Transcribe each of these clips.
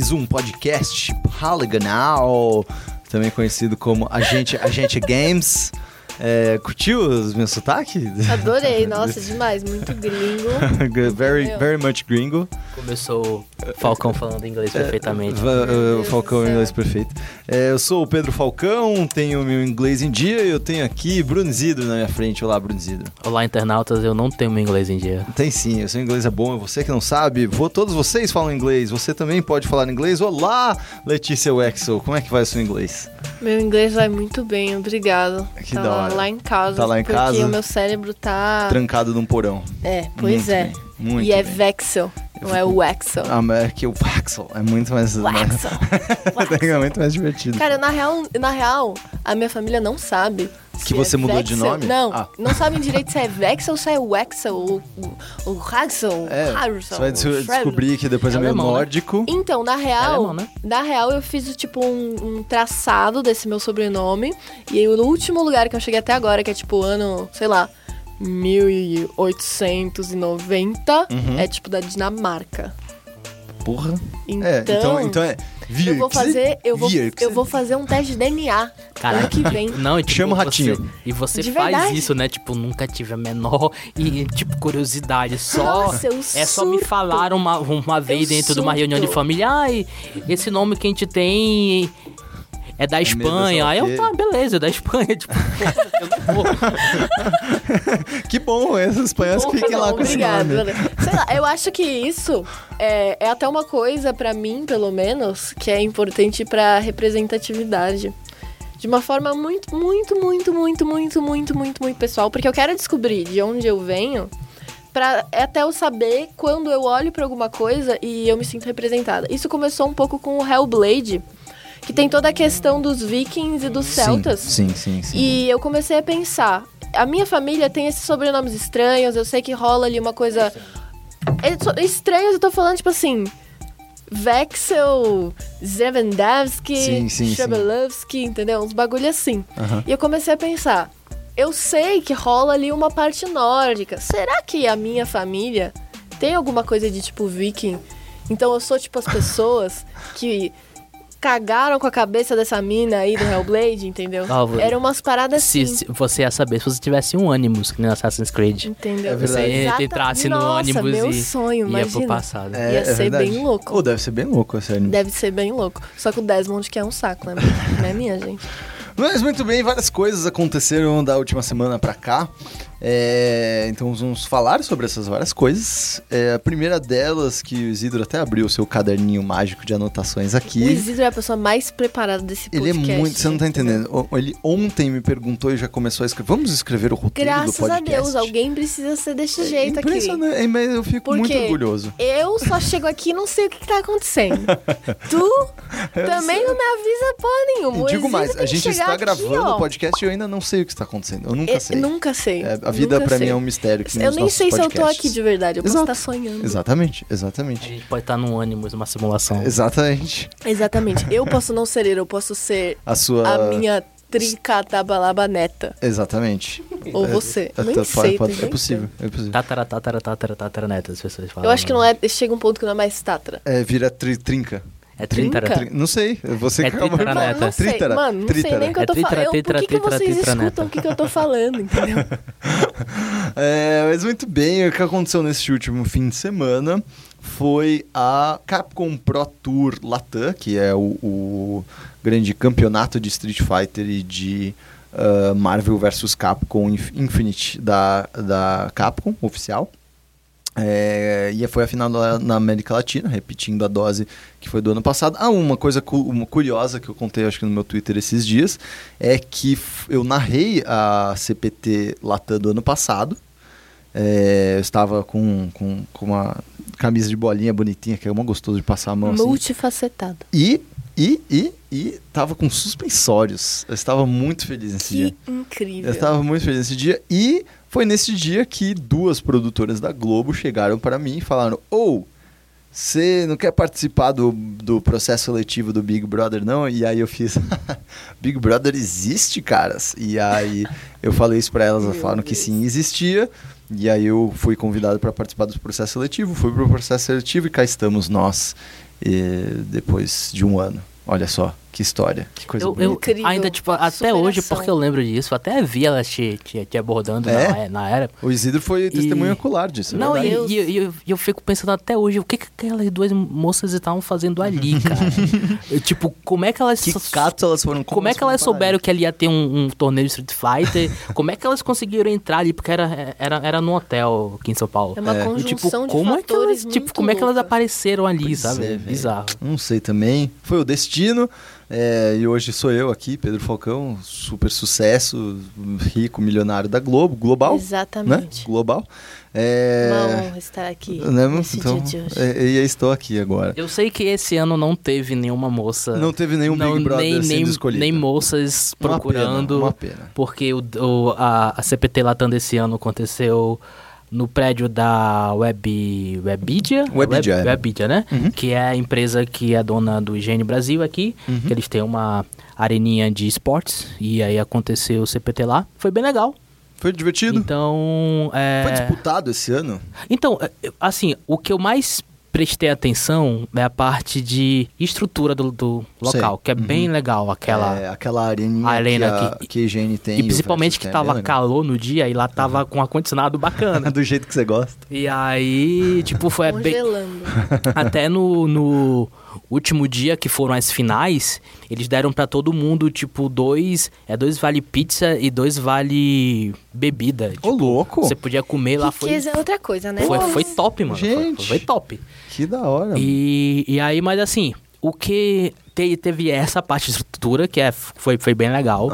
Mais um podcast Polygonal, também conhecido como Agente, Agente Games. É, curtiu os meus sotaques? Adorei, nossa, demais, muito gringo. very, very much gringo. Começou Falcão falando inglês perfeitamente. Va- uh, Falcão céu. inglês perfeito. É, eu sou o Pedro Falcão, tenho meu inglês em dia e eu tenho aqui Bruno Isidro na minha frente. Olá, Bruno Isidro. Olá, internautas, eu não tenho meu inglês em dia. Tem sim, o seu inglês é bom, é você que não sabe. Vou, todos vocês falam inglês, você também pode falar inglês. Olá, Letícia Wexel, como é que vai o seu inglês? Meu inglês vai muito bem, obrigado. Que tá da hora. lá em casa. Tá lá em porque casa? o meu cérebro tá. Trancado num porão. É, pois Muito é. bem, muito e é bem. Vexel, não é o Wexel. Ah, mas é que o Waxel é muito mais. Wexel. é muito mais divertido. Cara, na real, na real, a minha família não sabe. Que se você é mudou de Vexel. nome? Não, Ah. não sabem direito se é Vexel ou se é Wexel ou ou Haxel. é, você vai des- Shredder. descobrir que depois é, É meio alemão, né? nórdico. Então, na real, alemão, né? na real eu fiz tipo um, um traçado desse meu sobrenome e aí no último lugar que eu cheguei até agora, que é tipo ano, sei lá, 1890, Uhum. é tipo da Dinamarca. Porra. Então, é, então, então é. eu vou fazer, eu vou, eu vou fazer um teste de DNA ano que vem. Não, e tipo, Chama o você- ratinho. e você De faz verdade. isso, né? Tipo, nunca tive a menor e, tipo, curiosidade. Só. Nossa, eu é só me surto. falaram uma, uma vez Eu dentro de uma surto. reunião de família. Ai, esse nome que a gente tem. É da sei Espanha. Aí eu, tá, beleza, é da Espanha. Tipo, eu não vou. Que bom, esses espanhóis Porra, fiquem lá com esse obrigada. nome. Sei lá, eu acho que isso é, é até uma coisa, pra mim, pelo menos, que é importante pra representatividade. De uma forma muito, muito, muito, muito, muito, muito, muito, muito pessoal. Porque eu quero descobrir de onde eu venho pra até eu saber quando eu olho pra alguma coisa e eu me sinto representada. Isso começou um pouco com o Hellblade, que tem toda a questão dos vikings e dos celtas. Sim, sim, sim. E eu comecei a pensar, a minha família tem esses sobrenomes estranhos, eu sei que rola ali uma coisa. É Estranhos, eu tô falando, tipo assim. Vexel, Zevendavski, Sim, sim, sim. Shabelovski, entendeu? Uns bagulho assim. Aham. E eu comecei a pensar, eu sei que rola ali uma parte nórdica. Será que a minha família tem alguma coisa de tipo viking? Então eu sou tipo as pessoas que cagaram com a cabeça dessa mina aí do Hellblade, entendeu? Ah, vou- Eram umas paradas Se, assim. se você ia saber se você tivesse um Animus, que nem no Assassin's Creed. Entendeu? É verdade. Você Exata- entrasse no meu e sonho, ia pro passado. É, Ia é ser verdade. bem louco. Pô, deve ser bem louco esse anime. Deve ser bem louco. Só que o Desmond que é um saco, né? né, minha gente? Mas muito bem, várias coisas aconteceram da última semana pra cá. É, então vamos falar sobre essas várias coisas. É, a primeira delas, que o Isidro até abriu o seu caderninho mágico de anotações O aqui. Isidro é a pessoa mais preparada desse Ele é podcast. muito. Você não tá entendendo. O- Ele ontem me perguntou e já começou a escrever. Vamos escrever o roteiro do Graças podcast. a Deus, alguém precisa ser desse jeito aqui. Impressionante, é, mas eu fico Por muito orgulhoso. Eu só chego aqui e não sei o que, que tá acontecendo. tu também não me avisa porra nenhuma. E O digo mais, a gente está aqui, gravando o podcast e eu ainda não sei o que está acontecendo. Eu nunca Eu sei. Nunca sei. É, a vida pra mim é um mistério. Que nem Eu nem sei se eu tô podcasts. aqui de verdade. Eu posso Exato. estar sonhando. Exatamente, A exatamente. gente pode estar num Animus, uma simulação. Exatamente. Exatamente. Eu posso não ser ele, eu posso ser A sua. a minha tricatabalaba neta. Exatamente. Ou É, você. é, Nem pode- sei, pode- tá é possível, é possível. Tatara, tatara, tatara, tatara, neta, as pessoas falam. Eu acho que não é. Chega um ponto que não é mais tatra. É, vira tri, trinca. É. Tri- não sei, você É tritara falar. neta. Não, sei, Trítara, mano, não sei nem o que eu tô É falando. Por que, que vocês escutam o que, que eu tô falando, entendeu? É, mas muito bem, o que aconteceu nesse último fim de semana foi a Capcom Pro Tour Latam, que é o, o grande campeonato de Street Fighter e de ah, Marvel vs Capcom Inf- Infinite da, da Capcom, oficial. É, e foi a final na América Latina, repetindo a dose que foi do ano passado. Ah, uma coisa cu- uma curiosa que eu contei, acho que no meu Twitter esses dias, é que eu narrei a CPT Latam do ano passado. É, eu estava com, com, com uma camisa de bolinha bonitinha, que é uma gostoso de passar a mão assim. Multifacetado. E, e, e, e tava com suspensórios. Eu estava muito feliz nesse dia. Que incrível. Eu estava muito feliz nesse dia. E foi nesse dia que duas produtoras da Globo chegaram para mim e falaram: Ou, você não quer participar do, do processo seletivo do Big Brother, não? E aí eu fiz: Big Brother existe, caras? E aí eu falei isso para elas, elas falaram que sim, existia. E aí eu fui convidado para participar do processo seletivo, fui pro processo seletivo e cá estamos nós, eh, depois de um ano. Olha só, que história, que coisa Eu, eu ainda, tipo, até Superação. hoje, porque eu lembro disso, até vi ela te, te, te abordando É? na, na era. O Isidro foi testemunha ocular disso, é Não, e, verdade. e- e eu, e eu fico pensando até hoje, o que, que aquelas duas moças estavam fazendo ali, cara? Eu, tipo, como é que elas. Que catos elas foram Como é que elas souberam que ali ia ter um, um torneio de Street Fighter? como é que elas conseguiram entrar ali? Porque era, era, era no hotel aqui em São Paulo. É uma É. E, conjunção de como é que elas, tipo, como é que elas louca. apareceram ali, Pois sabe? é. Bizarro. Não sei também. Foi o destino. É, e hoje sou eu aqui, Pedro Falcão, super sucesso, rico, milionário da Globo, global, né? Exatamente. Global. É, Uma honra estar aqui né? Então, dia de hoje. é, e eu estou aqui agora. Eu sei que esse ano não teve nenhuma moça. Não teve nenhum não, Big Brother nem, sendo escolhido. nem moças Uma procurando. pena, uma pena. Porque o, o- a, a CPT Latam desse ano aconteceu no prédio da Web, Webidia? Webidia, Web, é. Webidia, né? Uhum. Que é a empresa que é dona do Higiene Brasil aqui. Uhum. Que eles têm uma areninha de esportes. E aí aconteceu o CPT lá. Foi bem legal. Foi divertido? Então, é... Foi disputado esse ano? Então, é, assim, o que eu mais prestei atenção é a parte de estrutura do, do local, Sei. que é bem legal, aquela... É, aquela areninha arena que, a, que- higiene tem. E principalmente que é tava legal. calor no dia e lá tava com ar-condicionado bacana. Do jeito que você gosta. E aí, tipo, foi bem... Até no, no último dia que foram as finais, eles deram pra todo mundo, tipo, dois... É dois vale pizza e dois vale bebida. Ô, louco! Você podia comer lá, foi... Riqueza é outra coisa, né? Foi, foi top, mano. Foi- Gente. Foi, top. Que da hora. E, e aí, mas assim, o que te- teve essa parte de estrutura, que é, foi, foi bem legal.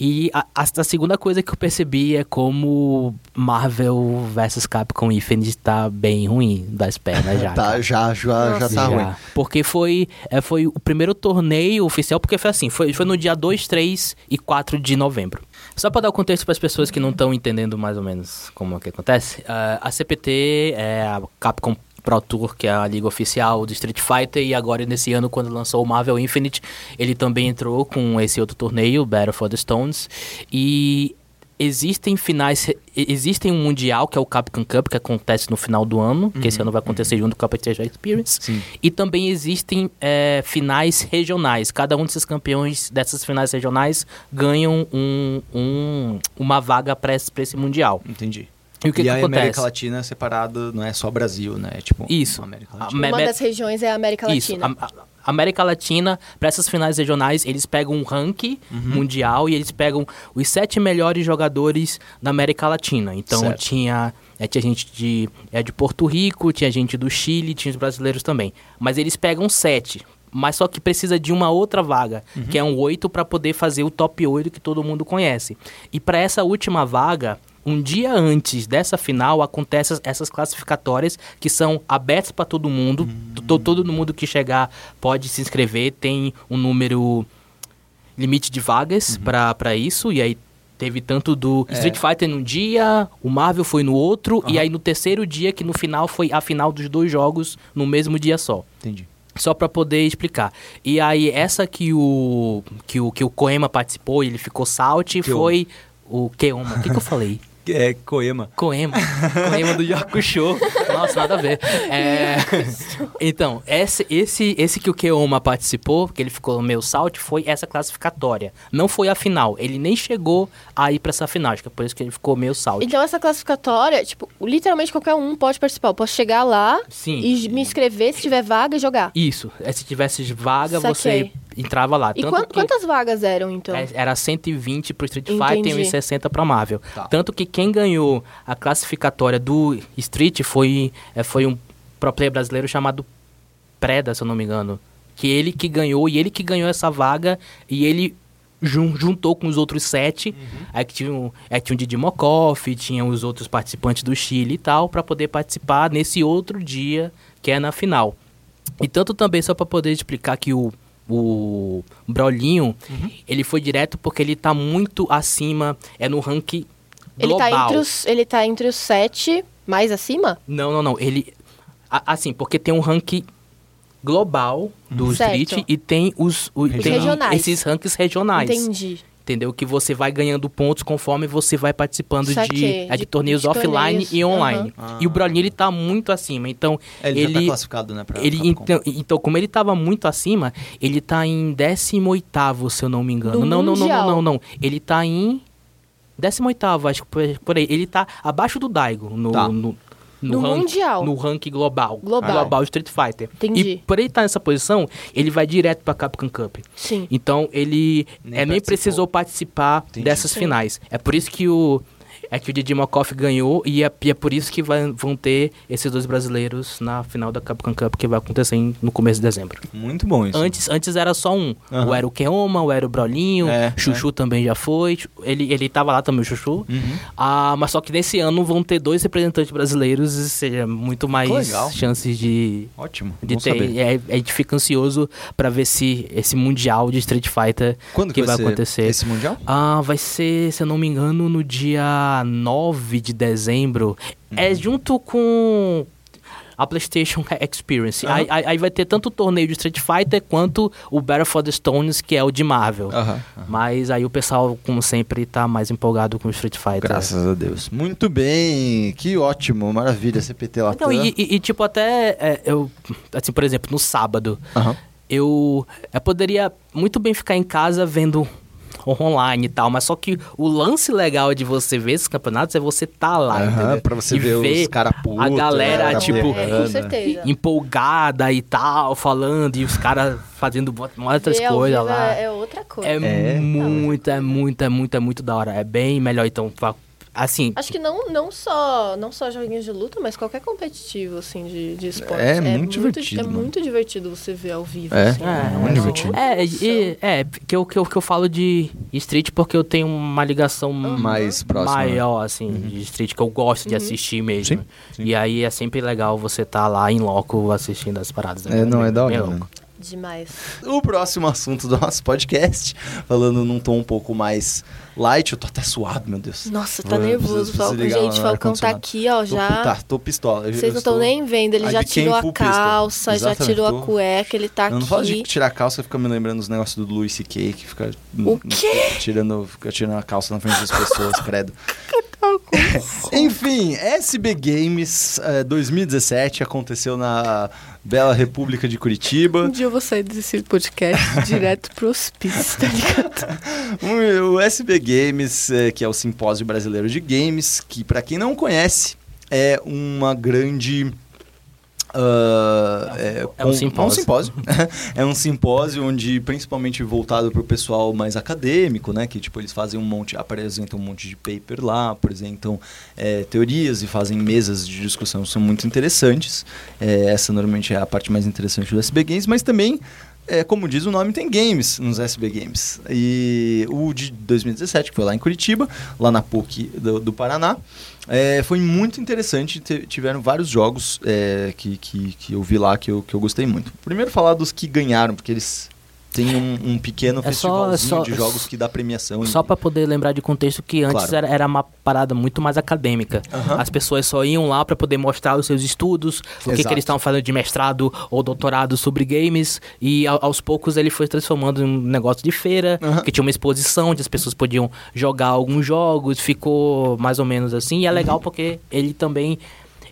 E a, a- a segunda coisa que eu percebi é como Marvel vs Capcom Infinite tá bem ruim das pernas já. Tá, cara. já, já, já tá ruim. Porque foi, é, foi o primeiro torneio oficial, porque foi assim, foi, foi no dia 2, 3 e 4 de novembro. Só para dar o contexto para as pessoas que não estão entendendo mais ou menos como é que acontece, ah, a CPT é a Capcom Pro Tour, que é a liga oficial do Street Fighter, e agora nesse ano, quando lançou o Marvel Infinite, ele também entrou com esse outro torneio, Battle for the Stones, e existem finais, existem um mundial que é o Capcom Cup que acontece no final do ano, que esse ano vai acontecer junto com a PlayStation Experience. Sim. E também existem é, finais regionais. Cada um desses campeões dessas finais regionais ganham um, um- uma vaga para esse, pra esse mundial. Entendi. E o que, que a acontece? América Latina é separado, não é só Brasil, né? É tipo Isso. América Latina. Uma das regiões é a América Isso, Latina. a- a- América Latina, para essas finais regionais, eles pegam um ranking Uhum. mundial e eles pegam os sete melhores jogadores da América Latina. Então Certo. tinha, é, tinha gente de, é, de Porto Rico, tinha gente do Chile, tinha os brasileiros também. Mas eles pegam sete. Mas só que precisa de uma outra vaga, Uhum. que é um oito para poder fazer o top 8 que todo mundo conhece. E para essa última vaga, um dia antes dessa final, acontecem essas classificatórias que são abertas para todo mundo. To- Todo mundo que chegar pode se inscrever, tem um número limite de vagas pra para isso. E aí teve tanto do É. Street Fighter num dia, o Marvel foi no outro, e aí no terceiro dia, que no final foi a final dos dois jogos no mesmo dia só. Entendi. Só pra poder explicar. E aí, essa que o que o, que o Koema participou, ele ficou salt, Keoma. foi o Keoma. O que, que eu falei? É Koema. Koema. Koema do Yakusho. Nossa, nada a ver. É, Então, esse, esse, esse que o Keoma participou, que ele ficou meio salt, foi essa classificatória. Não foi a final. Ele nem chegou a ir pra essa final. Acho que é por isso que ele ficou meio salt. Então essa classificatória, tipo, literalmente qualquer um pode participar. Eu posso chegar lá Sim. e me inscrever se tiver vaga e jogar. Isso. É, Se tivesse vaga, Saquei. você entrava lá. E Tanto quan- que- quantas vagas eram, então? É, Era 120 pro Street Fighter e 60 pra Marvel. Tá. Tanto que quem ganhou a classificatória do Street foi, é, foi um pro player brasileiro chamado Preda, se eu não me engano. Que ele que ganhou, e ele que ganhou essa vaga, e ele jun- juntou com os outros sete. Aí que tinha, um- é, tinha o Didi Mokoff, tinha os outros participantes do Chile e tal, pra poder participar nesse outro dia, que é na final. E tanto também, só pra poder explicar que o, o Brolinho, ele foi direto porque ele tá muito acima, é no ranking ele, global. tá entre os, ele tá entre os sete mais acima? Não, não, não, ele... a- assim, porque tem um ranking global do Certo. Street e tem os, o- Os tem regionais. esses rankings regionais. Entendi. Entendeu? Que você vai ganhando pontos conforme você vai participando de, é, de, De- torneios de offline torneios. e online. Aham. E o Brolinho, ele tá muito acima. Então, É, ele, já tá ele, classificado, né? Pra, ele pra então, então, como ele tava muito acima, ele tá em 18º, se eu não me engano. No não, não, não, não, não, não. Ele tá em 18º, acho que por- por aí. Ele tá abaixo do Daigo no, Tá. no, No rank- Mundial. No ranking global. Global. Street Fighter. Entendi. E por ele estar nessa posição, ele vai direto pra Capcom Cup. Sim. Então ele Nem é, nem precisou participar Entendi. dessas Sim. finais. É por isso que o é que o Didi Mokoff ganhou e é, e é por isso que vai- vão ter esses dois brasileiros na final da Capcom Cup que vai acontecer em- no começo de dezembro. Muito bom isso. Antes, antes era só um. Aham. O era o Keoma, o era o Brolinho, É, Chuchu também já foi. Ele, ele tava lá também, o Chuchu. Uhum. Ah, mas só que nesse ano vão ter dois representantes brasileiros, ou seja, muito mais legal. chances de, Ótimo. de bom ter. saber. É, a gente fica ansioso pra ver se esse mundial de Street Fighter Quando que vai ser acontecer. esse mundial? Ah, vai ser, se eu não me engano, no dia 9 de dezembro. É junto com a PlayStation Experience. Aham. Aí, aí- vai ter tanto o torneio de Street Fighter quanto o Battle for the Stones, que é o de Marvel. Aham. Mas aí o pessoal, como sempre, tá mais empolgado com o Street Fighter. Graças a Deus. Muito bem, que ótimo, maravilha, CPT Latam. Não, e, e- e, tipo, até é, eu, assim, por exemplo, no sábado, eu, eu poderia muito bem ficar em casa vendo online e tal, mas só que o lance legal de você ver esses campeonatos é você tá lá, Aham, entendeu? pra você E ver os cara puto, a galera, né, tipo, cara É, com certeza. empolgada e tal, falando, e os caras fazendo outras Ver coisas lá. É, é outra coisa. É, É. muito, é muito, é muito, é muito da hora. É bem melhor, então, assim, Acho que não, não, só, não só joguinhos de luta, mas qualquer competitivo, assim, de, de esporte. É muito divertido, É mano. muito divertido você ver ao vivo, É, assim. é uma muito divertido. É, emoção. e- é, que eu, que, eu, que eu falo de Street porque eu tenho uma ligação Mais próxima, né? maior, assim, de Street, que eu gosto de assistir mesmo. Sim, sim. E aí é sempre legal você estar lá em loco assistindo as paradas. É, não, é da hora, né? louco. Demais. O próximo assunto do nosso podcast, falando num tom um pouco mais light, eu tô até suado, meu Deus. Nossa, tá Vou- nervoso. Falcão. Gente, o Falcão tá aqui, ó, Tô, já. tá, tô pistola. Vocês não estão nem vendo, ele já tirou a calça, já tirou tô- a cueca, ele tá Eu não aqui. falo de tirar a calça, fica me lembrando os negócios do Louis C.K. que fica. O quê? Tirando, fica tirando a calça na frente das pessoas, credo. Enfim, SB Games eh, 2017 aconteceu na Bela República de Um Curitiba. dia eu vou sair desse podcast direto pro hospício, tá ligado? O o SB Games, eh, que é o Simpósio Brasileiro de Games, que pra quem não conhece, é uma grande. ah, é, É um com- simpósio. simpósio. é um simpósio onde principalmente voltado para o pessoal mais acadêmico, né? Que tipo eles fazem um monte, apresentam um monte de paper lá, apresentam eh, teorias e fazem mesas de discussão são muito interessantes. Eh, essa normalmente é a parte mais interessante do SB Games, mas também é, como diz o nome, tem games nos SB Games. E o de 2017, que foi lá em Curitiba, lá na PUC do, do Paraná, é, foi muito interessante. te- tiveram vários jogos é, que, que, que eu vi lá que eu, que eu gostei muito. Primeiro falar dos que ganharam, porque eles têm um, um pequeno É só- festivalzinho só- de jogos que dá premiação. Só pra poder lembrar de contexto que antes Claro. era, era uma parada muito mais acadêmica. Aham. As pessoas só iam lá pra poder mostrar os seus estudos, o que, que eles estavam fazendo de mestrado ou doutorado sobre games. E ao- aos poucos ele foi transformando em um negócio de feira, Aham. que tinha uma exposição onde as pessoas podiam jogar alguns jogos. Ficou mais ou menos assim. E é Uhum. legal porque ele também.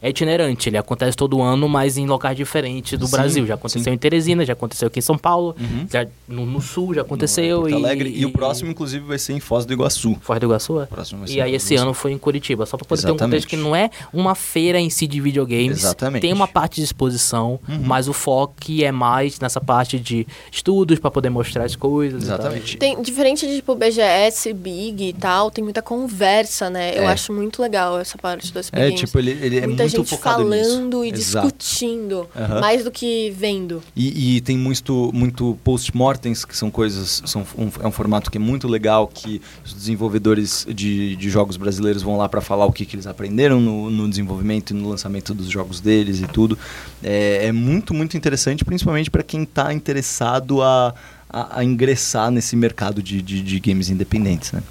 É itinerante, ele acontece todo ano, mas em locais diferentes do Sim, Brasil. Já aconteceu sim. em Teresina, já aconteceu aqui em São Paulo, Uhum. já no, no Sul já aconteceu. Porto e, Alegre. E, o próximo, inclusive, vai ser em Foz do Iguaçu. Foz do Iguaçu? é? O próximo vai ser E aí Foz do esse ano foi em Curitiba, só pra poder ter um Exatamente. contexto que não é uma feira em si de videogames. Exatamente. Tem uma parte de exposição, Uhum. mas o foco é mais nessa parte de estudos pra poder mostrar as coisas. e tal. Exatamente. Tem, diferente de tipo BGS, Big e tal, tem muita conversa, né? Eu É. acho muito legal essa parte do SB É, tipo, ele, ele é Muita gente falando nisso. e Exato. discutindo, Aham. mais do que vendo. E, e tem muito, muito post-mortems, que são coisas. São um, é um formato que é muito legal, que os desenvolvedores de, de jogos brasileiros vão lá para falar o que, que eles aprenderam no, no desenvolvimento e no lançamento dos jogos deles e tudo. É, é muito, muito interessante, principalmente para quem está interessado a, a, a ingressar nesse mercado de, de, de games independentes, né?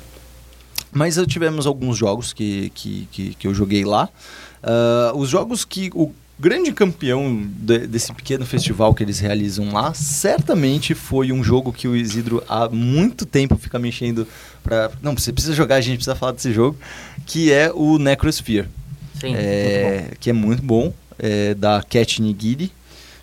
Mas tivemos alguns jogos que, que, que, que eu joguei lá. Ah, os jogos que, o, grande campeão de- desse pequeno festival que eles realizam lá, certamente foi um jogo que o Isidro há muito tempo fica mexendo pra. Não, você precisa jogar, a gente precisa falar desse jogo, que é o Necrosphere. Sim, É, que é muito bom, é, da Cat Nigiri,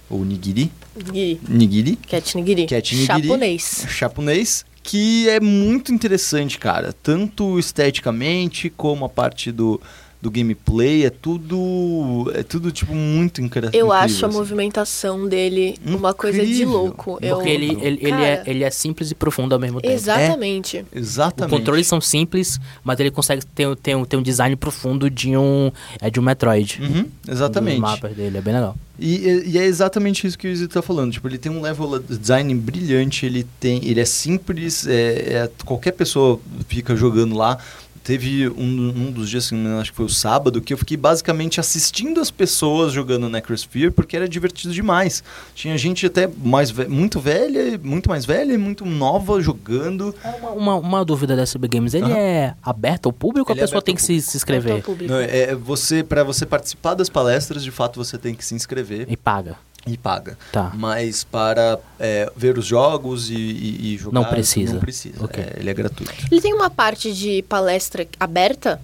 ou Nigiri, Giri. Nigiri, Cat nigiri. Cat nigiri. Japonês. japonês, que é muito interessante, cara. Tanto esteticamente como a parte do, do gameplay, é tudo. É tudo, tipo, muito incrível. Eu acho a assim. movimentação dele uma coisa de Incrível. louco. Eu... Porque ele, ele, ele, é, Cara, ele é simples e profundo ao mesmo tempo. Exatamente. Os Exatamente. controles são simples, mas ele consegue ter, ter, um, ter um design profundo de um, é de um Metroid. Uhum, exatamente. Os mapas dele, é bem legal. E, e é exatamente isso que o Izzy tá falando. Tipo, ele tem um level design brilhante, ele tem. Ele é simples, é, é- qualquer pessoa fica jogando lá. Teve um, um dos dias, engano, acho que foi o sábado, que eu fiquei basicamente assistindo as pessoas jogando Necrosphere, porque era divertido demais. Tinha gente até mais ve- muito velha, muito mais velha e muito nova jogando. Uma, uma, uma dúvida da CB Games, ele Aham. é aberto ao público ou a é pessoa aberto tem que se, se inscrever? Aberto ao público. Não, é, você, para você participar das palestras, de fato você tem que se inscrever E paga. E paga. Tá. Mas para é, ver os jogos e, e, e jogar. Não precisa. Não precisa. Ok. é, ele é gratuito. Ele tem uma parte de palestra aberta?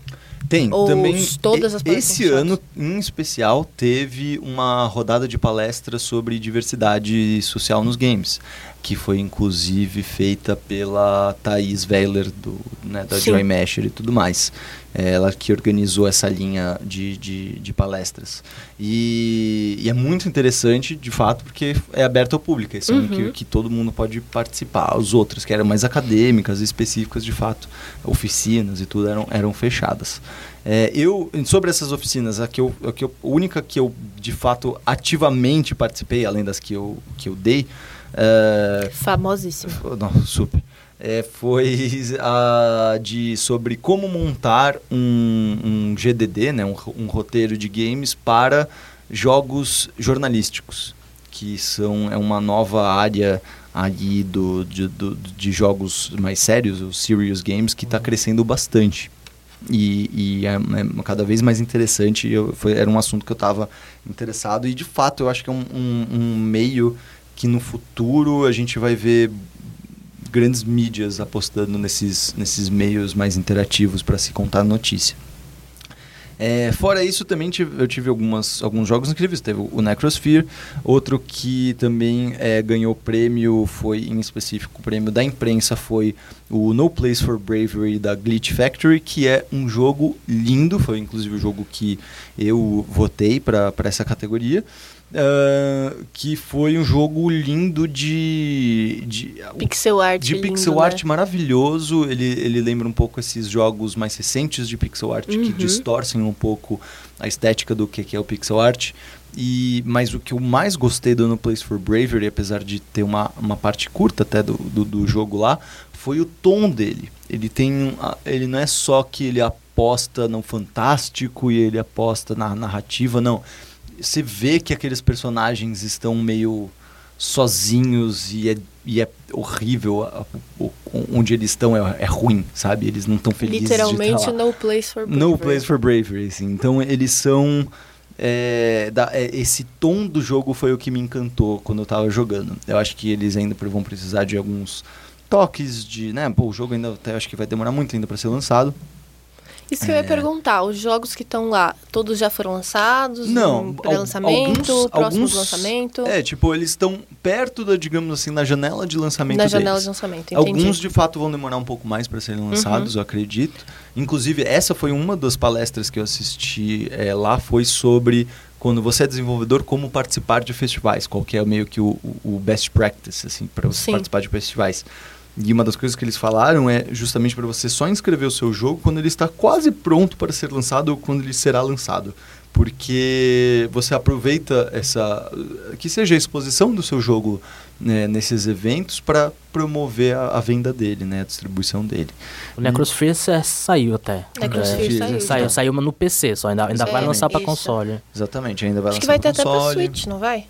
Tem Ou também. todas as palestras Esse ano, em especial, teve uma rodada de palestras sobre diversidade social nos games. Que foi inclusive feita pela Thaís Weiler, do, né, da Sim. Joy Masher e tudo mais. É Ela que organizou essa linha de, de, de palestras. E, e é muito interessante, de fato, porque é aberto ao público. Esse é um Uhum. que, que todo mundo pode participar. Os outros, que eram mais acadêmicas, específicas, de fato, oficinas e tudo, eram, eram fechadas. É, eu, sobre essas oficinas, a, que eu, a, que eu- a única que eu, de fato, ativamente participei, além das que eu, que eu dei, é, Famosíssimo. não, super. É, foi a de sobre como montar um, um GDD, né, um, um roteiro de games para jogos jornalísticos, que são é uma nova área aí do, de, do- de jogos mais sérios, os serious games, que está crescendo bastante. E, e é, é cada vez mais interessante. Eu, foi, era um assunto que eu estava interessado e de fato eu acho que é um, um meio que no futuro a gente vai ver grandes mídias apostando nesses, nesses meios mais interativos para se contar notícia. É, fora isso, também tive- eu tive algumas, alguns jogos incríveis. Teve o Necrosphere, outro que também é, ganhou prêmio, foi em específico o prêmio da imprensa, foi o No Place for Bravery da Glitch Factory, que é um jogo lindo, foi inclusive o jogo que eu votei para essa categoria. Ah, que foi um jogo lindo de, de Pixel art. de lindo, pixel né? art maravilhoso. Ele, ele lembra um pouco esses jogos mais recentes de pixel art que Uhum. distorcem um pouco a estética do que, que é o pixel art. E, mas o que eu mais gostei do No Place for Bravery, apesar de ter uma, uma parte curta até do, do, do jogo lá, foi o tom dele. Ele tem. Ele não é só que ele aposta no fantástico e ele aposta na narrativa, não. Você vê que aqueles personagens estão meio sozinhos e é, e é horrível. a- o- onde eles estão é, é ruim, sabe? Eles não estão felizes de Literalmente, lá. no place for No bravery. Place for Bravery, assim. Então eles são. é, da- é, esse tom do jogo foi o que me encantou quando eu tava jogando. Eu acho que eles ainda vão precisar de alguns toques de. né? Pô, o jogo ainda até acho que vai demorar muito ainda para ser lançado. Isso que eu ia É. perguntar, os jogos que estão lá, todos já foram lançados? Não, Pré-lançamento, alguns- próximo alguns- lançamento? É, tipo, eles estão perto da, digamos assim, na janela de lançamento na deles. janela de lançamento, entendi. Uhum. Alguns de fato vão demorar um pouco mais para serem lançados, eu acredito. Inclusive, essa foi uma das palestras que eu assisti eh, lá, foi sobre quando você é desenvolvedor, como participar de festivais, qual que é meio que o, o- o best practice, assim, para você Sim. participar de festivais. E uma das coisas que eles falaram é justamente para você só inscrever o seu jogo quando ele está quase pronto para ser lançado ou quando ele será lançado. Porque você aproveita essa. que seja a exposição do seu jogo né, nesses eventos para promover a, a venda dele, né, a distribuição dele. O Necrosphere sa- saiu até. Necrosphere É, saiu, saiu, saiu mas no PC só, ainda, ainda É, vai lançar pra isso. console. Exatamente, ainda vai Acho que lançar vai ter até pra console. Switch, não vai?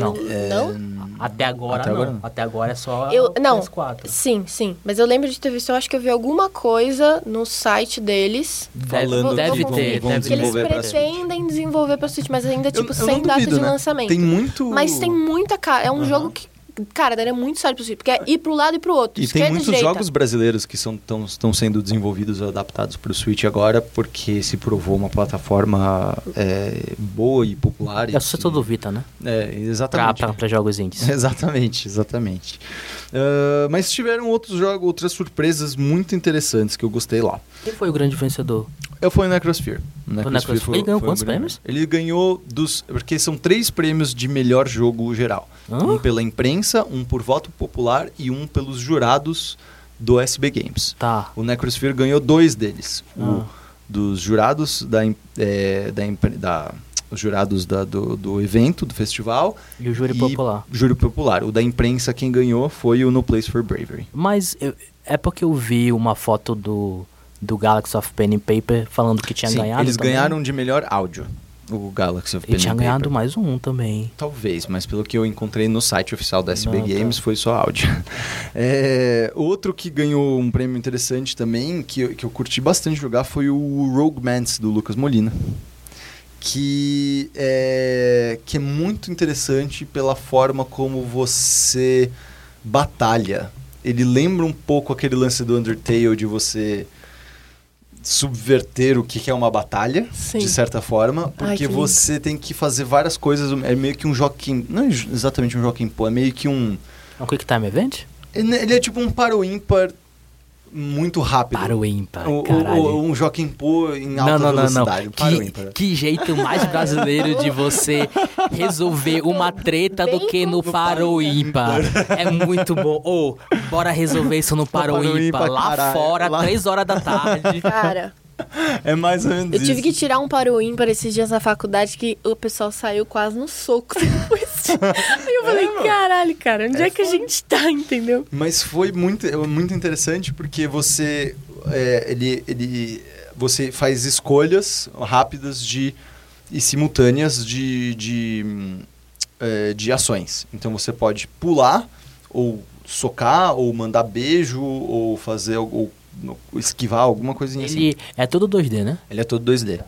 Não. Não? Até agora Até não. agora não. Até agora é só Eu- o não. PS4. Sim, sim. Mas eu lembro de ter visto, eu acho que eu vi alguma coisa no site deles. Falando deve vou ter, conferir. deve que eles pretendem desenvolver pra Switch, mas ainda, tipo, Eu- eu sem data duvido, de né? lançamento. Tem muito. Mas tem muita cara. É um jogo que, cara, daria muito certo pro Switch. Porque é ir pro lado e pro outro. E tem e muitos direita. jogos brasileiros que estão sendo desenvolvidos ou adaptados para o Switch agora, porque se provou uma plataforma é, boa e popular. e É só todo Vita, né? É, Pra, exatamente. pra, pra jogos indies. Exatamente, exatamente. Ah, mas tiveram outros jogos, outras surpresas muito interessantes que eu gostei lá. Quem foi o grande vencedor? Eu fui o Necrosphere. O Necrosphere. Ele ganhou um quantos grande- prêmios? Ele ganhou dos. Porque são três prêmios de melhor jogo geral: Hã? um pela imprensa, um por voto popular e um pelos jurados do SB Games. Tá. O Necrosphere ganhou dois deles. Ah. O dos jurados da, é, da, da- os jurados da- do, do evento, do festival. E o júri e popular. Júri popular. O da imprensa, quem ganhou foi o No Place for Bravery. Mas eu- é porque eu vi uma foto do, do Galaxy of Pen and Paper falando que tinha Sim, ganhado. Eles também. ganharam de melhor áudio. O Galaxy of E Pen tinha and ganhado Paper. mais um também. Talvez, mas pelo que eu encontrei no site oficial da SB tá. Games foi só áudio. É, outro que ganhou um prêmio interessante também, que, eu- que eu curti bastante jogar, foi o Rogue Mans do Lucas Molina. Que é, que é muito interessante pela forma como você batalha. Ele lembra um pouco aquele lance do Undertale de você subverter o que é uma batalha, Sim. de certa forma, Ai, porque que lindo. você tem que fazer várias coisas, é meio que um Joaquim, não é exatamente um Joaquim Pô, é meio que um, É um Quick Time Event? ele ele é tipo um para o ímpar muito rápido. Para o ímpar, O- caralho. o- um Joaquim Pô em alta Não, não, não, não. velocidade, um para o ímpar. Que, que jeito mais brasileiro de você resolver uma treta do que no para o ímpar. É muito bom. Ô, bora resolver isso no para o ímpar. Lá fora, Lá- três horas da tarde. Cara, É mais ou menos eu tive isso. que tirar um para o ímpar esses dias na faculdade que o pessoal saiu quase no soco depois. Aí eu falei, caralho, cara, onde é, que a gente tá, entendeu? Mas foi muito, é muito interessante porque você, é, ele, ele, você faz escolhas rápidas de, e simultâneas de, de, hum, é, de ações. Então você pode pular, ou socar, ou mandar beijo, ou fazer ou esquivar alguma coisinha assim. Ele é todo 2D, né? Ele é todo 2D.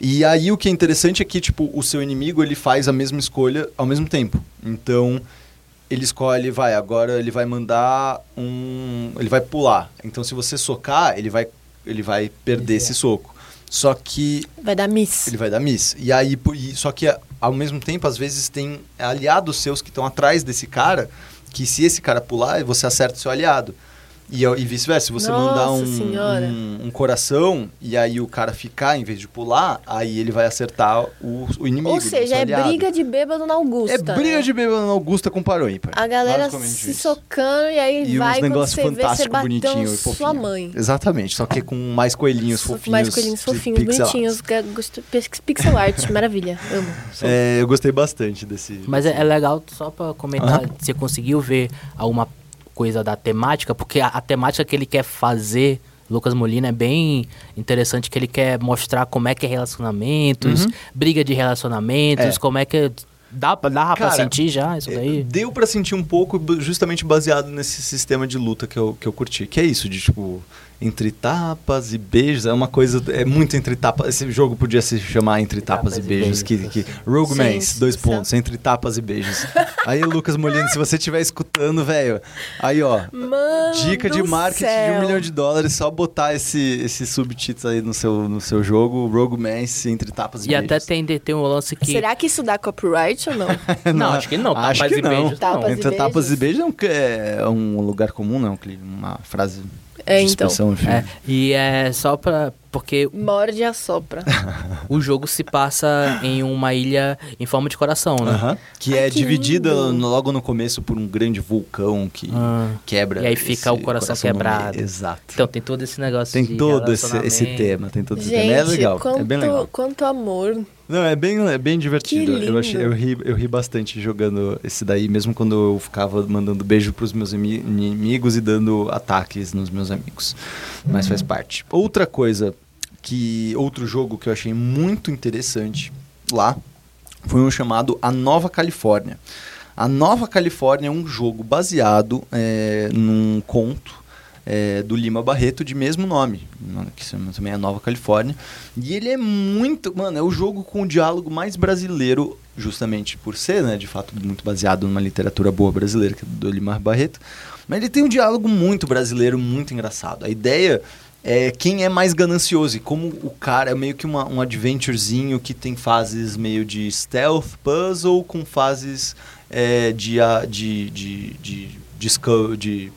E aí o que é interessante é que, tipo, o seu inimigo, ele faz a mesma escolha ao mesmo tempo. Então, ele escolhe, vai, agora ele vai mandar um... Ele vai pular. Então, se você socar, ele vai, ele vai perder esse soco. Só que Vai dar miss. ele vai dar miss. E aí, só que ao mesmo tempo, às vezes tem aliados seus que estão atrás desse cara, que se esse cara pular, você acerta o seu aliado. E, e vice-versa, se você Nossa mandar um, um, um coração e aí o cara ficar em vez de pular, aí ele vai acertar o, o inimigo. Ou o seja, é briga de bêbado na Augusta. É briga né? de bêbado na Augusta com parou ímpar. A galera se isso. socando e aí E vai quando você vê, você bonitinho e sua fofinho. mãe. Exatamente, só que com mais coelhinhos fofinhos. Mais coelhinhos fofinhos, pixelados. bonitinhos. pix- Pixel art, maravilha. Amo. É, eu gostei bastante desse. Mas é, é legal, só pra comentar, Aham. você conseguiu ver alguma coisa da temática, porque a, a temática que ele quer fazer, Lucas Molina, é bem interessante, que ele quer mostrar como é que é relacionamentos, briga de relacionamentos, Uhum. É. como é que... Dá, pra- dá pra Cara, sentir já isso É, daí? Deu pra sentir um pouco justamente baseado nesse sistema de luta que eu, que eu curti. Que é isso, de tipo, entre tapas e beijos. É uma coisa. É muito entre tapas. Esse jogo podia se chamar Entre Tapas, Tapas e e Beijos. Beijos. Que, que, Rogue Gente Mans, dois pontos. Entre Tapas e Beijos. Aí, Lucas Molina, se você estiver escutando, velho. Aí, ó. Mano Dica de marketing de céu. um milhão de dólares, só botar esse, esse subtítulo aí no seu, no seu jogo, Rogue Mans, entre tapas e, E até beijos. tem, tem um lance que... Será que isso dá copyright ou não? Não, acho que não. Acho Tapas que e não. beijos, Tapas não. e Entre tapas e beijos. é um, é um lugar comum, não? Uma frase É, então. É, e é só pra... Porque Morde e assopra. o jogo se passa em uma ilha em forma de coração, né? Aham. Que Ai, é que dividida lindo. logo no começo por um grande vulcão que Ah. quebra. E aí fica o coração no quebrado. Exato. Então tem todo esse negócio Tem de todo esse, esse tema, tem todo esse Gente, tema. É legal, quanto, é bem legal. quanto amor. Não, é bem, é bem divertido. Eu, achei, eu, ri, eu ri bastante jogando esse daí, mesmo quando eu ficava mandando beijo pros meus inimigos e dando ataques nos meus amigos. Mas faz parte. Outra coisa que. Outro jogo que eu achei muito interessante lá foi um chamado A Nova Califórnia. A Nova Califórnia é um jogo baseado é, num conto é, do Lima Barreto de mesmo nome, que também é Nova Califórnia. E ele é muito. Mano, é o jogo com o diálogo mais brasileiro, justamente por ser, né, de fato, muito baseado numa literatura boa brasileira, que é do Lima Barreto. Mas ele tem um diálogo muito brasileiro, muito engraçado. A ideia é quem é mais ganancioso e como o cara é meio que uma, um adventurezinho que tem fases meio de stealth puzzle com fases é, de, de, de, de, de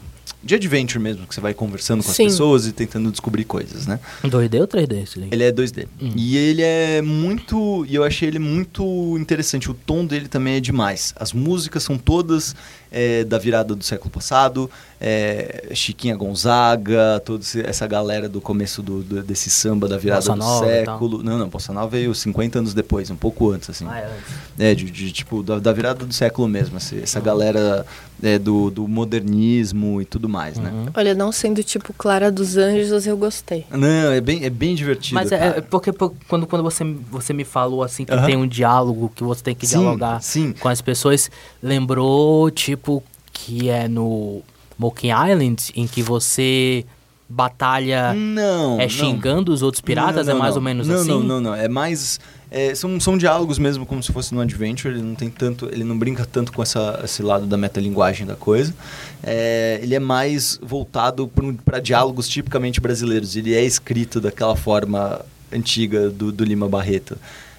de adventure mesmo, que você vai conversando com Sim. as pessoas e tentando descobrir coisas, né? 2D ou 3D esse Ele é 2D. Hum. E ele é muito. E eu achei ele muito interessante. O tom dele também é demais. As músicas são todas é, da virada do século passado é, Chiquinha Gonzaga, toda essa galera do começo do, do desse samba da virada Bossa do Nova, século. Não, não, Bossa Nova veio 50 anos depois, um pouco antes, assim. Ah, é, antes. é de, de, tipo, da, da, virada do século mesmo, assim, essa galera é, do, do modernismo e tudo mais, né? uhum. né? Olha, não sendo tipo Clara dos Anjos, eu gostei. Não, é bem, é bem divertido. Mas é, é porque, quando, quando você, você me falou assim que uhum. tem um diálogo, que você tem que sim, dialogar sim. com as pessoas, lembrou, tipo, que é no Smoking Island, em que você batalha não, é xingando não. os outros piratas, não, é mais ou menos não, assim? Não, não, não, é mais... É, são, são diálogos mesmo como se fosse no Adventure, ele não tem tanto, ele não brinca tanto com essa, esse lado da metalinguagem da coisa. É, ele é mais voltado para diálogos tipicamente brasileiros, ele é escrito daquela forma antiga do, do Lima Barreto.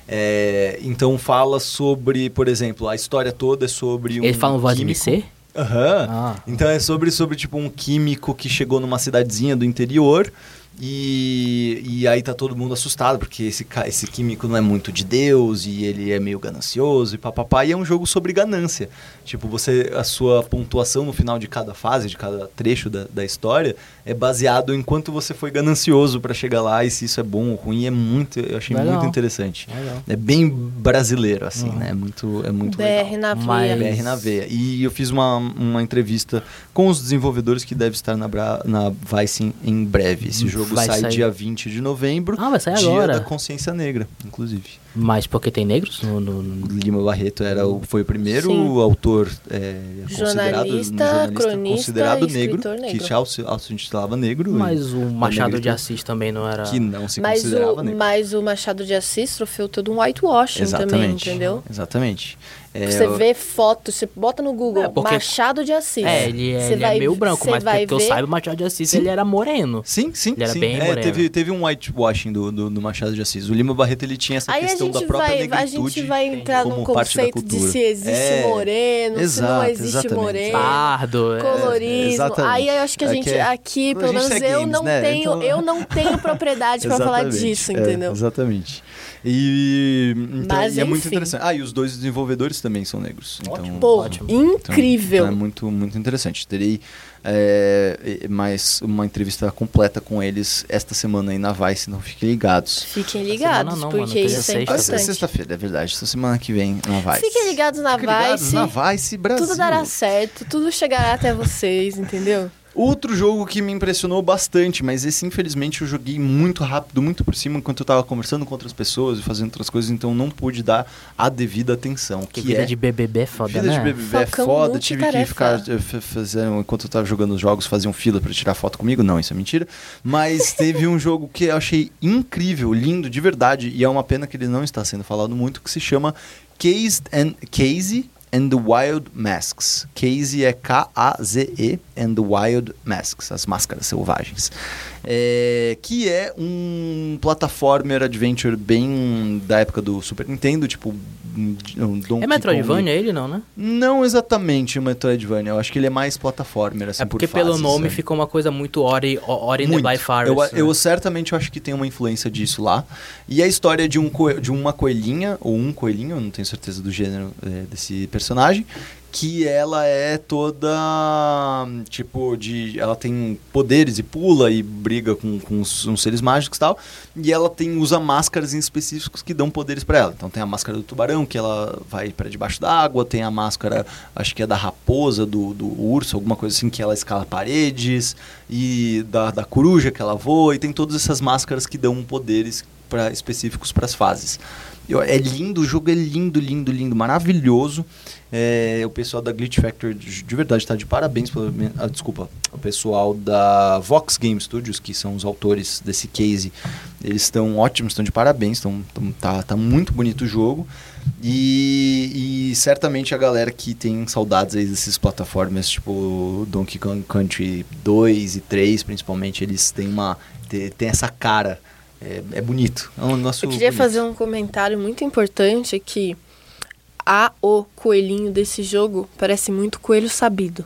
É, então fala sobre, por exemplo, a história toda é sobre um Ele fala um voz de MC? Aham. Ah. Então é sobre, sobre tipo um químico que chegou numa cidadezinha do interior e, e aí tá todo mundo assustado, porque esse, esse químico não é muito de Deus e ele é meio ganancioso e papapá. E é um jogo sobre ganância. Tipo, você, a sua pontuação no final de cada fase, de cada trecho da, da história, é baseado em quanto você foi ganancioso para chegar lá e se isso é bom ou ruim. É muito, eu achei legal. muito interessante. Legal. É bem brasileiro, assim, uhum. né? É muito, é muito BR legal. na veia. BR na veia. E eu fiz uma, uma entrevista com os desenvolvedores que deve estar na, na Vice em breve. Esse jogo jogo sai sair. dia 20 de novembro. Ah, vai sair dia agora. da consciência negra, inclusive. Mas porque tem negros no... no, no... Lima Barreto era o, foi o primeiro Sim. autor é, considerado, jornalista, cronista, considerado negro, negro, que já se intitulava negro. Mas o Machado de Assis também não era... Que não se mas considerava o, negro. Mas o Machado de Assis sofreu todo um whitewashing Exatamente. também, entendeu? Exatamente. É, você vê foto, você bota no Google é, porque... Machado de Assis. É, ele, é, ele é vai, é meio branco, mas vai que ver... eu saiba, o Machado de Assis sim. ele era moreno. Sim, sim. Ele era sim. bem é, moreno. Teve, teve um whitewashing do, do, do, Machado de Assis. O Lima Barreto ele tinha essa Aí questão da própria vai, negritude. A gente vai entrar num conceito de se existe é, moreno, exato, se não existe exatamente. moreno. Pardo. É, colorismo. Aí eu acho que a gente aqui, pelo menos eu não né? tenho, então... eu não tenho propriedade para falar disso, entendeu? Exatamente. E, então, Mas, e é muito interessante. Ah, e os dois desenvolvedores também são negros. Ótimo. Então, Pô, ótimo. incrível. Então, é muito, muito interessante. Terei é, mais uma entrevista completa com eles esta semana aí na Vice, então fiquem ligados. Fiquem ligados, não, porque mano, isso é importante. É sexta-feira, é verdade. Esta semana que vem na Vice. Fiquem ligados na Fiquem Vice. Ligados na Vice Brasil. Tudo dará certo, tudo chegará até vocês, entendeu? Outro jogo que me impressionou bastante, mas esse infelizmente eu joguei muito rápido, muito por cima, enquanto eu estava conversando com outras pessoas e fazendo outras coisas, então não pude dar a devida atenção. Que, que vida é... de BBB é foda, vida né? Vida de BBB é foda, tive que ficar eh, fazendo, enquanto eu estava jogando os jogos, faziam fila para tirar foto comigo, não, isso é mentira. Mas teve um jogo que eu achei incrível, lindo, de verdade, e é uma pena que ele não está sendo falado muito, que se chama Cased and Casey and the Wild Masks. Casey é K-A-Z-E and the Wild Masks, as máscaras selvagens. É, que é um platformer adventure bem da época do Super Nintendo, tipo um Donkey É Metroidvania Kong. ele não, né? Não exatamente o Metroidvania, eu acho que ele é mais platformer, assim, É porque por pelo fases, nome ficou uma coisa muito Ori, Ori in the Blind Forest. Eu, né? eu certamente acho que tem uma influência disso lá. E a história de, um, de uma coelhinha, ou um coelhinho, eu não tenho certeza do gênero é, desse personagem, que ela é toda tipo de ela tem poderes e pula e briga com, com uns, uns seres mágicos e tal e ela tem usa máscaras em específicos que dão poderes para ela então tem a máscara do tubarão que ela vai para debaixo da água tem a máscara acho que é da raposa do, do urso alguma coisa assim que ela escala paredes e da, da coruja que ela voa e tem todas essas máscaras que dão poderes para específicos para as fases É lindo, o jogo é lindo, lindo, lindo, maravilhoso. É, o pessoal da Glitch Factory de, de verdade está de parabéns. Pelo, ah, desculpa, o pessoal da Vox Game Studios, que são os autores desse case, eles estão ótimos, estão de parabéns. Tão, tão, tá, tá muito bonito o jogo. E, e, certamente a galera que tem saudades aí desses plataformas, tipo Donkey Kong Country 2 e 3, principalmente, eles têm uma. tem essa cara. É, é bonito. É um Eu queria bonito. fazer um comentário muito importante que a o coelhinho desse jogo parece muito coelho sabido.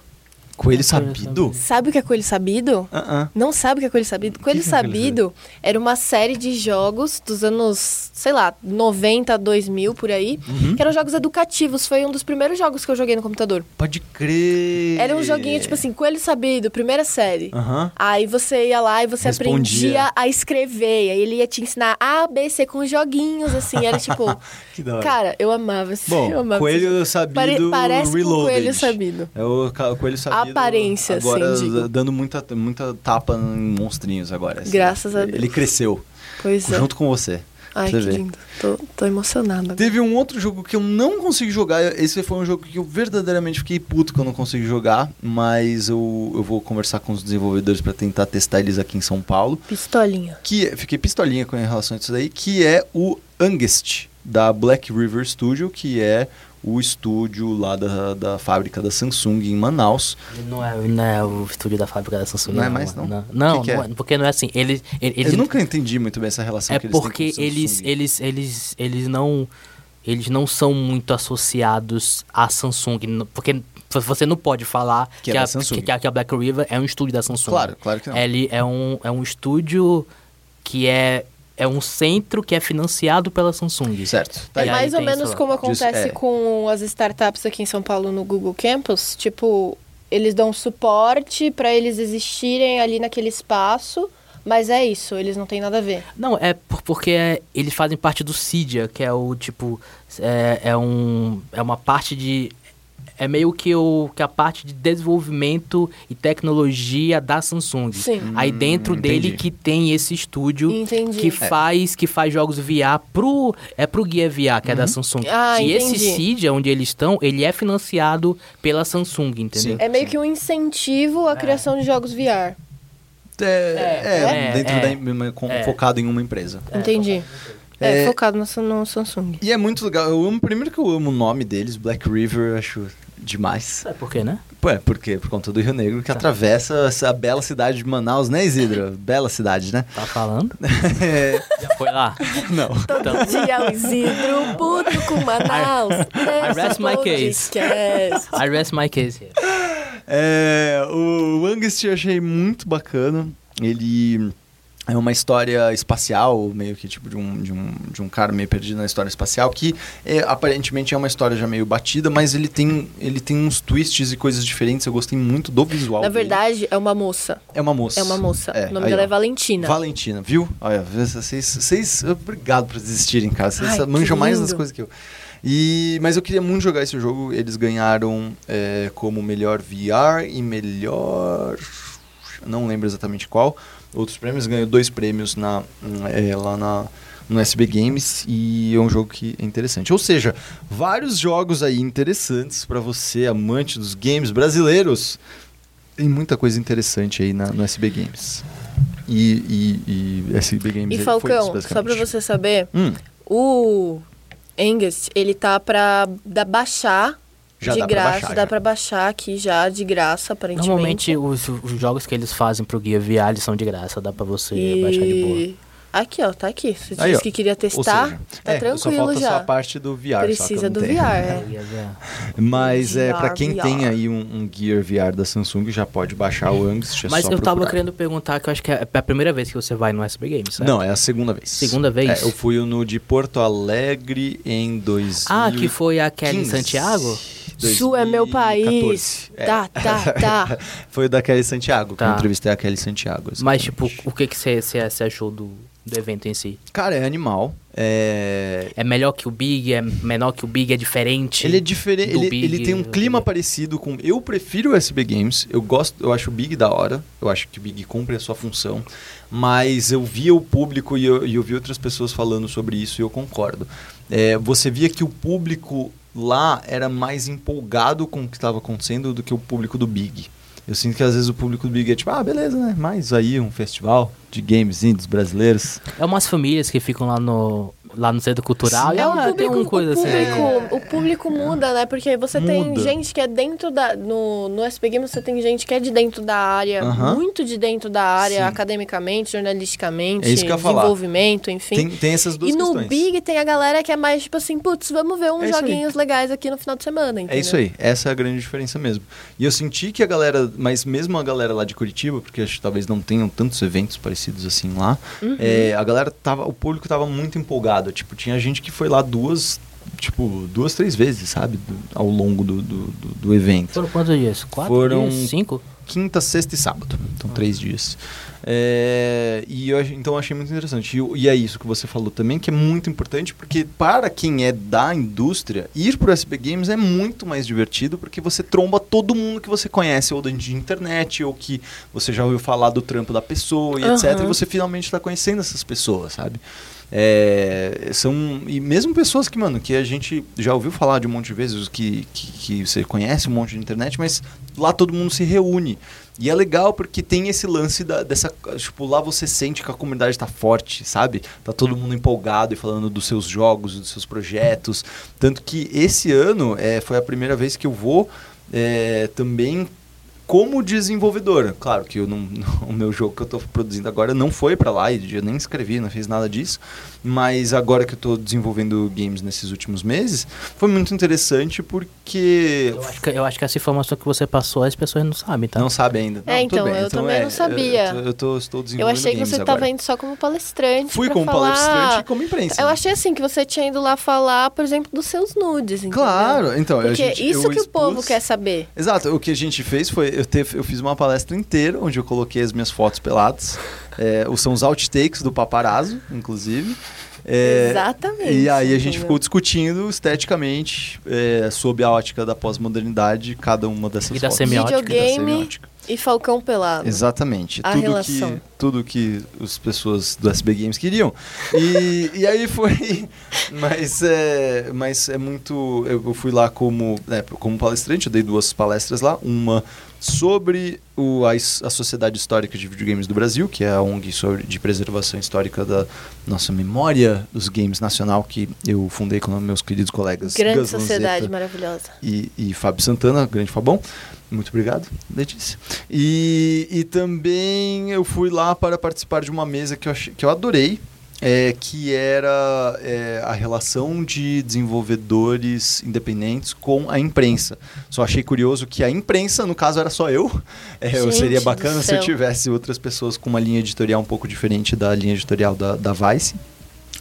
Coelho sabido? Sabe o que é coelho sabido? Uh -uh. Não sabe o que é coelho sabido? Coelho que sabido é era uma série de jogos dos anos, sei lá, 90, 2000 por aí, uhum. que eram jogos educativos. Foi um dos primeiros jogos que eu joguei no computador. Pode crer. Era um joguinho tipo assim, coelho sabido, primeira série. Uhum. Aí você ia lá e você Respondia. aprendia a escrever. Aí ele ia te ensinar A, B, C com joguinhos, assim. Era tipo. que da hora. Cara, eu amava esse Bom, eu amava coelho sabido. Pare parece reloaded. coelho sabido. É o coelho sabido aparência, agora, assim, digo. dando muita, muita tapa em monstrinhos agora. Assim. Graças a Deus. Ele cresceu. Pois é. Junto com você. Ai, que lindo. Tô, tô emocionada. Teve um outro jogo que eu não consegui jogar. Esse foi um jogo que eu verdadeiramente fiquei puto que eu não consegui jogar. Mas eu, eu vou conversar com os desenvolvedores para tentar testar eles aqui em São Paulo. Pistolinha. Que é, fiquei pistolinha com relação a isso daí. Que é o Angest, da Black River Studio, que é o estúdio lá da, da fábrica da Samsung em Manaus. Não é, não é o estúdio da fábrica da Samsung. Não, é mais, não? Não, não, que que é? não é, porque não é assim. Eles, eles, Eu nunca entendi muito bem essa relação é que eles porque têm com eles, eles, eles, eles não eles não são muito associados à Samsung, porque você não pode falar que, que, é a, que, que a Black River é um estúdio da Samsung. Claro, claro que não. Ele é um, é um estúdio que é é um centro que é financiado pela Samsung. Certo. Tá é mais ou menos como acontece é. com as startups aqui em São Paulo no Google Campus. Tipo, eles dão suporte para eles existirem ali naquele espaço. Mas é isso, eles não têm nada a ver. Não, é porque eles fazem parte do Cydia, que é o tipo. É, é, um, é uma parte de é meio que, o, que a parte de desenvolvimento e tecnologia da Samsung. Sim. Aí dentro hum, dele que tem esse estúdio entendi. que faz que faz jogos VR pro é pro Gear VR, que é da Samsung. Ah, e entendi. esse Cydia onde eles estão, ele é financiado pela Samsung, entendeu? Sim. É meio que um incentivo à criação de jogos VR. É, é, É, dentro é, da em- com- é. focado em uma empresa. Entendi. É, É. focado no, no Samsung. E é muito legal. Eu amo, primeiro que eu amo o nome deles, Black River, eu acho demais. É por quê, né? É porque por conta do Rio Negro que atravessa essa bela cidade de Manaus, né, Isidro? bela cidade, né? Tá falando? É, Já foi lá? não. Todo dia o Isidro puto com Manaus. I rest my case. case. I rest my case here. É, o Angst eu achei muito bacana. Ele é uma história espacial, meio que tipo de um, de um, de um cara meio perdido na história espacial, que é, aparentemente é uma história já meio batida, mas ele tem, ele tem uns twists e coisas diferentes. Eu gostei muito do visual. Na dele. verdade, é uma moça. é uma moça. É uma moça. É, o nome aí, dela ó. é Valentina. Valentina, viu? Olha, vocês, vocês obrigado por desistirem, cara. Vocês Ai, manjam mais das coisas que eu. E, mas eu queria muito jogar esse jogo. Eles ganharam é, como melhor VR e melhor. Não lembro exatamente qual. Outros prêmios. Ganhou dois prêmios na, é, lá na, no SB Games. E é um jogo que é interessante. Ou seja, vários jogos aí interessantes para você, amante dos games brasileiros. Tem muita coisa interessante aí na, no SB Games. E, e, e SB Games E Falcão, isso, só pra você saber, Hum, o Engest, ele tá pra da baixar Já de dá pra graça. baixar, dá pra baixar aqui já de graça, aparentemente. Normalmente os, os jogos que eles fazem pro Guia VR eles são de graça, dá pra você baixar de boa. E... Aqui, ó, tá aqui. Você Aí, disse ó. que queria testar, seja, tá é, só tranquilo falta já. só a parte do VR. só que eu Precisa não do tenho. VR, é. Mas é, para quem VR. tem aí um, um Gear VR da Samsung, já pode baixar o Angst. É Mas só eu tava procurar. querendo perguntar, que eu acho que é a primeira vez que você vai no SB Games, certo? Não, é a segunda vez. Segunda vez? É, eu fui no de Porto Alegre em 2000. Ah, que foi a Kelly Santiago? Sul é meu país. 2014. É. Tá, tá, tá. Foi o da Kelly Santiago, que Tá. eu entrevistei a Kelly Santiago. Mas, exatamente. tipo, o que que você você achou do, do evento em si? Cara, é animal. É... É melhor que o Big? É menor que o Big? É diferente? Ele é diferente, ele, Big, ele tem um clima Big. parecido com. Eu prefiro o SB Games, eu gosto, eu acho o Big da hora, eu acho que o Big cumpre a sua função, mas eu via o público e eu, e eu vi outras pessoas falando sobre isso e eu concordo. é, você via que o público lá era mais empolgado com o que estava acontecendo do que o público do Big. Eu sinto que às vezes o público do Big é tipo, ah, beleza, né? Mais aí um festival de games dos brasileiros. É umas famílias que ficam lá no, lá no centro cultural. Sim. E É, o ah, tem público, uma coisa o assim. público, o público muda, né? Porque você tem Muda. gente que é dentro da. No, no SP Games você tem gente que é de dentro da área, Aham. muito de dentro da área, Sim. academicamente, jornalisticamente, É isso que eu ia falar. desenvolvimento, enfim. Tem, tem essas duas E no questões. Big tem a galera que é mais tipo assim, putz, vamos ver uns É joguinhos legais aqui no final de semana, entendeu? É isso aí, essa é a grande diferença mesmo. E eu senti que a galera, mas mesmo a galera lá de Curitiba, porque acho que talvez não tenham tantos eventos parecidos assim lá, Uhum. é, a galera tava, o público tava muito empolgado. Tipo, tinha gente que foi lá duas, tipo, duas, três vezes, sabe? do- ao longo do, do, do- evento. Foram quantos dias? Quatro Foram- dias? Cinco? Quinta, sexta e sábado. Então, três dias. É, e eu, então eu achei muito interessante. E, o- e é isso que você falou também, que é muito importante, porque para quem é da indústria, ir pro SB Games é muito mais divertido, porque você tromba todo mundo que você conhece, ou de internet, ou que você já ouviu falar do trampo da pessoa, e etc. Aham. E você finalmente está conhecendo essas pessoas, sabe? É, são e mesmo pessoas que mano que a gente já ouviu falar de um monte de vezes que, que, que você conhece um monte de internet mas lá todo mundo se reúne. E é legal porque tem esse lance da, dessa tipo lá você sente que a comunidade está forte sabe? Tá todo mundo empolgado e falando dos seus jogos dos seus projetos. Tanto que esse ano é, foi a primeira vez que eu vou é, também como desenvolvedor. Claro que eu não, o meu jogo que eu estou produzindo agora não foi para lá, e eu nem escrevi, não fiz nada disso. Mas agora que eu estou desenvolvendo games nesses últimos meses, foi muito interessante porque. Eu acho, que, eu acho que essa informação que você passou as pessoas não sabem, tá? Não sabe ainda. É, Não, então, bem. eu também não sabia. Eu, eu tô, estou Eu desenvolvendo achei que games você agora. tava indo só como palestrante. Fui como falar... palestrante e como imprensa. Eu né? achei assim que você tinha ido lá falar, por exemplo, dos seus nudes, entendeu? Claro, então. a Porque gente- isso eu que o povo expus- quer saber. Exato, o que a gente fez foi, eu, teve, eu fiz uma palestra inteira, onde eu coloquei as minhas fotos peladas, é, os- são os outtakes do paparazzo, inclusive. É, Exatamente. E aí a gente entendeu? ficou discutindo esteticamente, é, sob a ótica da pós-modernidade, cada uma dessas E da fotos. semiótica. E da Videogame. semiótica. E Falcão Pelado. Exatamente. A tudo relação. que tudo que as pessoas do SB Games queriam. E, e aí foi. Mas é, mas é muito. Eu eu fui lá como, né, como palestrante, eu dei duas palestras lá. Uma sobre o, a, a Sociedade Histórica de Videogames do Brasil, que é a ONG sobre, de preservação histórica da nossa memória dos games nacional, que eu fundei com meus queridos colegas. Grande Gus sociedade Lanzetta maravilhosa. e, e Fábio Santana, grande Fabão. Muito obrigado, Letícia. E, e também eu fui lá para participar de uma mesa que eu, achei, que eu adorei, é, que era é, a relação de desenvolvedores independentes com a imprensa. Só achei curioso que a imprensa, no caso, era só eu. É, Gente seria bacana se eu tivesse outras pessoas com uma linha editorial um pouco diferente da linha editorial da, da Vice.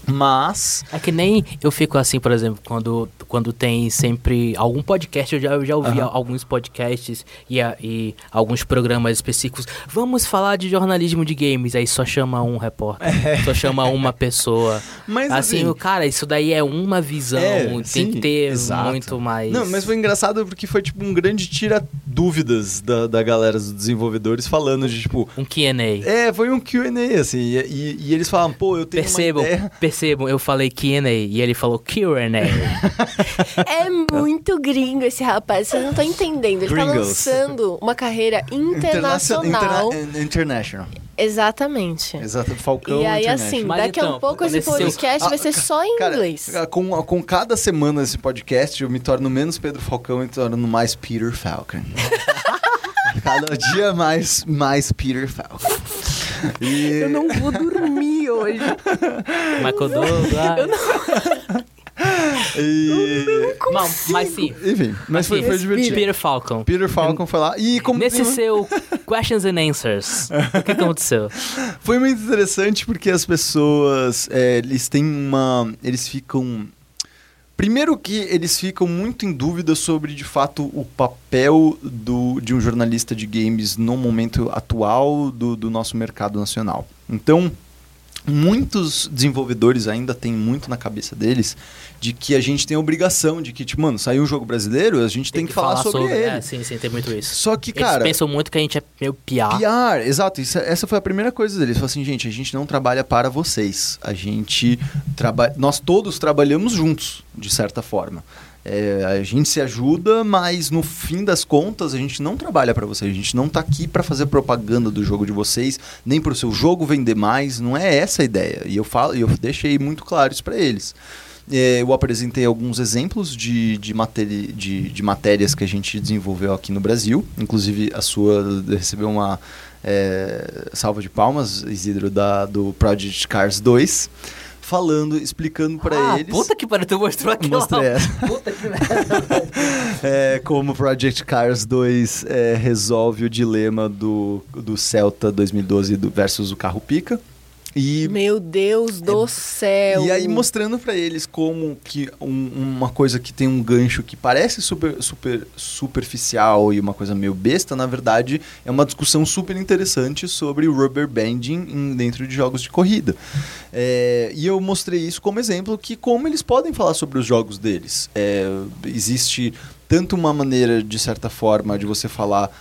Mas É que nem eu fico assim, por exemplo, quando, quando tem sempre algum podcast, eu já, eu já ouvi Aham. alguns podcasts e, a- e alguns programas específicos. Vamos falar de jornalismo de games, aí só chama um repórter, só chama uma pessoa. Mas, assim, assim, cara, isso daí é uma visão, É, tem sim, que ter exato. muito mais. Não, mas foi engraçado porque foi tipo um grande tira dúvidas da, da galera dos desenvolvedores falando de tipo. um Q&A. É, foi um QA, assim, e, e- e eles falam, pô, eu tenho Percebam, uma ideia. percebam, eu falei Q&A e ele falou Q&A. É muito gringo esse rapaz, vocês não estão entendendo. Ele Gringos. tá lançando uma carreira internacional. Interna- international. Exatamente. Exato, Falcão E aí, assim, Mas daqui a então, pouco esse nesse seu- podcast vai ser só em Cara, inglês. Com, com cada semana desse podcast, eu me torno menos Pedro Falcão e me torno mais Peter Falcon. cada dia mais, mais Peter Falcon. E... Eu não vou dormir hoje. Michael Douglas. e... Não, mas sim. Enfim, mas foi, foi divertido. Peter Falcon. Peter Falcon foi lá. E como Nesse seu questions and answers, o que aconteceu? Foi muito interessante porque as pessoas, é, eles têm uma... Eles ficam... Primeiro que eles ficam muito em dúvida sobre, de fato, o papel do, de um jornalista de games no momento atual do, do nosso mercado nacional. Então, muitos desenvolvedores ainda têm muito na cabeça deles de que a gente tem a obrigação de que, tipo, mano, saiu um jogo brasileiro, a gente tem, tem que, que, falar, sobre, sobre, ele. É, sim, sim, tem muito isso. Só que, cara... Eles pensam muito que a gente é meio piar. Piar, exato. Isso, essa foi a primeira coisa deles. Falaram assim, gente, a gente não trabalha para vocês. A gente trabalha... Nós todos trabalhamos juntos, de certa forma. É, a gente se ajuda, mas no fim das contas a gente não trabalha para vocês. A gente não tá aqui para fazer propaganda do jogo de vocês, nem para o seu jogo vender mais. Não é essa a ideia. E eu falo, eu deixei muito claro isso para eles. É, eu apresentei alguns exemplos de, de, matéria, de, de, matérias que a gente desenvolveu aqui no Brasil. Inclusive a sua recebeu uma é, salva de palmas, Isidro, da, do Project Cars 2 falando, explicando para ah, eles. Puta que pariu, tu mostrou aqui. Mostrei essa. Puta que é, como Project Cars 2 é, resolve o dilema do, do Celta 2012 do, versus o carro pica. E, Meu Deus do é, céu! E aí mostrando para eles como que um, uma coisa que tem um gancho que parece super, super superficial e uma coisa meio besta, na verdade é uma discussão super interessante sobre rubber banding dentro de jogos de corrida. É, e eu mostrei isso como exemplo que como eles podem falar sobre os jogos deles. É, existe tanto uma maneira, de certa forma, de você falar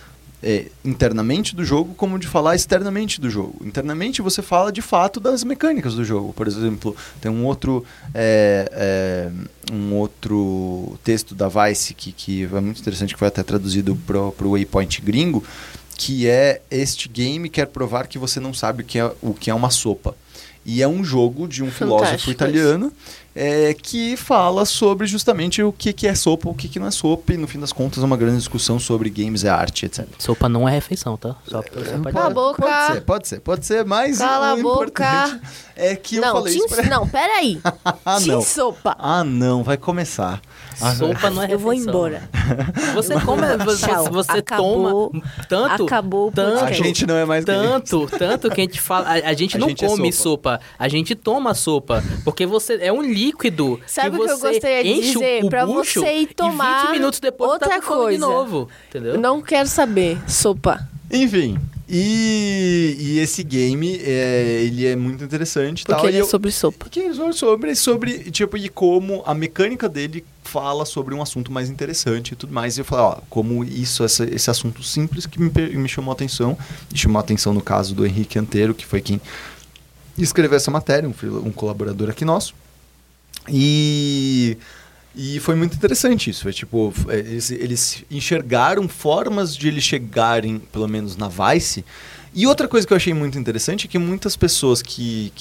é, internamente do jogo como de falar externamente do jogo. Internamente você fala de fato das mecânicas do jogo. Por exemplo, tem um outro é, é, um outro texto da Vice que, que é muito interessante que foi até traduzido para o Waypoint gringo, que é este game quer provar que você não sabe o que é, o que é uma sopa. E é um jogo de um Fantástico filósofo italiano é, que fala sobre justamente o que, que é sopa, o que, que não é sopa, e no fim das contas é uma grande discussão sobre games é arte, etc. Sopa não é refeição, tá? Só é, Cala a boca! Pode ser, pode ser, pode ser, mas Cala o importante é que eu falei isso pra... Não, peraí. ah, não. sopa. Ah, não, vai começar. Sopa não é refeição. Eu vou embora. Você come, você, você acabou, toma tanto, acabou tanto, a gente não é mais tanto, tanto que a gente fala, a, a gente a não gente é come é sopa. sopa. a gente toma sopa, porque você é um líquido Sabe que, o que eu gostaria de dizer? Pra você ir tomar e 20 minutos depois outra tá coisa. de novo, entendeu? Eu não quero saber, sopa. Enfim, e, e, esse game, é, ele é muito interessante. Porque tal, ele é eu, sobre sopa. É sobre, sobre, tipo, e como a mecânica dele fala sobre um assunto mais interessante e tudo mais. E eu falei, ó, como isso, essa, esse assunto simples que me, me chamou a atenção. E chamou a atenção no caso do Henrique Anteiro, que foi quem escreveu essa matéria, um, um colaborador aqui nosso. E... E foi muito interessante isso. Tipo, é, eles, eles enxergaram formas de eles chegarem, pelo menos na Vice, e outra coisa que eu achei muito interessante é que muitas pessoas que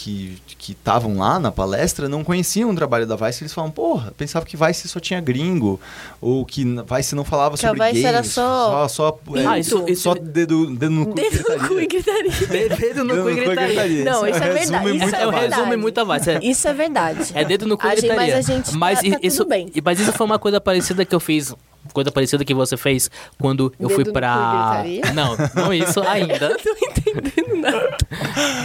estavam que, lá na palestra não conheciam o trabalho da Vice. Eles falam, porra, pensava que Vice só tinha gringo. Ou que Vice não falava que sobre a Vice games. era só... Só, só, é, ah, isso, isso, só dedo, dedo no cu dedo e gritaria. No cu e gritaria. dedo no cu e gritaria. Não, isso é, verdade. Isso é, é um resumo muito a Vice. É, isso é verdade. É dedo no cu e gritaria. Mas a gente mas tá, tá isso, tudo bem. Mas isso foi uma coisa parecida que eu fiz coisa parecida que você fez quando eu Dedo fui pra. Não, não isso ainda. eu não tô entendendo nada.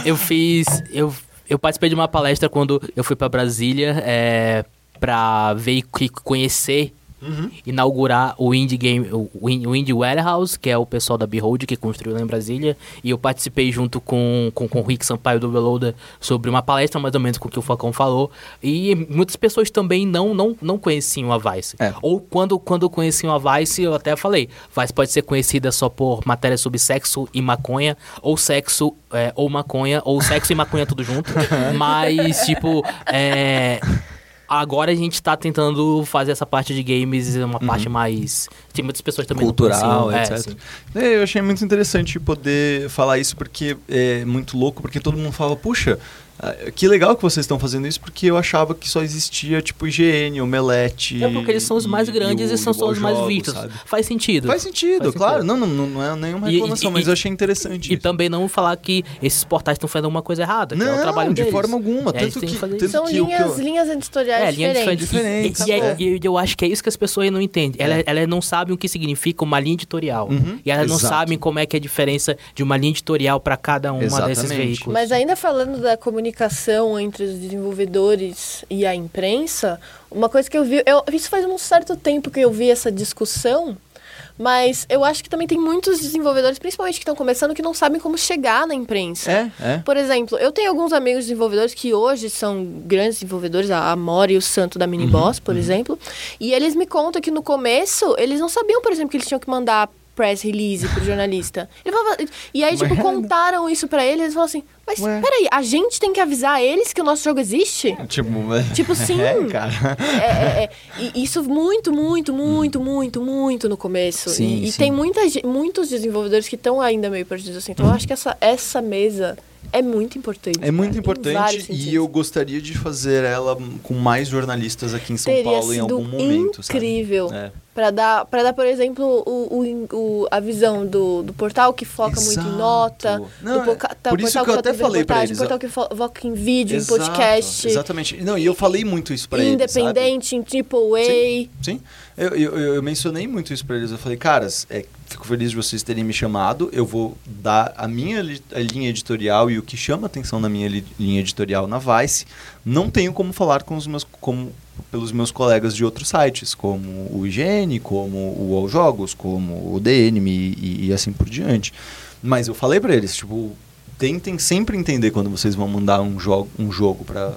Eu fiz. Eu, eu participei de uma palestra quando eu fui para Brasília é, pra ver e conhecer uhum. inaugurar o Indie Game, o, Indie Warehouse, que é o pessoal da Behold que construiu lá em Brasília. E eu participei junto com, com, com o Rick Sampaio do Beloader sobre uma palestra, mais ou menos com o que o Falcão falou. E muitas pessoas também não, não, não conheciam a Vice. É. Ou quando, quando conheciam a Vice, eu até falei, Vice pode ser conhecida só por matéria sobre sexo e maconha, ou sexo é, ou maconha, ou sexo e maconha tudo junto. Mas, tipo, é Agora a gente tá tentando fazer essa parte de games uma uhum. parte mais. Tem muitas pessoas também Cultural, etc. É, eu achei muito interessante poder falar isso porque é muito louco, porque todo mundo fala, puxa, que legal que vocês estão fazendo isso, porque eu achava que só existia, tipo, IGN, Omelete. É porque eles são os mais grandes e, e são só os mais vistos. Faz sentido. Faz sentido, Faz claro. Sentido. Não, não, não é nenhuma reclamação, e, mas eu achei interessante. E, também não falar que esses portais estão fazendo alguma coisa errada. Não, é o trabalho de deles. forma alguma. Tanto que, tanto são que linhas, eu... linhas editoriais é, diferentes. diferentes. E, é, e, eu acho que é isso que as pessoas não entendem. Elas, é. elas não sabem o que significa uma linha editorial. Uhum, e elas não sabem como é que é a diferença de uma linha editorial para cada uma Exatamente. desses veículos. Mas ainda falando da comunicação entre os desenvolvedores e a imprensa, uma coisa que eu vi, eu, isso faz um certo tempo que eu vi essa discussão, Mas eu acho que também tem muitos desenvolvedores, principalmente que estão começando, que não sabem como chegar na imprensa. É, é. Por exemplo, eu tenho alguns amigos desenvolvedores que hoje são grandes desenvolvedores, a Amora e o Santo da Miniboss, por exemplo, e eles me contam que no começo eles não sabiam, por exemplo, que eles tinham que mandar press release pro jornalista. Ele falava- e aí, tipo, Ué. contaram isso pra eles, eles falaram assim, mas Ué. peraí, a gente tem que avisar eles que o nosso jogo existe? Tipo, Tipo, sim. É, cara. É, é, é. E isso muito, muito, muito, muito, muito no começo. Sim, e e sim. tem muita, muitos desenvolvedores que estão ainda meio perdidos assim. Então eu acho que essa, essa mesa é muito importante. É muito cara, importante e eu gostaria de fazer ela com mais jornalistas aqui em São Teria Paulo em algum momento, incrível. É. Pra dar, pra dar, por exemplo, o, o- o- a visão do, do portal que foca muito Exato. em nota. Não, do poca- é- tá, por isso que eu até falei reportagem, eles, portal que fo- foca em vídeo, Exato, em podcast. Exatamente. Não, e eu falei muito isso pra eles? Independente, em AAA. Sim, eu, eu, eu mencionei muito isso pra eles. Eu falei, caras, é, fico feliz de vocês terem me chamado. Eu vou dar a minha li- a linha editorial e o que chama atenção na minha li- linha editorial na Vice. Não tenho como falar com os meus, como, pelos meus colegas de outros sites, como o IGN, como o All Jogos, como o DNM e, e assim por diante. Mas eu falei pra eles, tipo, tentem sempre entender quando vocês vão mandar um jogo, um jogo para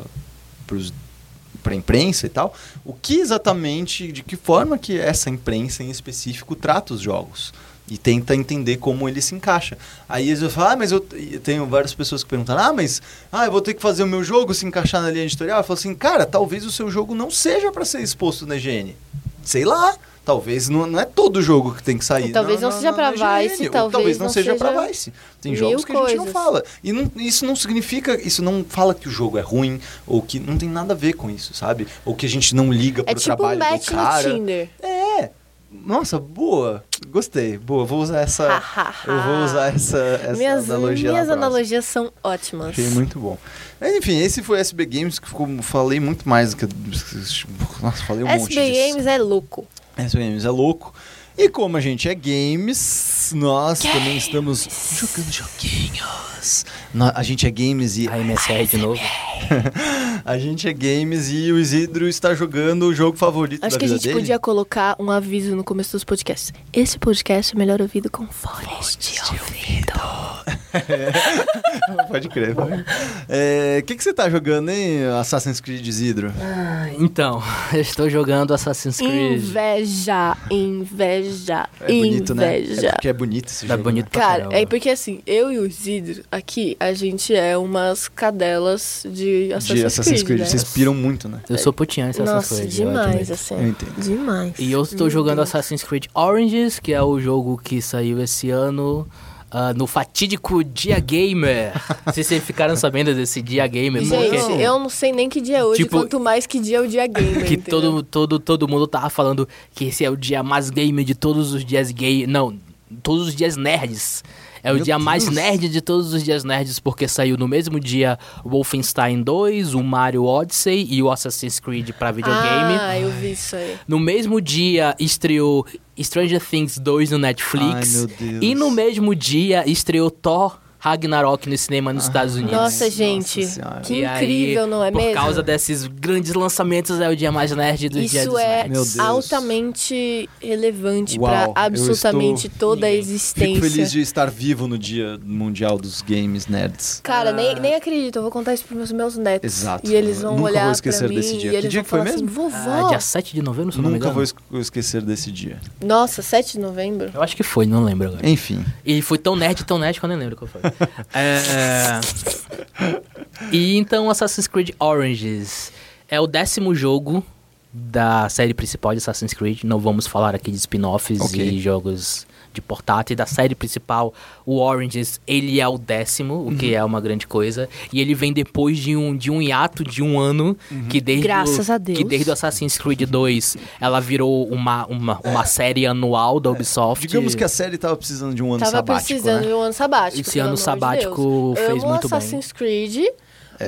para imprensa e tal, o que exatamente, de que forma que essa imprensa em específico trata os jogos e tenta entender como ele se encaixa. Aí eles vão falar, ah, mas eu tenho várias pessoas que perguntam, ah, mas ah, eu vou ter que fazer o meu jogo se encaixar na linha editorial. Eu falo assim, cara, talvez o seu jogo não seja para ser exposto na IGN. Sei lá. Talvez não, não é todo jogo que tem que sair. Talvez não seja IGN, Vice, ou talvez não, não seja seja pra Vice. Tem jogos que a gente não coisas. fala. E não- isso não significa, isso não fala que o jogo é ruim, ou que não tem nada a ver com isso, sabe? Ou que a gente não liga É pro tipo um trabalho do match no cara. Tinder. É. Nossa, boa. Gostei. Boa, vou usar essa. eu vou usar essa, essa minhas analogia. na minhas analogias são ótimas. Achei muito bom. Mas, enfim, esse foi o SB Games, que ficou, falei muito mais do que. Nossa, falei um monte SB disso. Games é louco. SB Games é louco. E como a gente é games, nós também estamos jogando joguinhos. A gente é games e A MSR de novo. a gente é games e o Isidro está jogando o jogo favorito Acho da que a vida gente dele. podia colocar um aviso no começo dos podcasts. Esse podcast é melhor ouvido com fones de ouvido. Pode crer. vai. É, O que, que você tá jogando, hein, Assassin's Creed Isidro? Então, eu estou jogando Assassin's Creed. Inveja, inveja, É bonito, né? inveja. É porque é bonito esse É jogo. bonito né? pra Cara, caramba. é porque assim, eu e o Isidro aqui, a gente é umas cadelas de Assassin's, De Assassin's Creed. né? Vocês piram muito, né? Eu sou putinha em Assassin's Nossa, Creed. eu demais, admito. assim. Eu entendo. Demais. E eu estou jogando. Assassin's Creed Oranges, que é o jogo que saiu esse ano. Ah, no fatídico Dia Gamer. Vocês ficaram sabendo desse Dia Gamer? Gente, porque- eu não sei nem que dia é hoje, Tipo, quanto mais que dia é o dia gamer. que entendeu? todo, todo, todo mundo tava falando que esse é o dia mais gamer de todos os dias gay. Não, todos os dias nerds. É o Meu dia mais Deus. nerd de todos os dias nerds, porque saiu no mesmo dia Wolfenstein 2, o Mario Odyssey e o Assassin's Creed pra videogame. Ah, eu vi isso aí. No mesmo dia estreou Stranger Things 2 no Netflix. Ai, meu Deus. E no mesmo dia estreou Thor Ragnarok no cinema nos Estados Unidos. Nossa, gente, Senhora. que E aí, incrível, não é por mesmo? causa desses grandes lançamentos, é o dia mais nerd dias Isso é nerds. Meu Deus. altamente relevante eu absolutamente estou- toda a existência. Fico feliz de estar vivo no dia mundial dos games nerds. Cara, Ah. nem, nem acredito, eu vou contar isso pros meus, meus netos. Exato. E eles vão Nunca olhar vou esquecer pra mim desse dia. e Que dia que foi falar mesmo? assim, vovó. Ah, dia 7 de novembro, se eu não me Nunca vou esquecer desse dia. Nossa, 7 de novembro? Eu acho que foi, não lembro agora. Enfim. E foi tão nerd, tão nerd que eu nem lembro qual foi. É, E então Assassin's Creed Oranges é o décimo jogo da série principal de Assassin's Creed. Não vamos falar aqui de spin-offs Ok. e jogos de portátil. Da série principal, o Oranges, ele é o décimo, o que é uma grande coisa. E ele vem depois de um, de um hiato de um ano, que desde Graças o, a Deus. Que desde o Assassin's Creed 2, ela virou uma, uma, uma série anual da Ubisoft. Digamos que a série tava precisando de um ano Tava sabático, precisando né? de um ano sabático. Esse ano de sabático Deus. fez Amo muito bem. Assassin's Creed,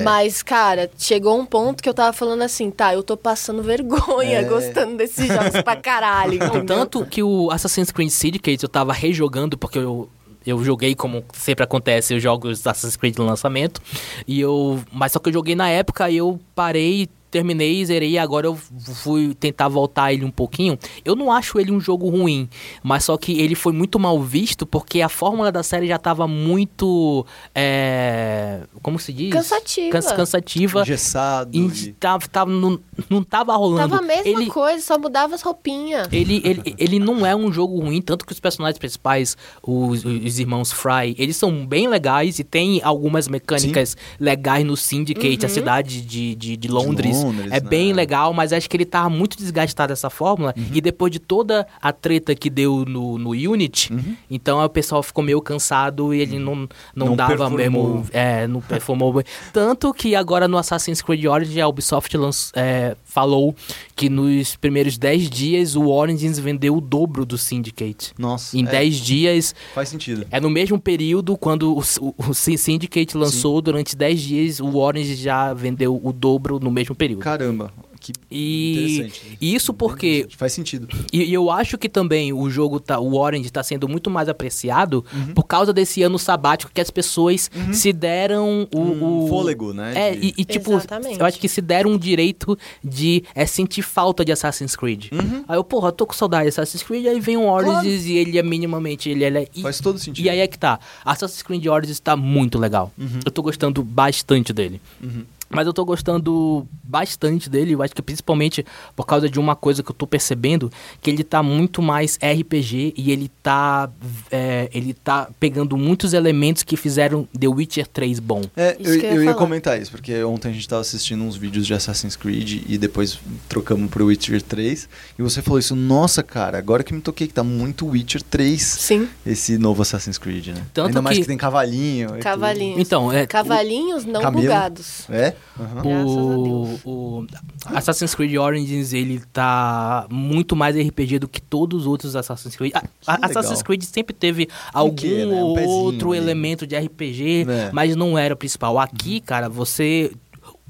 mas, cara, chegou um ponto que eu tava falando assim, tá, eu tô passando vergonha É. gostando desses jogos pra caralho. Não, entendeu? tanto que o Assassin's Creed Syndicate eu tava rejogando, porque eu, eu joguei como sempre acontece, eu jogo os Assassin's Creed no lançamento. E eu. Mas só que eu joguei na época e eu parei terminei, zerei, agora eu fui tentar voltar ele um pouquinho. Eu não acho ele um jogo ruim, mas só que ele foi muito mal visto porque a fórmula da série já estava muito. É, como se diz? Cansativa. Cansa- cansativa. Engessado. E e- tava, tava, não, não tava rolando. Tava a mesma ele, coisa, só mudava as roupinhas. ele, ele, ele não é um jogo ruim, tanto que os personagens principais, os, os irmãos Fry, eles são bem legais e tem algumas mecânicas legais no Syndicate, a cidade de, de, de Londres. É né? bem legal, mas acho que ele tava muito desgastado dessa fórmula. E depois de toda a treta que deu no, no Unity, então o pessoal ficou meio cansado e ele não, não, Não dava performou. mesmo. É, não performou. Tanto que agora no Assassin's Creed Origins, a Ubisoft lanç- é, falou que nos primeiros 10 dias o Origins vendeu o dobro do Syndicate. Nossa. Em é, 10 dias, Faz sentido. é no mesmo período quando o, o, o Syndicate lançou, durante 10 dias o Orange já vendeu o dobro no mesmo período. Caramba. Que E, interessante. e isso porque. Faz sentido. e, e eu acho que também o jogo, tá, o Orange, tá sendo muito mais apreciado Uhum. por causa desse ano sabático que as pessoas se deram o, Um o- fôlego, né? É, de- e, e, tipo, Exatamente. eu acho que se deram o direito de é, sentir falta de Assassin's Creed. Uhum. Aí eu, porra, tô com saudade de Assassin's Creed, aí vem o Origins e ele é minimamente. Ele, ele é, Faz todo sentido. e aí é que tá. Assassin's Creed Origins tá muito legal. Eu tô gostando bastante dele. Uhum. Mas eu tô gostando bastante dele, eu acho que principalmente por causa de uma coisa que eu tô percebendo, que ele tá muito mais RPG e ele tá, é, ele tá pegando muitos elementos que fizeram The Witcher 3 bom. É, eu, que eu ia eu ia comentar isso, porque ontem a gente tava assistindo uns vídeos de Assassin's Creed e depois trocamos pro Witcher 3. E você falou isso, nossa, cara, agora que me toquei que tá muito Witcher 3, Sim, esse novo Assassin's Creed, né? Tanto Ainda mais que- que tem cavalinho. e cavalinhos. Então, é, Cavalinhos não Camelo. bugados. É? A o, o Assassin's Creed Origins ele tá muito mais RPG do que todos os outros Assassin's Creed. A- a- legal. Assassin's Creed sempre teve algum quê, né? Um pezinho outro ali. elemento de RPG, É. mas não era o principal. Aqui, cara, você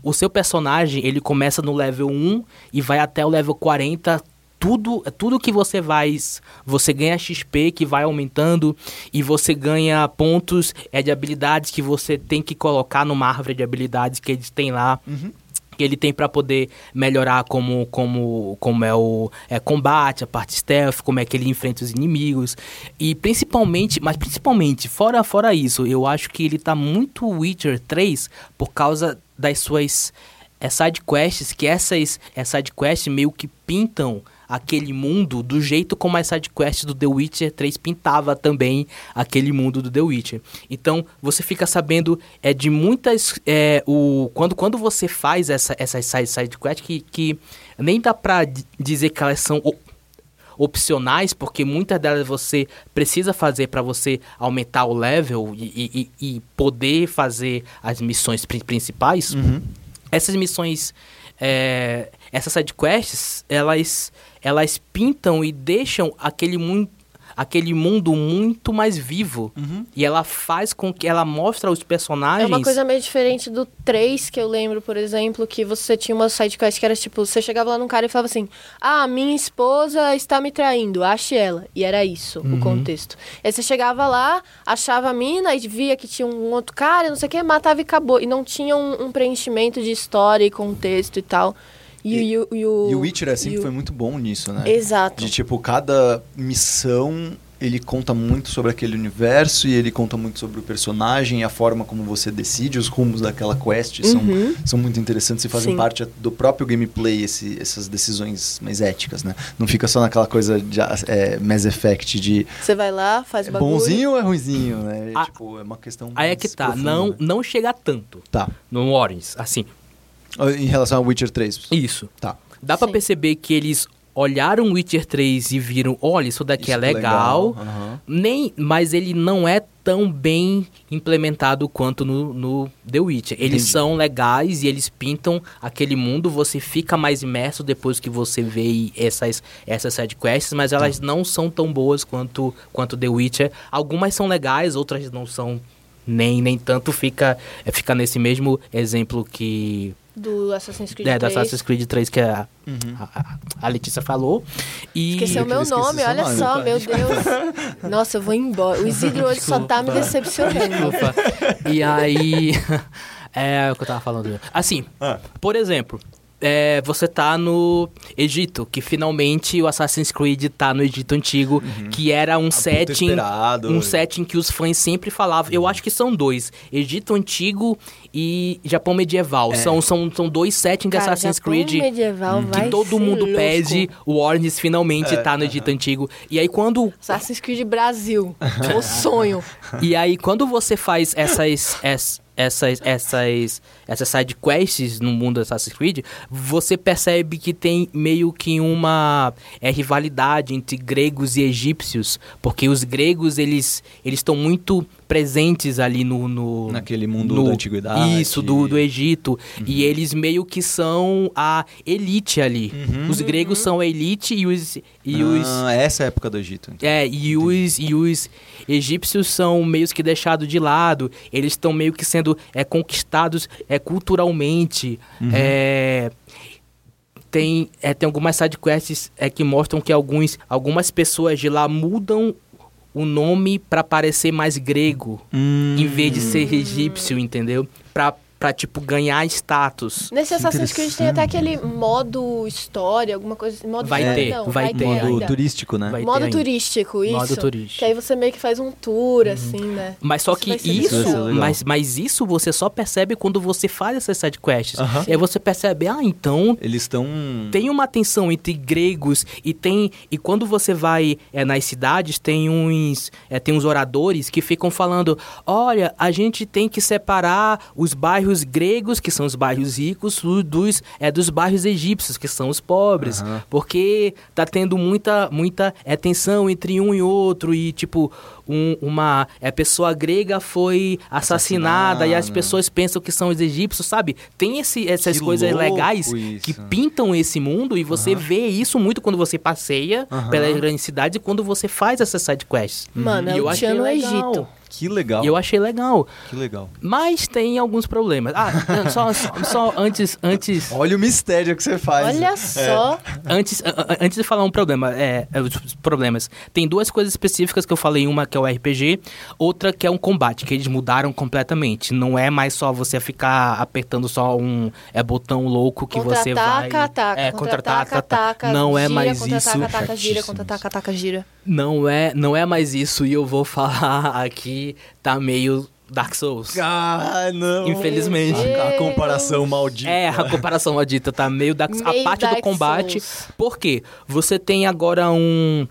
o seu personagem, ele começa no level 1 e vai até o level 40 tudo, tudo que você vai, você ganha XP que vai aumentando e você ganha pontos é, de habilidades que você tem que colocar numa árvore de habilidades que eles têm lá que ele tem para poder melhorar como, como, como é o é, combate, a parte stealth, como é que ele enfrenta os inimigos. E principalmente, mas principalmente, fora, fora isso, eu acho que ele tá muito Witcher 3 por causa das suas é, side quests, que essas é, side quests meio que pintam aquele mundo do jeito como as side quests do The Witcher 3 pintava também aquele mundo do The Witcher. Então, você fica sabendo é, de muitas... É, o, quando, quando você faz essa, essas side, side que, que nem dá pra di- dizer que elas são... opcionais, porque muitas delas você precisa fazer para você aumentar o level e, e- e poder fazer as missões pri- principais. Essas missões, é, essas sidequests, elas, elas pintam e deixam aquele, mun aquele mundo muito mais vivo. E ela faz com que ela mostra os É personagens. uma coisa meio diferente do 3, que eu lembro, por exemplo, que você tinha uma sidequest que era tipo, você chegava lá num cara e falava assim: Ah, minha esposa está me traindo, ache ela. E era isso, o contexto. Aí você chegava lá, achava a mina e via que tinha um outro cara, e não sei o que, matava e acabou. E não tinha um, um preenchimento de história e contexto e tal. E, E- e o- e o. E o Witcher assim e o- foi muito bom nisso, né? Exato. De tipo, cada missão ele conta muito sobre aquele universo e ele conta muito sobre o personagem e a forma como você decide os rumos daquela quest são, Uhum. são muito interessantes e fazem Sim. parte do próprio gameplay esse, essas decisões mais éticas, né? Não fica só naquela coisa de é, Mass Effect de Você vai lá, faz é bagulho. bonzinho ou é ruizinho, né? Ah, tipo, é uma questão Aí é que tá, profunda, não, né? não chega tanto Tá. no Origins, assim. Em relação ao Witcher 3. Isso. Tá. Dá pra Sim. perceber que eles olharam Witcher 3 e viram, olha, isso daqui é Isso é legal. legal, aham. Nem, mas ele não é tão bem implementado quanto no, no The Witcher. Eles Entendi. são legais e eles pintam aquele mundo, você fica mais imerso depois que você vê essas essas sidequests, mas elas não são tão boas quanto quanto The Witcher. Algumas são legais, outras não são nem nem tanto fica é, fica nesse mesmo exemplo que Do Assassin's Creed é, da 3. Assassin's Creed 3 que a, a, a Letícia falou. E Esqueceu Eu meu nome, olha nome, só, tá? meu Deus. Nossa, eu vou embora. O Isidro hoje só tá me decepcionando. Desculpa. E aí. é o que eu tava falando. Assim, Ah. por exemplo, é, você tá no Egito, que finalmente o Assassin's Creed tá no Egito Antigo, que era um setting. esperado. Um setting que os fãs sempre falavam. Eu acho que são dois: Egito Antigo e Japão Medieval. São, são, são dois settings de Cara, Assassin's Japão Creed medieval vai que todo ser mundo louco. pede. O Warnes finalmente tá no Egito Antigo. E aí quando Assassin's Creed Brasil. o sonho. e aí, quando você faz essas, essas, essas, essas, essas side quests no mundo do Assassin's Creed, você percebe que tem meio que uma é, rivalidade entre gregos e egípcios, porque os gregos eles eles estão muito presentes ali no, no Naquele mundo no- da antiguidade. Isso, do, do Egito. E eles meio que são a elite ali. Os gregos são a elite e os. E os Ah, essa é a época do Egito. então. é, e os, e os egípcios são meio que deixados de lado, eles estão meio que sendo é, conquistados é, culturalmente. É, tem, é, tem algumas sidequests é, que mostram que alguns, algumas pessoas de lá mudam o nome para parecer mais grego, em vez de ser egípcio, entendeu? Pra, pra tipo, ganhar status. Nesse Assassin's Creed tem até aquele modo história, alguma coisa. Modo Vai história, ter, não, vai ter Modo ainda. turístico, né? Vai Modo ainda. turístico, isso. Modo turístico. Que aí você meio que faz um tour, assim, né? Mas só Isso que vai isso, mas, mas isso você só percebe quando você faz essas sidequests. Aham. E aí você percebe, ah, então Eles estão. tem uma tensão entre gregos e tem e quando você vai é, nas cidades tem uns é, tem uns oradores que ficam falando olha a gente tem que separar os bairros gregos que são os bairros ricos dos é dos bairros egípcios que são os pobres Aham. porque tá tendo muita muita é, tensão entre um e outro e tipo um- uma é, pessoa grega foi assassinada e as Assassinada. pessoas pensam que são os egípcios sabe tem esse, essas Que coisas legais isso. que pintam esse mundo e você vê isso muito quando você passeia Aham. pelas grandes cidades e quando você faz essas sidequests. Mano, E é eu o achei no legal. Egito. Que legal. E eu achei legal. Que legal. Mas tem alguns problemas. Ah, não, só, só antes, antes, Olha o mistério que você faz. Olha só. antes, a- a- antes de falar um problema, é, é, os problemas. Tem duas coisas específicas que eu falei, uma que é o RPG, outra que é um combate, que eles mudaram completamente. Não é mais só você ficar apertando só um é, botão louco que você vai... Contra-ataca, ataca. É, Contra-ataca, contra-ataca, ataca. Não é gira, mais isso. Contra-ataca, ataca, gira. Chatíssimos. Contra-ataca, ataca, gira. Não é, não é mais isso e eu vou falar aqui, tá meio Dark Souls. Ah, não. Infelizmente. A, a comparação maldita. É, a comparação maldita tá meio Dark A Meio parte do Dark combate. Souls. Por quê? Você tem agora um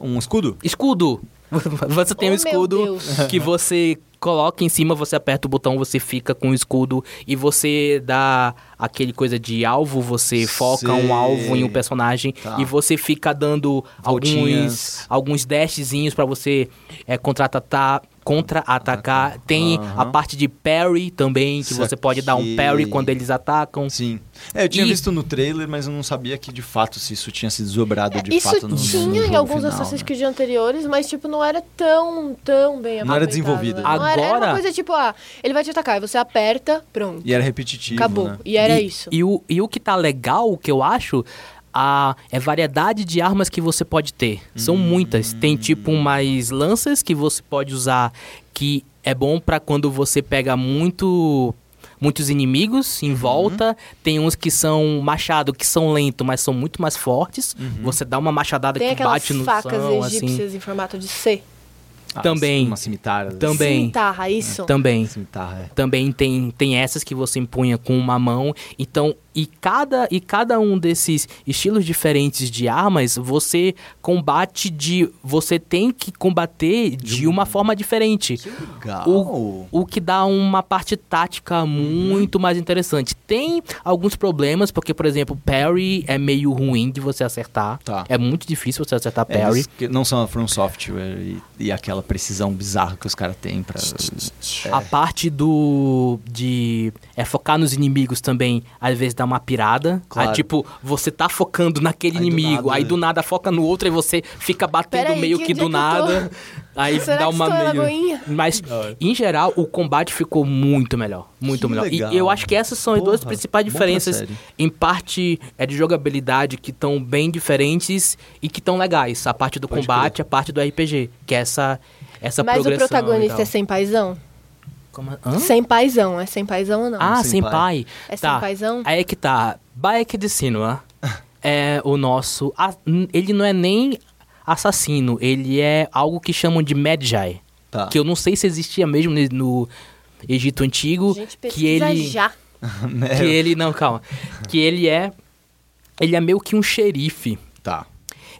Um escudo? escudo. Você tem Oh, um escudo que você coloca em cima, você aperta o botão, você fica com o escudo e você dá aquele coisa de alvo, você foca Sei. um alvo em um personagem Tá. e você fica dando alguns Voltinhas. alguns dashzinhos pra você é, contra-atacar, contra-atacar. Tem a parte de parry também, que você pode dar um parry quando eles atacam. Sim. É, eu tinha E- visto no trailer, mas eu não sabia que de fato se isso tinha se desdobrado de Isso fato no, no tinha em alguns final, Assassin's né? Creed anteriores, mas, tipo, não era tão, tão bem Não era desenvolvido. né? Não era, era Agora- uma coisa tipo, ah, ele vai te atacar, aí você aperta, pronto. E era repetitivo, Acabou. né? E era e, isso. E o, e o que tá legal, o que eu acho, a, é variedade de armas que você pode ter. São Hum. muitas. Tem tipo umas lanças que você pode usar que é bom pra quando você pega muito muitos inimigos Uhum. em volta. Tem uns que são machado, que são lentos, mas são muito mais fortes. Uhum. Você dá uma machadada Tem que bate no facas chão, assim. egípcias em formato de C. Ah, Também. Uma cimitarra. Também. Cintarra, isso. Também. Cimitarra, é. Também tem, tem essas que você empunha com uma mão. Então, e cada, e cada um desses estilos diferentes de armas, você combate de. Você tem que combater de uma forma diferente. Legal. O, o que dá uma parte tática muito mais interessante. Tem alguns problemas, porque, por exemplo, parry é meio ruim de você acertar. Tá. É muito difícil você acertar É, parry. que não são a From Software e, e aquela precisão bizarra que os caras têm pra. A parte do. de. É focar nos inimigos também, às vezes dá uma pirada. Claro. Aí, tipo, você tá focando naquele Aí do inimigo, nada- aí do nada foca no outro e você fica batendo aí, meio que do que tô? nada. Aí Será dá uma meio. Mas, em geral, o combate ficou muito melhor. Muito Que melhor. legal. E eu acho que essas são as duas Porra, principais diferenças. Em parte é de jogabilidade que estão bem diferentes e que estão legais. A parte do Pode combate, a parte do RPG. Que é essa, essa Mas o progressão protagonista legal. é sem paizão? Como, hã? Sem paizão, é sem paizão ou não? Ah, Senpai. Senpai. é tá. sem paizão? Aí é que tá. Bayek de Sinua é o nosso. a- ele não é nem assassino, ele é algo que chamam de Medjai. Tá. Que eu não sei se existia mesmo no Egito Antigo. Gente, que ele. já. Né? Que ele. Não, calma. Que ele é. Ele é meio que um xerife. Tá.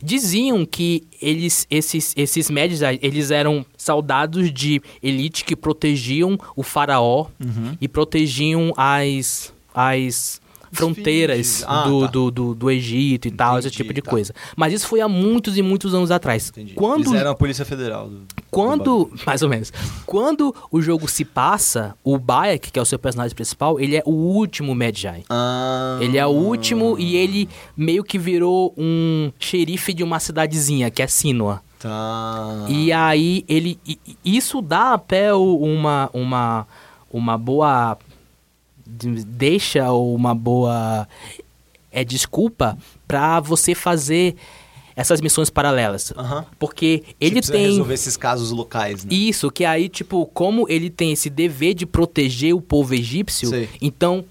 Diziam que eles, esses, esses Medjai, eles eram soldados de elite que protegiam o faraó Uhum. e protegiam as, as fronteiras Ah, do, tá. do, do, do Egito e tal, esse Entendi, tipo de tá. coisa. Mas isso foi há muitos e muitos anos atrás. Entendi. Quando, Eles eram a Polícia Federal. Do, do quando, mais ou menos, quando o jogo se passa, o Bayek, que é o seu personagem principal, ele é o último Medjai. Ah. Ele é o último e ele meio que virou um xerife de uma cidadezinha, que é Sinua. Tá. E aí ele. Isso dá até uma, uma, uma boa. De- Deixa uma boa. É desculpa pra você fazer essas missões paralelas. Aham. Porque ele Tipo, tem. resolver esses casos locais, né? Isso, que aí, tipo, como ele tem esse dever de proteger o povo egípcio, Sei. então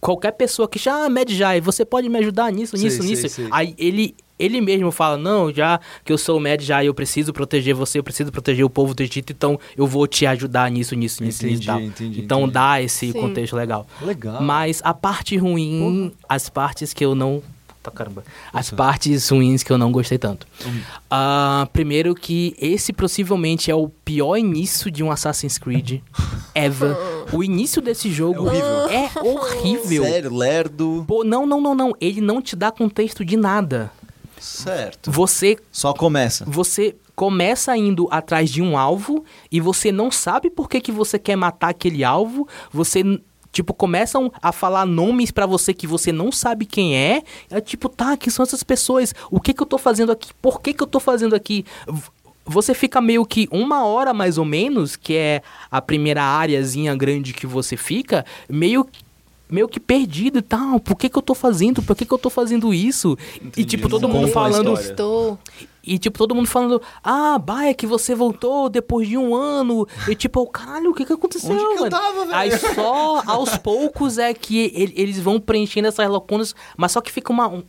qualquer pessoa que chama, ah, Medjai, você pode me ajudar nisso, Sei, nisso, sei, nisso. Aí ele, ele mesmo fala, não, já que eu sou o Medjai, eu preciso proteger você, eu preciso proteger o povo do Egito, então eu vou te ajudar nisso, nisso, nisso, nisso Entendi, tal. entendi, então entendi. dá esse Sim. contexto legal. Legal. Mas a parte ruim, as partes que eu não. Tá, caramba. As partes ruins que eu não gostei tanto. Hum. Ah, primeiro que esse possivelmente é o pior início de um Assassin's Creed ever. O início desse jogo É horrível. é horrível. Sério, lerdo. Pô, não, não, não, não. Ele não te dá contexto de nada. Certo. Você Só começa. você começa indo atrás de um alvo e você não sabe por que, que você quer matar aquele alvo. Você, tipo, começam a falar nomes pra você que você não sabe quem é. É tipo, tá, quem são essas pessoas? O que que eu tô fazendo aqui? Por que que eu tô fazendo aqui? Você fica meio que uma hora mais ou menos, que é a primeira áreazinha grande que você fica, meio meio que perdido e tal. Por que que eu tô fazendo? Por que que eu tô fazendo isso? E Entendi, tipo, todo mundo falando. Estou. e, tipo, todo mundo falando, ah, bah, é que você voltou depois de um ano. E, tipo, eu, caralho, o que que aconteceu, Onde que eu mano? tava, velho? Aí só aos poucos é que ele- eles vão preenchendo essas lacunas, mas só que fica uma... um-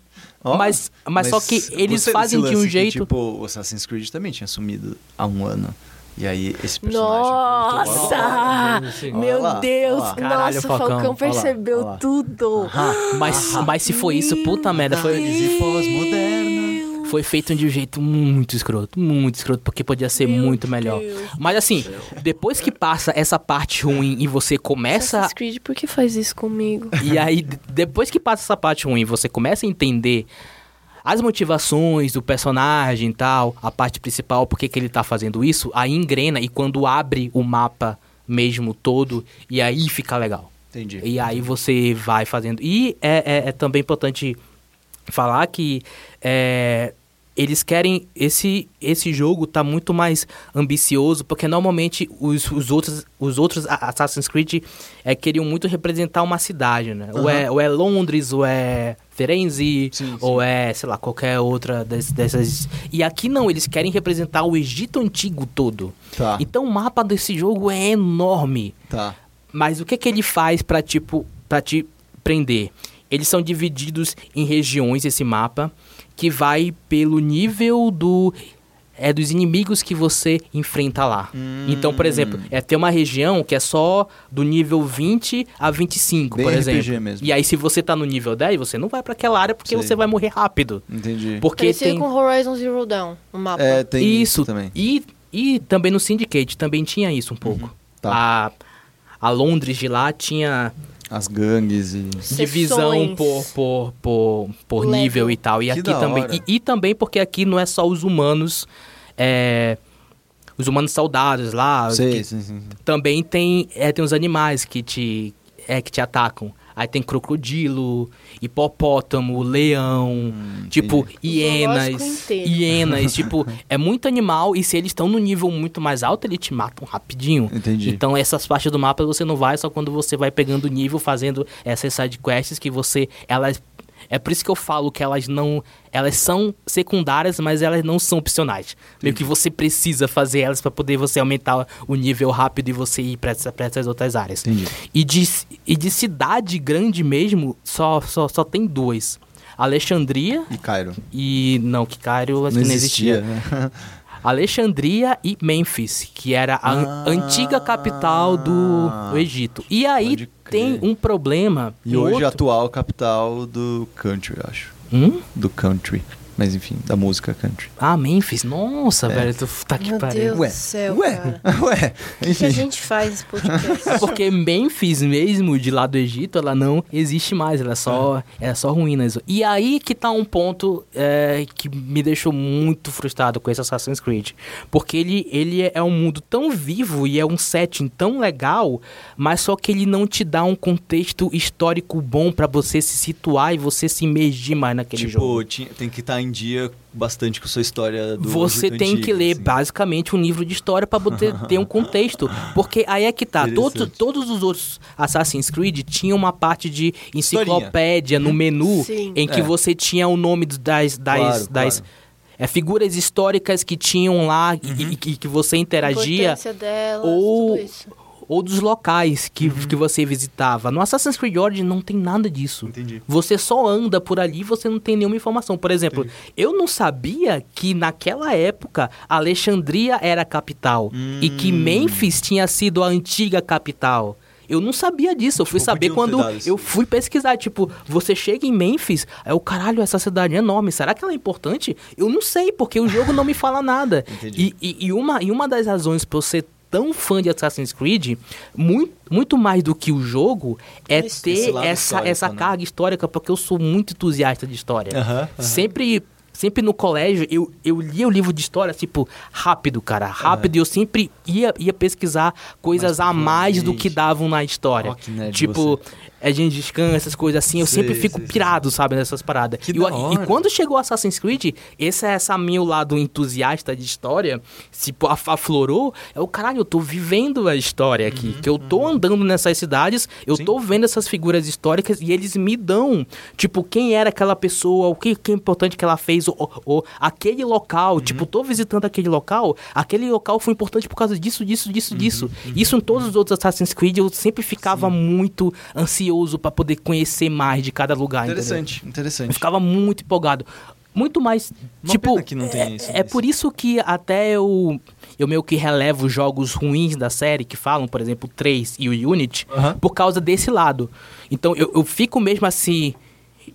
Ó, mas, mas, só que eles fazem de um lance que, jeito... tipo, o Assassin's Creed também tinha sumido há um ano. E aí esse personagem. voltou Nossa! Meu lá, Deus! Caralho, Nossa, o Falcão. Falcão Olha lá, percebeu olha lá. tudo. Mas, mas se foi isso, puta merda, foi... Pós-moderna. Foi feito de um jeito muito escroto, muito escroto, porque podia ser Meu muito melhor. Deus. Mas assim, depois que passa essa parte ruim e você começa Assassin's Creed, por que faz isso comigo? E aí, depois que passa essa parte ruim, você começa a entender as motivações do personagem e tal, a parte principal, por que ele tá fazendo isso, aí engrena e quando abre o mapa mesmo todo, e aí fica legal. Entendi. E aí você vai fazendo. E é, é- é também importante falar que é, eles querem. Esse, esse jogo tá muito mais ambicioso, porque normalmente os, os outros, os outros Assassin's Creed é, queriam muito representar uma cidade, né? Ou, é, ou é Londres, ou é Firenze, Sim, ou é, sei lá, qualquer outra des- dessas. E aqui não, eles querem representar o Egito Antigo todo. Tá. Então o mapa desse jogo é enorme. Tá. Mas o que que ele faz pra tipo para te prender? Eles são divididos em regiões esse mapa que vai pelo nível do é dos inimigos que você enfrenta lá. Então, por exemplo, é ter uma região que é só do nível 20 a 25, Bem por RPG exemplo. mesmo. E aí se você tá no nível 10, você não vai pra aquela área porque Sei. você vai morrer rápido. Entendi. Porque Parecido tem com Horizon Zero Dawn, o mapa. É, tem isso, isso também. E, e também no Syndicate também tinha isso um pouco. Tá. A, a Londres de lá tinha As gangues e. divisão por, por, por, por Level. nível e tal. E Que aqui da também. hora. E, e também porque aqui não é só os humanos. é, os humanos soldados lá. Sei, sim, sim. sim. também tem, é, tem os animais que te, é, que te atacam. Aí tem crocodilo, hipopótamo, leão, tipo, Zoológico hienas. inteiro. Hienas, tipo, é muito animal e se eles estão no nível muito mais alto, eles te matam rapidinho. Entendi. Então essas partes do mapa você não vai só quando você vai pegando nível, fazendo essas side quests que você elas É por isso que eu falo que elas não. Elas são secundárias, mas elas não são opcionais. Meio que você precisa fazer elas para poder você aumentar o nível rápido e você ir para essa, essas outras áreas. Entendi. E de, e de cidade grande mesmo, só, só, só tem duas. Alexandria E Cairo. e. Não, que Cairo acho Não que não existia, existia. né? Alexandria e Memphis, que era a Ah. antiga capital do, do Egito. E aí tem um problema. E hoje a outro- atual capital do country, eu acho. Hum? Do country. Mas enfim, da música country. Ah, Memphis. Nossa, É. velho, tu tá que Meu pariu. Deus Ué, do céu, ué, cara. ué. O que, que a gente faz nesse podcast? É porque Memphis mesmo, de lá do Egito, ela não existe mais, ela é só, é só ruínas. E aí que tá um ponto é, que me deixou muito frustrado com esse Assassin's Creed. Porque ele, ele é um mundo tão vivo e é um setting tão legal, mas só que ele não te dá um contexto histórico bom pra você se situar e você se imergir mais naquele jogo. Tipo, tem que estar em dia bastante com sua história do Você tem antigo, que ler assim. basicamente um livro de história para poder ter um contexto. Porque aí é que tá. Todos, todos os outros Assassin's Creed tinham uma parte de enciclopédia no menu Sim. em que É. você tinha o nome das, das, Claro, das claro. é, figuras históricas que tinham lá e- e, e que você interagia. delas, ou- tudo isso. Ou dos locais que, Uhum. que você visitava. No Assassin's Creed Origins não tem nada disso. Entendi. Você só anda por ali e você não tem nenhuma informação. Por exemplo, eu não sabia que naquela época Alexandria era a capital e que Hum. Memphis tinha sido a antiga capital. Eu não sabia disso, eu fui Tipo, saber quando isso. eu fui pesquisar. Tipo, você chega em Memphis, é o caralho, essa cidade é enorme. Será que ela é importante? Eu não sei, porque o jogo não me fala nada. Entendi. E, e, e uma, e uma das razões pra eu ser tão fã de Assassin's Creed, muito, muito mais do que o jogo, é Esse- ter esse essa, essa né? carga histórica, porque eu sou muito entusiasta de história. Aham, aham. Sempre. Sempre no colégio, eu, eu lia o livro de história, tipo, rápido, cara, rápido. E eu sempre ia, ia pesquisar coisas Mais a mais do que davam na história. Nerd tipo, é Gengis Khan, essas coisas assim. Eu Sei, sempre fico sei. pirado, sabe, nessas paradas. E, e quando chegou Assassin's Creed, esse é essa meu lado entusiasta de história, se aflorou, é o caralho, eu tô vivendo a história aqui. que eu tô andando nessas cidades, eu Uhum, Sim. tô vendo essas figuras históricas e eles me dão, tipo, quem era aquela pessoa, o que, que é importante que ela fez, ou, ou aquele local, Uhum. tipo, tô visitando aquele local, aquele local foi importante por causa disso, disso, Uhum, disso, disso. Isso em todos os outros Assassin's Creed eu sempre ficava muito ansioso pra poder conhecer mais de cada lugar. entendeu? Interessante, Eu interessante. ficava muito empolgado. Muito mais. Uma tipo, que não tem é, isso é nesse. por isso que até eu, eu meio que relevo jogos ruins da série, que falam, por exemplo, o 3 e o Unity, por causa desse lado. Então eu, eu fico mesmo assim.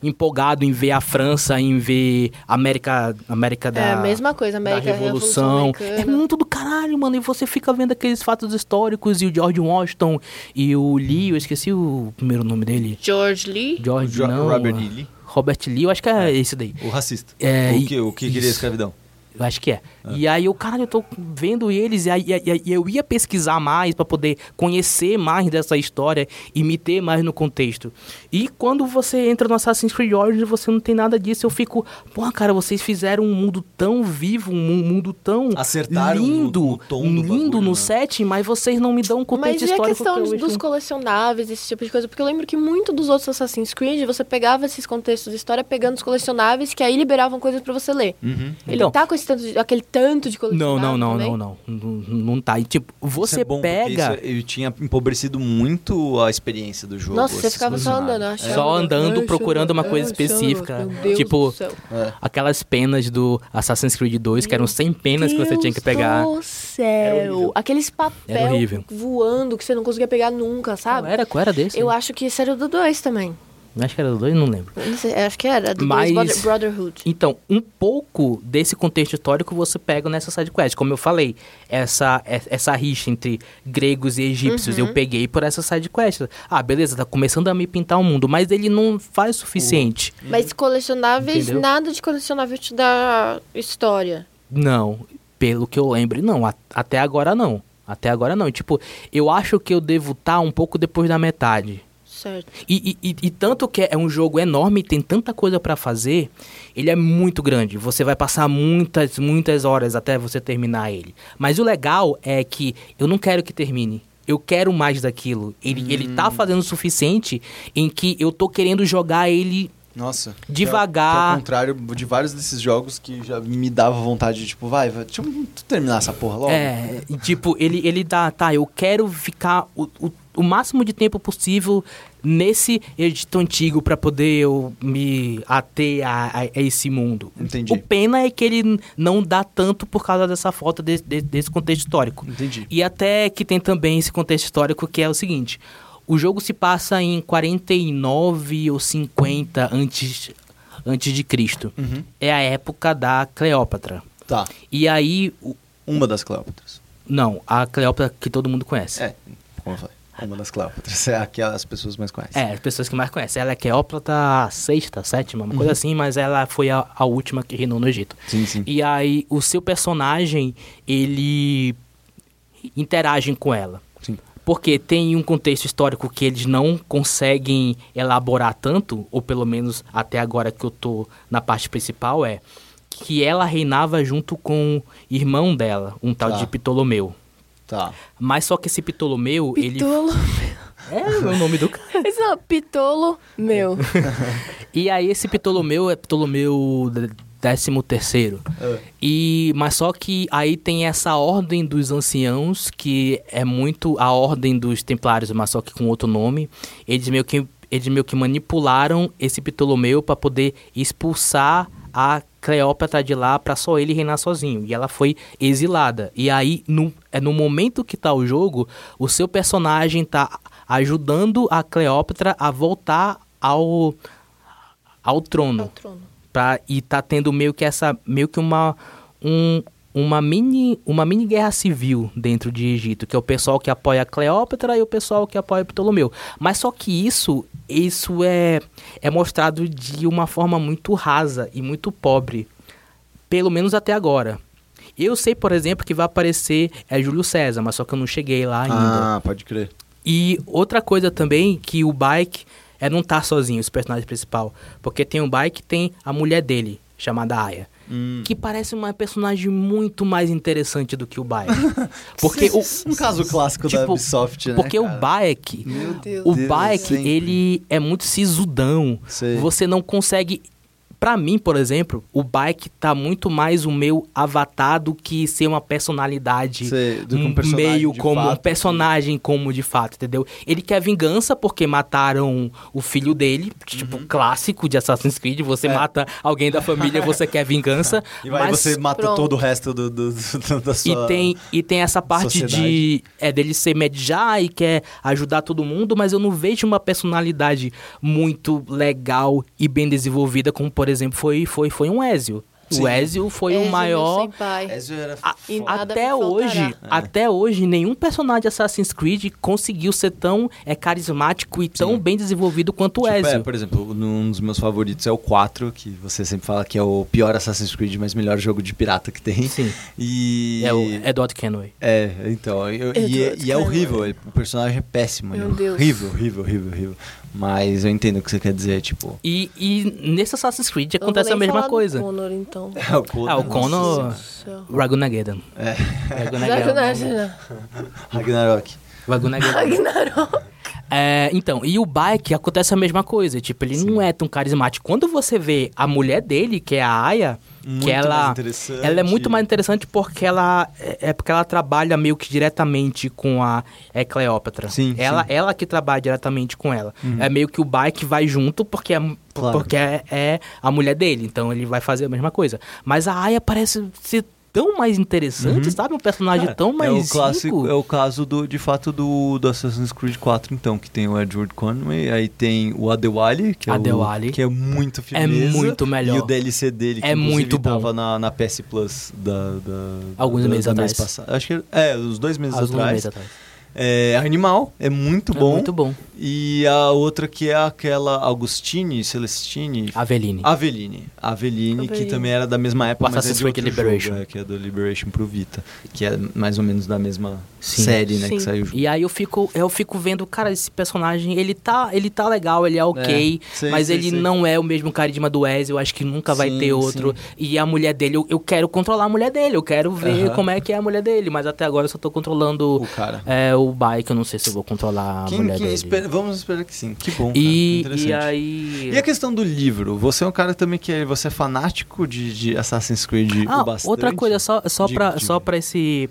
Empolgado em ver a França, em ver a América, América da, É a mesma coisa, da América Revolução. Revolução É muito do caralho, mano. E você fica vendo aqueles fatos históricos e o George Washington e o Lee, eu esqueci o primeiro nome dele. George Lee. George, Jo- não. Robert. Lee, Robert Lee, eu acho que é, esse daí. o racista. É, o que, o que queria isso. escravidão. Eu acho que é. E aí eu, caralho, eu tô vendo eles e aí e aí- e eu ia pesquisar mais pra poder conhecer mais dessa história e me ter mais no contexto. E quando você entra no Assassin's Creed Origins, você não tem nada disso. Eu fico, pô, cara, vocês fizeram um mundo tão vivo, um mundo tão Acertaram lindo, no tom do lindo bagulho, no né? setting, mas vocês não me dão um contexto Mas e a histórico questão que dos acho- colecionáveis, esse tipo de coisa? Porque eu lembro que muito dos outros Assassin's Creed, você pegava esses contextos de história pegando os colecionáveis que aí liberavam coisas pra você ler. Uhum. Ele Então- tá com esse tanto de- aquele tanto de Não, colecionável não, não, também? não, não, não. Não tá. E tipo, Isso você é bom, pega. isso- eu tinha empobrecido muito a experiência do jogo. Nossa, você ficava só andando, achando. Só andando, procurando uma Senhor, coisa específica. meu Deus Tipo, do céu. É. Aquelas penas do Assassin's Creed 2, que eram 100 penas que você tinha que Deus pegar. do céu. Aqueles horrível. voando que você não conseguia pegar nunca, Qual sabe? era? Qual era desse? Eu acho que esse era o do 2 também. Acho que era do 2, não lembro. Sei, acho que era, do Mas- 2 Brotherhood. Então, um pouco desse contexto histórico você pega nessa sidequest. Como eu falei, essa, essa rixa entre gregos e egípcios Uhum. eu peguei por essa sidequest. Ah, beleza, tá começando a me pintar o mundo, mas ele não faz o suficiente. Mas colecionáveis, Entendeu? nada de colecionável te dá história. Não, pelo que eu lembro, não. A- até agora não. Até agora não. Tipo, eu acho que eu devo estar um pouco depois da metade. Certo. E, e- e- e tanto que é um jogo enorme, tem tanta coisa pra fazer, ele é muito grande. Você vai passar muitas, muitas horas até você terminar ele. Mas o legal é que eu não quero que termine. Eu quero mais daquilo. Ele, ele tá fazendo o suficiente em que eu tô querendo jogar ele Nossa. Devagar. Que é, que é ao contrário de vários desses jogos que já me dava vontade de, tipo, vai, vai deixa eu terminar essa porra logo. É, tipo, ele, ele dá, tá, eu quero ficar o, o, o máximo de tempo possível nesse edito antigo para poder eu me ater a, a, a, esse mundo. Entendi. O pena é que ele não dá tanto por causa dessa falta de, de, desse contexto histórico. Entendi. E até que tem também esse contexto histórico que é o seguinte: o jogo se passa em 49 ou 50 antes, antes de Cristo. Uhum. É a época da Cleópatra. Tá. E aí. Uma das Cleópatras. Não, a Cleópatra que todo mundo conhece. É, como eu falei. Uma das Cleópatras. É a que as pessoas mais conhecem. É, as pessoas que mais conhecem. Ela é Cleópatra sexta, sétima, uma uhum. coisa assim, mas ela foi a, a última que reinou no Egito. Sim, sim. E aí, o seu personagem, ele interage com ela. Sim. Porque tem um contexto histórico que eles não conseguem elaborar tanto, ou pelo menos até agora que eu tô na parte principal, é que ela reinava junto com o irmão dela, um tal Tá. de Ptolomeu. Tá. Mas só que esse Ptolomeu, ele... Pitolo. É o nome do cara. Esse não, Pitolo meu. E aí esse Ptolomeu é Ptolomeu décimo terceiro. É. E mas só que aí tem essa ordem dos anciãos que é muito a ordem dos templários, mas só que com outro nome. Eles meio que eles meio que manipularam esse Ptolomeu para poder expulsar a Cleópatra de lá para só ele reinar sozinho. E ela foi exilada. E aí no é no momento que tá o jogo, o seu personagem tá ajudando a Cleópatra a voltar ao ao trono. Ao trono. Pra, e tá tendo meio que essa meio que uma um, uma mini uma mini guerra civil dentro de Egito, que é o pessoal que apoia Cleópatra e o pessoal que apoia Ptolomeu. Mas só que isso isso é é mostrado de uma forma muito rasa e muito pobre, pelo menos até agora. Eu sei, por exemplo, que vai aparecer é Júlio César, mas só que eu não cheguei lá ainda. Ah, pode crer. E outra coisa também que o Bike é não tá sozinho, esse personagem principal. Porque tem o Bike tem a mulher dele, chamada Aya. Hum. Que parece uma personagem muito mais interessante do que o Bike. Porque o. Um caso clássico da tipo, Ubisoft, né? Porque o cara? Bike. Meu Deus. O Deus, sempre. ele é muito sisudão. Sei. Você não consegue. Pra mim, por exemplo, o Bike tá muito mais o meu avatar do que ser uma personalidade Sei, do que um personagem meio de como um fato, personagem como de fato, entendeu? Ele quer vingança porque mataram o filho dele, tipo clássico de Assassin's Creed, você Uhum. É. mata alguém da família, você quer vingança, E vai, mas você mata Pronto. todo o resto do, do- do- da e sua... tem, e tem essa parte de sociedade. é dele ser medjar e quer ajudar todo mundo, mas eu não vejo uma personalidade muito legal e bem desenvolvida, como por exemplo foi, foi, foi um Ezio. Sim. O Ezio foi Ezio, o meu maior. senpai. Ezio era A- E até hoje, É. até hoje, nenhum personagem de Assassin's Creed conseguiu ser tão é, carismático e tão Sim. bem desenvolvido quanto o Tipo, Ezio. é, por exemplo, um dos meus favoritos é o 4, que você sempre fala que é o pior Assassin's Creed, mas melhor jogo de pirata que tem. Sim. E... É o Edward Kenway. É, então, eu- e, e é horrível, ele- o personagem é péssimo, Meu é Deus. horrível, horrível, horrível, horrível. Mas eu entendo o que você quer dizer, tipo... E, e nesse Assassin's Creed Eu não vou acontece a mesma coisa. Connor, então. É o Connor. Ah, o Senhora. Ragunageddon. É, Ragunageddon. Ragnarok. Ragunageddon. Ragnarok. É, então, e o Bike acontece a mesma coisa. Tipo, ele não é tão carismático. Quando você vê a mulher dele, que é a Aya, Muito que ela, ela é muito mais interessante porque ela é é porque ela trabalha meio que diretamente com a é, Cleópatra. Sim, ela, sim. ela que trabalha diretamente com ela. É meio que o Bike vai junto porque é, Claro. porque é, é a mulher dele. Então ele vai fazer a mesma coisa. Mas a Aya parece ser tão mais interessante, sabe? Um personagem Cara, tão mais é o clássico, rico. é o caso do, de fato do, do Assassin's Creed 4, então, que tem o Edward Conway, aí tem o Adewale, que é, Adewale. O, que é muito É firmeza. muito melhor. E o DLC dele, que É muito bom. tava na, na PS Plus da, da Alguns da, meses da atrás. mês passado. Acho que é, os dois meses Alguns atrás. meses atrás. É animal, é muito É bom. muito bom. E a outra que é aquela Augustine, Celestine, Aveline. Aveline. Aveline, que também era da mesma época, O mas é Assassin's de Creed Liberation. jogo, é, que é do Liberation pro Vita, que é mais ou menos da mesma Sim. série, né, Sim. que saiu junto. E aí eu fico, eu fico vendo, cara, esse personagem, ele tá, ele tá legal, ele é ok, É, sei, mas ele não é o mesmo carisma do Wes, eu acho que nunca vai Sim, ter outro. E a mulher dele, eu, eu quero controlar a mulher dele, eu quero ver como é que é a mulher dele, mas até agora eu só tô controlando O cara. é, o bike, eu não sei se eu vou controlar a Quem, mulher quem dele. espera- vamos esperar que sim. Que bom. E, cara. e aí... E a questão do livro? Você é um cara também que é, você é fanático de, de Assassin's Creed Ah, o bastante? outra coisa, só, só, Diga, pra, só pra esse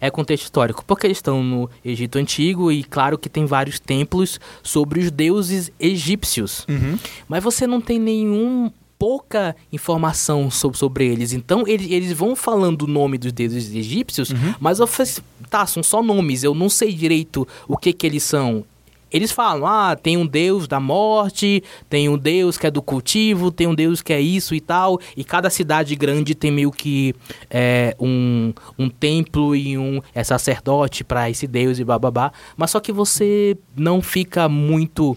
é, contexto histórico. Porque eles estão no Egito Antigo e claro que tem vários templos sobre os deuses egípcios. Uhum. Mas você não tem nenhum pouca informação sobre, sobre eles. Então, eles, eles vão falando o nome dos deuses egípcios, Uhum. mas eu assim, tá, são só nomes, eu não sei direito o que que eles são. Eles falam, ah, tem um deus da morte, tem um deus que é do cultivo, tem um deus que é isso e tal. E cada cidade grande tem meio que é, um, um templo e um é, sacerdote para esse deus e bababá. Mas só que você não fica muito,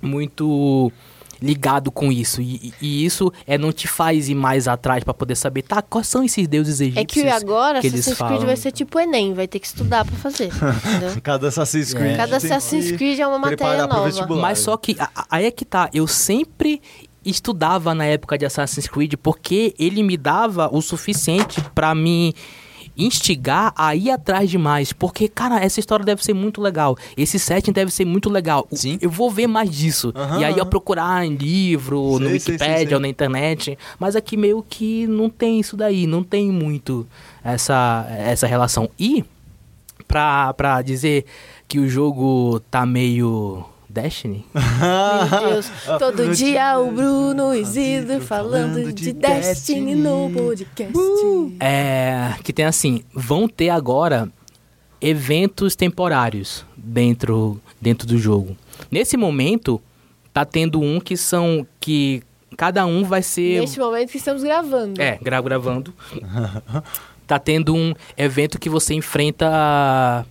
muito ligado com isso. E, e- e isso é não te faz ir mais atrás para poder saber, tá, quais são esses deuses egípcios É que agora que eles Assassin's Creed falam. vai ser tipo Enem, vai ter que estudar pra fazer. entendeu? Cada Assassin's Creed. Cada tem Assassin's Creed é uma matéria nova. Mas só que a- aí é que tá, eu sempre estudava na época de Assassin's Creed porque ele me dava o suficiente pra me instigar a ir atrás de mais, porque cara, essa história deve ser muito legal. Esse setting deve ser muito legal. Sim. Eu vou ver mais disso. Aham, e aí eu procurar em livro, no sei, Wikipedia sei. ou na internet, mas aqui meio que não tem isso daí, não tem muito essa essa relação. E pra, pra dizer que o jogo tá meio Destiny, Meu Deus. Todo no dia o Bruno Isidro falando falando de de Destiny no podcast. É, que tem assim, vão ter agora eventos temporários dentro, dentro do jogo. Nesse momento, tá tendo um que são que cada um vai ser Neste momento que estamos gravando. é, gra gravando. tá tendo um evento que você enfrenta a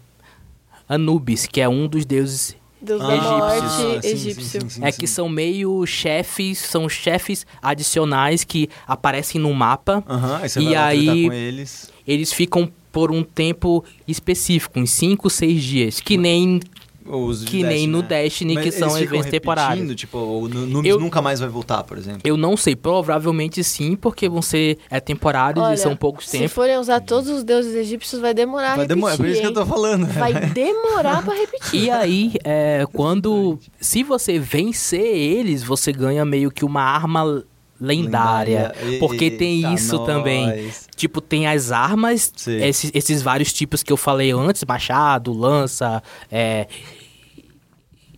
Anubis, que é um dos deuses Deus da Egípcios. morte Ah, sim, egípcio. sim, sim, sim, é sim. que são meio chefes, são chefes adicionais que aparecem no mapa. Aham, aí você E aí- eles. Eles ficam por um tempo específico, uns 5, 6 dias, que nem Os que nem no né? Destiny, Mas que eles são ficam eventos temporários. Tipo, o Nu- Nubis Eu- nunca mais vai voltar, por exemplo. Eu não sei, provavelmente sim, porque vão ser é, temporários Olha, e são poucos se tempos. forem usar todos os deuses egípcios, vai demorar Vai a demorar, repetir, por isso que eu hein? tô falando. Vai demorar pra repetir. E aí, é, quando. Se você vencer eles, você ganha meio que uma arma lendária. Lendária. Porque tem isso também. Tipo, tem as armas, esses, esses vários tipos que eu falei antes: machado, lança, é,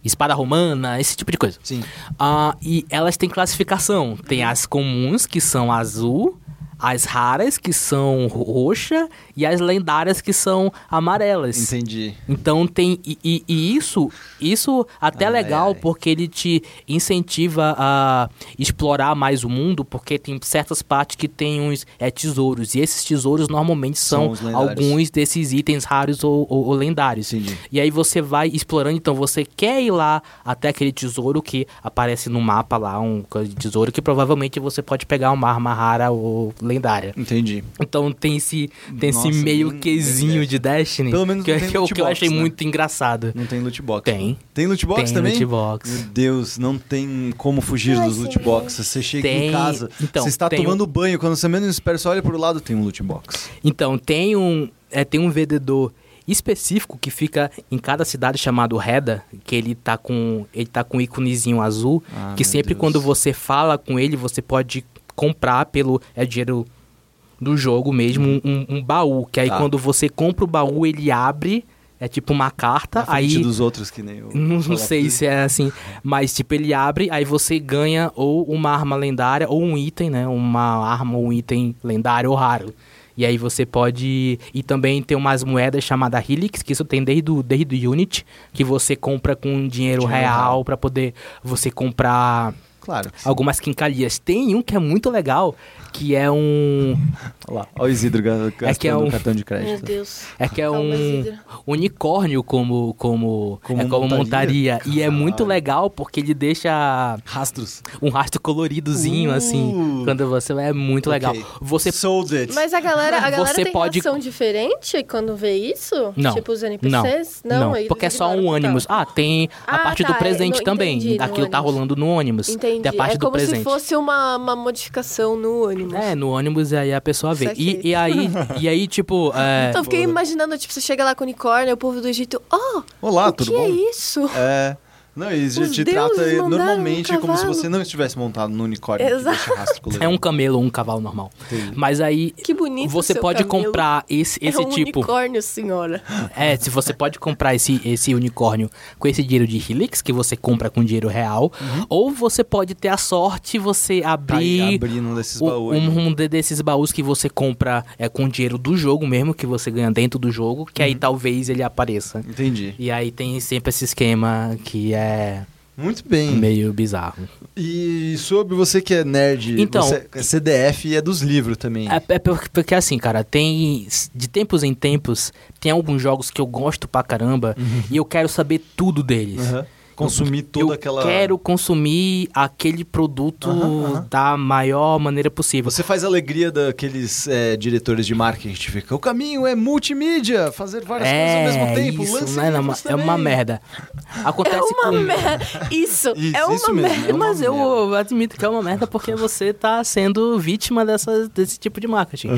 espada romana, esse tipo de coisa. Sim. Ah, e elas têm classificação. Tem as comuns, que são azul, as raras, que são roxa, e as lendárias, que são amarelas. Entendi. Então tem. E, e- e isso, isso até é Ai, legal, ai. porque ele te incentiva a explorar mais o mundo, porque tem certas partes que tem uns é, tesouros. E esses tesouros normalmente São são, alguns desses itens raros ou, ou- ou lendários. Entendi. E aí você vai explorando, então você quer ir lá até aquele tesouro que aparece no mapa lá, um tesouro, que provavelmente você pode pegar uma arma rara ou lendária. Entendi. Então tem esse, tem Nossa, esse meio bem- de Destiny Pelo menos que, não tem que eu, loot que eu box, achei né? muito engraçado. Não tem loot box. Tem. Tem loot box Tem também? loot box. Meu Deus, não tem como fugir Ai, dos loot sim. boxes. Você chega em Tem. casa, Então, você está tomando banho, quando você menos espera, você olha pro lado, tem um loot box. Então, tem um, é, tem um vendedor específico que fica em cada cidade chamado Reda, que ele tá com ele tá com um íconezinho azul, Ah, que sempre Deus. quando você fala com ele, você pode comprar pelo é dinheiro do jogo mesmo, um, um- um baú, que aí Tá. quando você compra o baú, ele abre, é tipo uma carta, Na aí dos outros que nem o Não, sei se é assim, mas tipo, ele abre, aí você ganha ou uma arma lendária ou um item, né? Uma arma ou um item lendário ou raro. E aí você pode. E também tem umas moedas chamadas Helix, que isso tem desde o, desde o Unity, que você compra com dinheiro, Dinheiro real pra poder você comprar claro. Algumas quincalhas. Tem um que é muito legal, que é um. Olha lá, olha o Isidro É que é um- cartão de Meu crédito. Deus. É que é um unicórnio como como, Como é como montaria? montaria. E é muito legal porque ele deixa Rastros. um rastro coloridozinho Uh. assim. Quando você é muito legal. Ok. Você Sold it. Mas a galera, a galera Você tem pode- reação diferente quando vê isso? Não. Tipo os não, NPCs? não, eles porque é só um total. ônibus. Ah, tem a Ah, parte tá, do presente é, no- também. entendi, Aquilo tá ônibus. rolando no ônibus. Entendi. Tem a parte é do como presente. se fosse uma, uma modificação no ônibus. É, no ônibus aí a pessoa vê. E, e aí, e aí, tipo, é, Então eu fiquei imaginando, tipo, você chega lá com o unicórnio, o povo do Egito, oh, Olá, o tudo que bom? é isso? É. Não, e já Os te deuses trata mandaram normalmente um como se você não estivesse montado no unicórnio Exato. é um camelo ou um cavalo normal. Entendi. Mas aí Que bonito você seu pode camelo. comprar esse, esse é um tipo. unicórnio, senhora. É, se você pode comprar esse, esse unicórnio com esse dinheiro de Helix, que você compra com dinheiro real, ou você pode ter a sorte você abrir. Cair, abrir num desses baús. um, um de- desses baús que você compra é com dinheiro do jogo mesmo, que você ganha dentro do jogo, que aí talvez ele apareça. Entendi. E aí tem sempre esse esquema que é Muito bem. meio bizarro. E sobre você que é nerd, Então- você é CDF e é dos livros também. É, é por- porque assim, cara, tem. De tempos em tempos, tem alguns jogos que eu gosto pra caramba e eu quero saber tudo deles. Aham. Consumir toda eu aquela. quero consumir aquele produto da maior maneira possível. Você faz a alegria daqueles é, diretores de marketing que fica. O caminho é multimídia, fazer várias coisas ao mesmo tempo. isso, lance né, não, é uma também." merda. Acontece É uma com... merda. Isso, Isso, é uma isso mesmo, merda. é uma Mas eu merda. admito que é uma merda porque você tá sendo vítima dessa, desse tipo de marketing.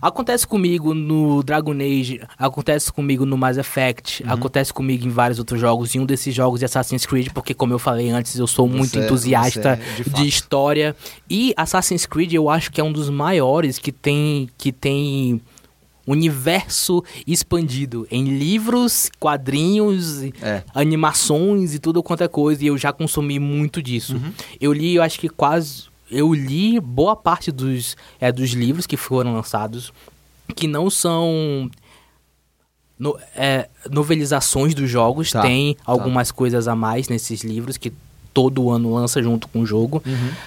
Acontece comigo no Dragon Age, acontece comigo no Mass Effect, Uhum. acontece comigo em vários outros jogos. E um desses jogos é Assassin's Creed, porque, como eu falei antes, eu sou muito Você- entusiasta você é, de de, história. E Assassin's Creed eu acho que é um dos maiores que tem. Que tem universo expandido em livros, quadrinhos, É. animações e tudo quanto é coisa, e eu já consumi muito disso. Uhum. Eu li, eu acho que quase. Eu li boa parte dos, é, dos livros que foram lançados, que não são. no- é, novelizações dos jogos, Tá, tem tá. algumas coisas a mais nesses livros que todo ano lança junto com o jogo.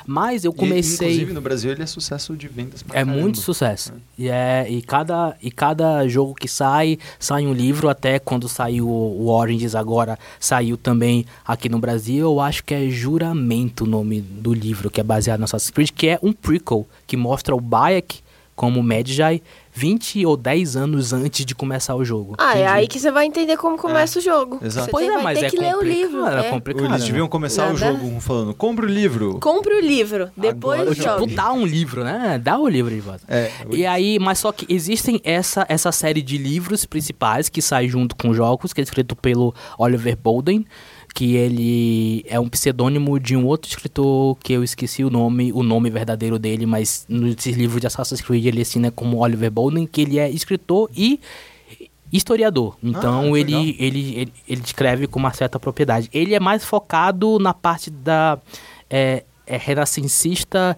Mas eu E, comecei. inclusive no Brasil ele é sucesso de vendas pra É caramba. muito sucesso. E, é, e, cada, e cada jogo que sai, sai um livro. Até quando saiu o o Oranges agora, saiu também aqui no Brasil. Eu acho que é Juramento o nome do livro, que é baseado no Assassin's Creed, que é um prequel, que mostra o Bayek como Medjay 20 ou 10 anos antes de começar o jogo. Ah, é Entendi. aí que você vai entender como começa o jogo. Exato. Você Pois tem- é, vai mas ter é que ler o livro. é é. complicado. Eles deviam começar o Nada. jogo falando, compre o livro. Compre o livro, depois Agora Tipo, dá um livro, né? Dá o livro de volta. É, E aí, mas só que existem essa, essa série de livros principais que sai junto com jogos, que é escrito pelo Oliver Bolden, que ele é um pseudônimo de um outro escritor que eu esqueci o nome, o nome verdadeiro dele, mas nesses livros de Assassin's Creed ele assina como Oliver Bolden, que ele é escritor e historiador. Então que ele, ele, ele, ele escreve com uma certa propriedade. Ele é mais focado na parte da é, é renascencista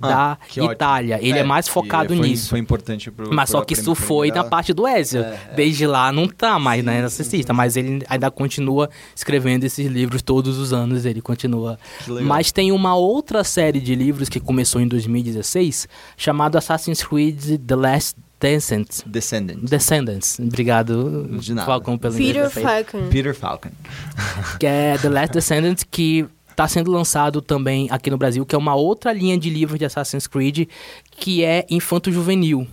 da Ah, que ótimo. Itália. Ele é, mais que focado foi- nisso. Foi importante pro. Mas pro só que isso foi aprender na a- parte do Ezio. É, é. Desde lá não tá mais na Sim, renascencista, mas ele ainda continua escrevendo esses livros todos os anos, ele continua. Mas tem uma outra série de livros que começou em 2016, chamado Assassin's Creed The Last Descent. Descendant. Descendants. Obrigado, De nada. Falcão, pelo Peter. Falcon. Peter Falcon. Que é The Last Descendants, que tá sendo lançado também aqui no Brasil, que é uma outra linha de livros de Assassin's Creed, que é infanto-juvenil.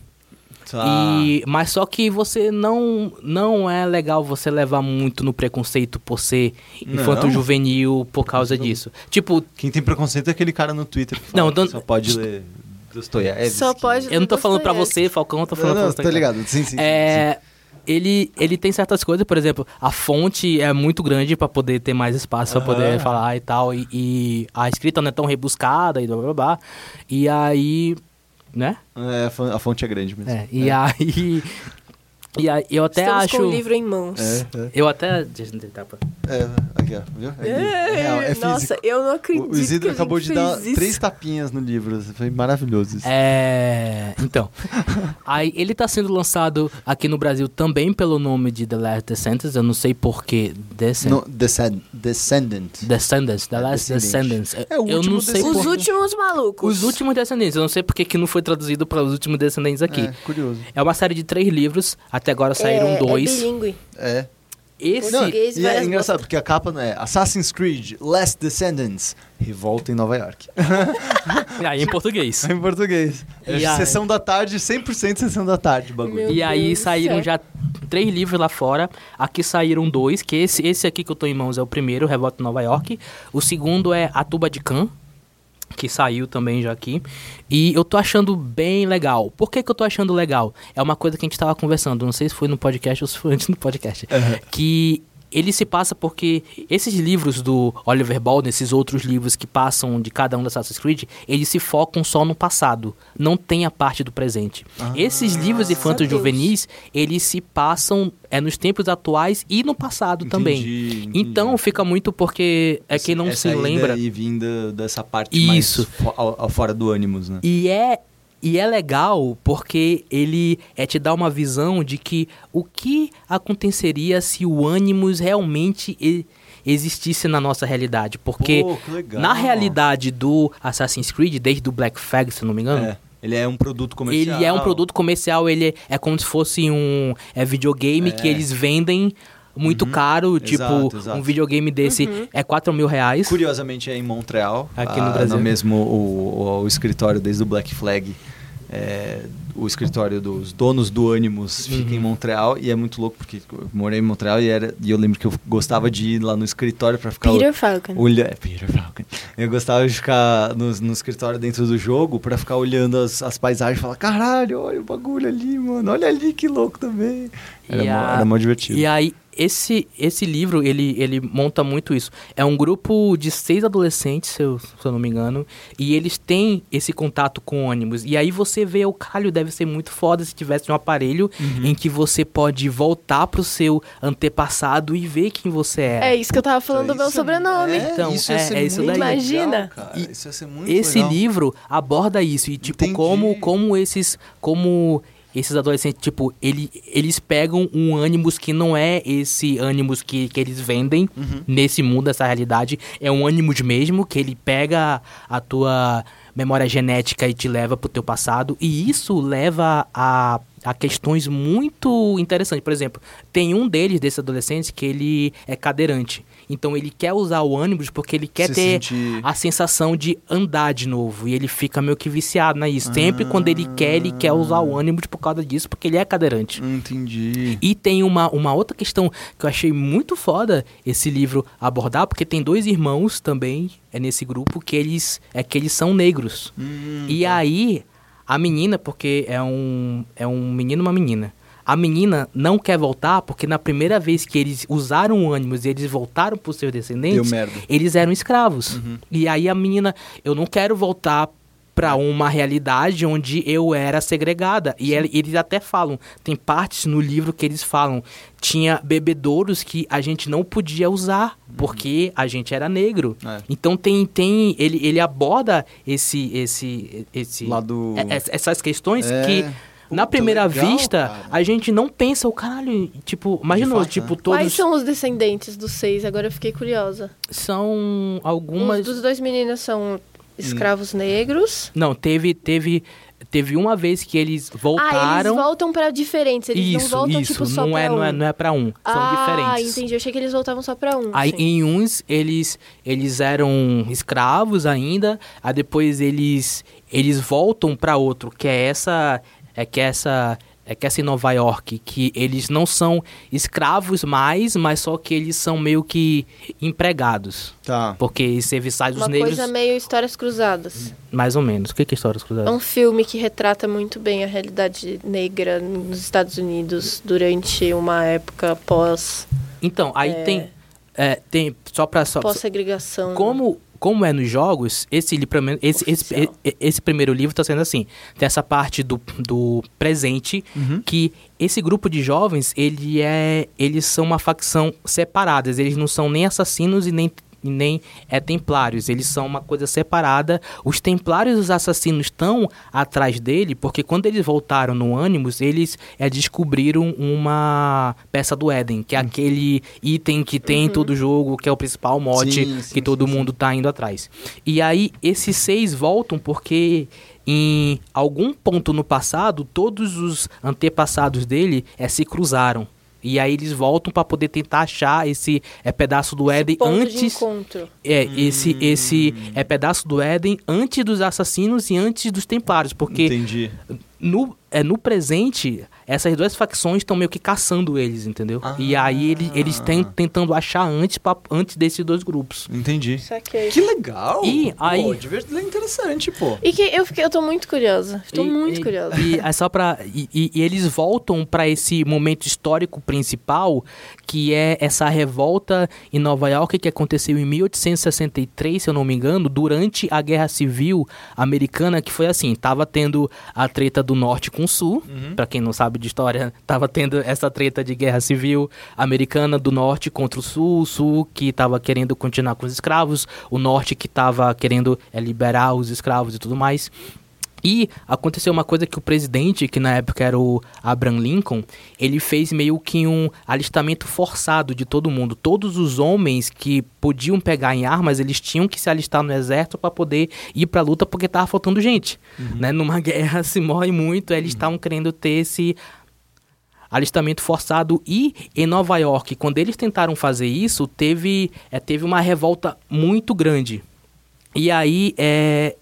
Tá. E, mas só que você não não é legal você levar muito no preconceito por ser Não? infanto juvenil por causa disso. Tipo, Quem tem preconceito é aquele cara no Twitter que fala Não, que não- só pode ler Dostoiévski. Só pode- eu não tô falando pra Dostoiévski. você, Falcão, eu tô Não, falando não, pra você. tô cara. ligado. Sim, sim. sim, É, ele, ele tem certas coisas, por exemplo, a fonte é muito grande pra poder ter mais espaço pra Aham. poder falar e tal. E, e a escrita não é tão rebuscada e blá blá blá. E aí. Né? É, a fon- a fonte é grande mesmo. É, e aí. E aí, eu até Estamos acho. com o livro em mãos. É, é, Eu até. Deixa eu tentar, é, aqui, ó, viu? É, é real, é físico. Nossa, eu não acredito O Isidro que a acabou gente de dar isso. três tapinhas no livro. Foi maravilhoso isso. É. Então. aí ele tá sendo lançado aqui no Brasil também pelo nome de The Last Descendants. Eu não sei porquê. Descend... No, descend, descendant. Descendants. The É, Last. Descendants. É o eu último não sei. Os por... últimos malucos. Os últimos descendentes. Eu não sei porque que não foi traduzido para os últimos descendentes aqui. É, curioso. É uma série de três livros. Até agora saíram é, dois. É bilíngue. É. Esse. Não, Português e e é engraçado, porque a capa não é Assassin's Creed, Last Descendants, Revolta em Nova York. Aí em português. em português. E a- Sessão da tarde, 100% sessão da tarde, bagulho. Meu E aí Deus do saíram céu. já três livros lá fora. Aqui saíram dois, que esse, esse aqui que eu tô em mãos é o primeiro, Revolta em Nova York. O segundo é A Tuba de Khan, que saiu também já aqui. E eu tô achando bem legal. Por que, que eu tô achando legal? É uma coisa que a gente tava conversando, não sei se foi no podcast ou se foi antes do podcast. Que ele se passa porque esses livros do Oliver Baldwin, esses outros livros que passam de cada um da Assassin's Creed, eles se focam só no passado, não tem a parte do presente. esses livros Deus. juvenis, eles se passam é nos tempos atuais e no passado também. Entendi, entendi. Então fica muito porque é quem não Essa se ida lembra. E vinda dessa parte Isso. mais fo ao- ao fora do ânimos, né? E é, e é legal porque ele é te dá uma visão de que o que aconteceria se o Animus realmente existisse na nossa realidade. Porque Pô, legal. na realidade do Assassin's Creed, desde o Black Flag, se não me engano, É, ele é um produto comercial. ele é um produto comercial, ele é como se fosse um é, videogame que eles vendem muito caro, tipo, Uhum. Exato, exato. um videogame desse é 4 mil reais. Curiosamente é em Montreal. Aqui no ah, Brasil. mesmo o, o- o escritório desde o Black Flag. é, o escritório dos donos do Animus fica Uhum. em Montreal e é muito louco porque eu morei em Montreal e, era, e eu lembro que eu gostava de ir lá no escritório pra ficar Peter Falcon. olha, é, Peter Falcon. Eu gostava de ficar no, no escritório dentro do jogo pra ficar olhando as, as paisagens e falar: caralho, olha o bagulho ali, mano, olha ali que louco também. Era, E mó, era mó divertido. E aí, esse, esse livro, ele, ele monta muito isso. É um grupo de seis adolescentes, se eu, se eu não me engano, e eles têm esse contato com ônibus. E aí você vê, o caralho, deve ser muito foda se tivesse um aparelho Uhum. em que você pode voltar pro seu antepassado e ver quem você era. É isso que eu tava falando do meu Isso é- sobrenome. É, Então, isso é- ser é isso muito daí. legal, Imagina. cara. E isso ia ser muito Esse legal. livro aborda isso e tipo Entendi. como como esses como esses adolescentes tipo ele, eles pegam um ânimos que não é esse ânimos que, que eles vendem Uhum. nesse mundo essa realidade é um ânimos mesmo que ele pega a tua memória genética e te leva pro teu passado e isso leva a a questões muito interessantes. Por exemplo, tem um deles, desses adolescentes, que ele é cadeirante. Então ele quer usar o ônibus porque ele quer Se ter sentir- a sensação de andar de novo. E ele fica meio que viciado nisso. Sempre Ah. quando ele quer, ele quer usar o ônibus por causa disso, porque ele é cadeirante. Entendi. E tem uma, uma outra questão que eu achei muito foda esse livro abordar, porque tem dois irmãos também é nesse grupo que eles é que eles são negros. Hum, E aí a menina, porque é um é um menino e uma menina. A menina não quer voltar porque na primeira vez que eles usaram o ânimos e eles voltaram para os seus descendentes, eles eram escravos. E aí a menina, eu não quero voltar pra uma realidade onde eu era segregada. E ele- eles até falam, tem partes no livro que eles falam, tinha bebedouros que a gente não podia usar porque a gente era negro. É. Então tem tem ele, ele aborda esse esse esse Lado- é- é- essas questões É. que na primeira legal, vista, cara. a gente não pensa, o caralho, tipo, imagina, fato, tipo, né? todos Quais são os descendentes dos seis? Agora eu fiquei curiosa. são algumas Os dos dois meninos são escravos negros. Não, teve teve teve uma vez que eles Ah, eles voltaram. voltam pra diferentes. Eles isso, não voltam isso, tipo só não pra é, um. não é não é para um, são ah, diferentes. entendi. Eu achei que eles voltavam só pra um. Aí sim. em uns eles eles eram escravos ainda, aí depois eles eles voltam para outro, que é essa é que é essa é que é essa em Nova York, que eles não são escravos mais, mas só que eles são meio que empregados. Tá. Porque serviçais dos Uma negros, coisa meio histórias cruzadas. mais ou menos. O que é histórias É cruzadas? um filme que retrata muito bem a realidade negra nos Estados Unidos durante uma época pós, Então, aí É. tem é, tem só para só, pós segregação. como como é nos jogos, esse, esse, esse, esse, primeiro livro está sendo assim. Tem essa parte do, do presente, uhum. que esse grupo de jovens, ele é, eles são uma facção separada. Eles não são nem assassinos e nem e nem é templários. Eles são uma coisa separada. Os templários e os assassinos estão atrás dele, porque quando eles voltaram no Animus, eles é, descobriram uma peça do Éden, que é aquele item que tem uhum. em todo jogo, que é o principal mote sim, sim, que todo sim, mundo está indo atrás. E aí, esses seis voltam porque em algum ponto no passado, todos os antepassados dele é, se cruzaram. E aí eles voltam para poder tentar achar esse é, pedaço do esse Éden antes. É, hum. esse esse é pedaço do Éden antes dos assassinos e antes dos templários, porque Entendi. no é no presente essas duas facções estão meio que caçando eles, entendeu? Ah. E aí ele, eles estão tentando achar antes, pra, antes desses dois grupos. Entendi. Que legal! E aí... Pô, é interessante, pô. E que eu, fiquei, eu tô muito curiosa. Tô e, muito e, curiosa. E é só pra... E, e eles voltam para esse momento histórico principal, que é essa revolta em Nova York que aconteceu em 1863, se eu não me engano, durante a Guerra Civil Americana, que foi assim, tava tendo a treta do norte com o sul, uhum. para quem não sabe de história, tava tendo essa treta de guerra civil americana do norte contra o sul, o sul que tava querendo continuar com os escravos, o norte que tava querendo é, liberar os escravos e tudo mais. E aconteceu uma coisa que o presidente, que na época era o Abraham Lincoln, ele fez meio que um alistamento forçado de todo mundo. Todos os homens que podiam pegar em armas, eles tinham que se alistar no exército para poder ir para a luta porque tava faltando gente. Uhum. Né? Numa guerra se morre muito, eles estavam uhum. querendo ter esse alistamento forçado e em Nova York, quando eles tentaram fazer isso, teve, é, teve uma revolta muito grande. E aí, é,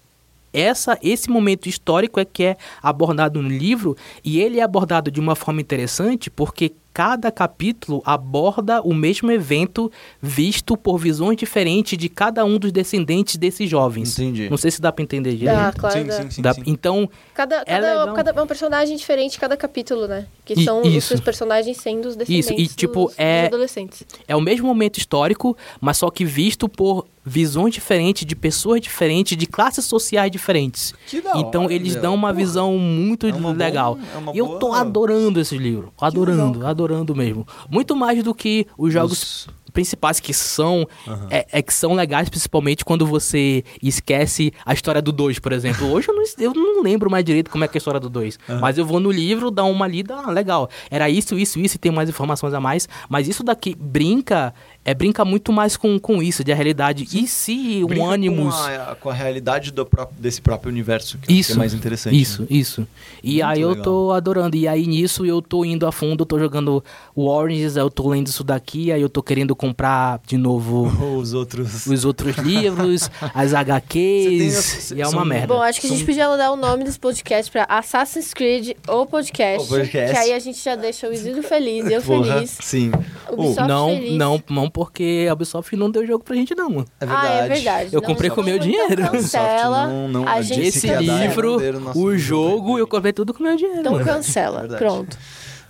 essa esse momento histórico é que é abordado no livro e ele é abordado de uma forma interessante porque cada capítulo aborda o mesmo evento visto por visões diferentes de cada um dos descendentes desses jovens. Entendi. Não sei se dá para entender direito. Dá, claro. Sim, sim, sim, dá, Então, cada, é cada, cada é um personagem diferente cada capítulo, né? Que são e, os seus personagens sendo os descendentes isso. E, tipo, dos, é, dos adolescentes. É o mesmo momento histórico, mas só que visto por visões diferentes, de pessoas diferentes, de classes sociais diferentes. Que da então hora, eles dão uma porra. visão muito é legal. Boa, é e eu tô boa... adorando esse livro. Adorando, adorando mesmo. Muito mais do que os jogos. Os principais que são uhum. é, é, que são legais, principalmente quando você esquece a história do 2, por exemplo. Hoje eu não, eu não lembro mais direito como é que é a história do 2. Uhum. Mas eu vou no livro, dar uma lida, ah, legal. Era isso, isso, isso, e tem mais informações a mais. Mas isso daqui brinca é, brinca muito mais com, com isso, de a realidade. Sim. E se o um Animus. Com a, com a realidade do próprio, desse próprio universo, que, isso, que é mais interessante. Isso, né? isso. E muito aí legal. eu tô adorando. E aí nisso eu tô indo a fundo, eu tô jogando o Oranges, eu tô lendo isso daqui, aí eu tô querendo comprar de novo os outros, os outros livros, as HQs. e é uma merda. Bom, acho que a gente podia mudar o nome desse podcast pra Assassin's Creed ou podcast. O podcast. Que aí a gente já deixa o Isidro feliz, eu Porra, feliz. Sim. O não, feliz. não, não porque a Ubisoft não deu jogo pra gente, não, mano. É verdade. Ah, é verdade. Eu não, comprei com o meu dinheiro. Cancela. Não, não, a gente Esse livro, o jogo, eu comprei tudo com o meu dinheiro. Então mano. cancela. Pronto.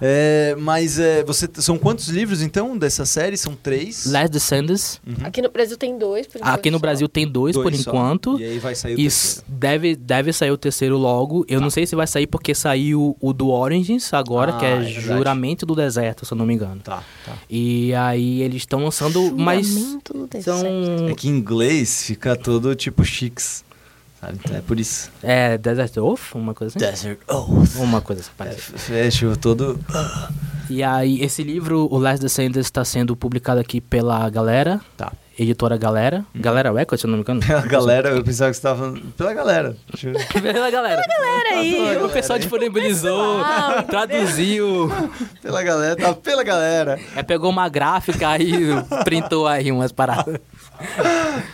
É, mas é, você são quantos livros então dessa série? São três. Last Descendants. Uhum. Aqui no Brasil tem dois. Por Aqui no Brasil tem dois, dois por só. enquanto. E aí vai sair o Isso terceiro. deve deve sair o terceiro logo. Eu tá. não sei se vai sair porque saiu o do Origins agora, ah, que é, é Juramento do Deserto, se eu não me engano. Tá. tá. E aí eles estão lançando, Juramento mas do são é que em inglês fica todo tipo chiques. Sabe? Então é por isso. É Desert Oath, uma coisa assim? Desert Oath. Uma coisa assim. É, fecha todo... E aí, esse livro, o Last Descendants, está sendo publicado aqui pela Galera. Tá. Editora Galera. Hum. Galera Records, se eu não me engano. Pela galera, eu pensava que você estava falando. Pela galera. pela galera. Pela galera aí. O pessoal disponibilizou, traduziu. Pela galera, tá pela galera. É, pegou uma gráfica e printou aí umas paradas.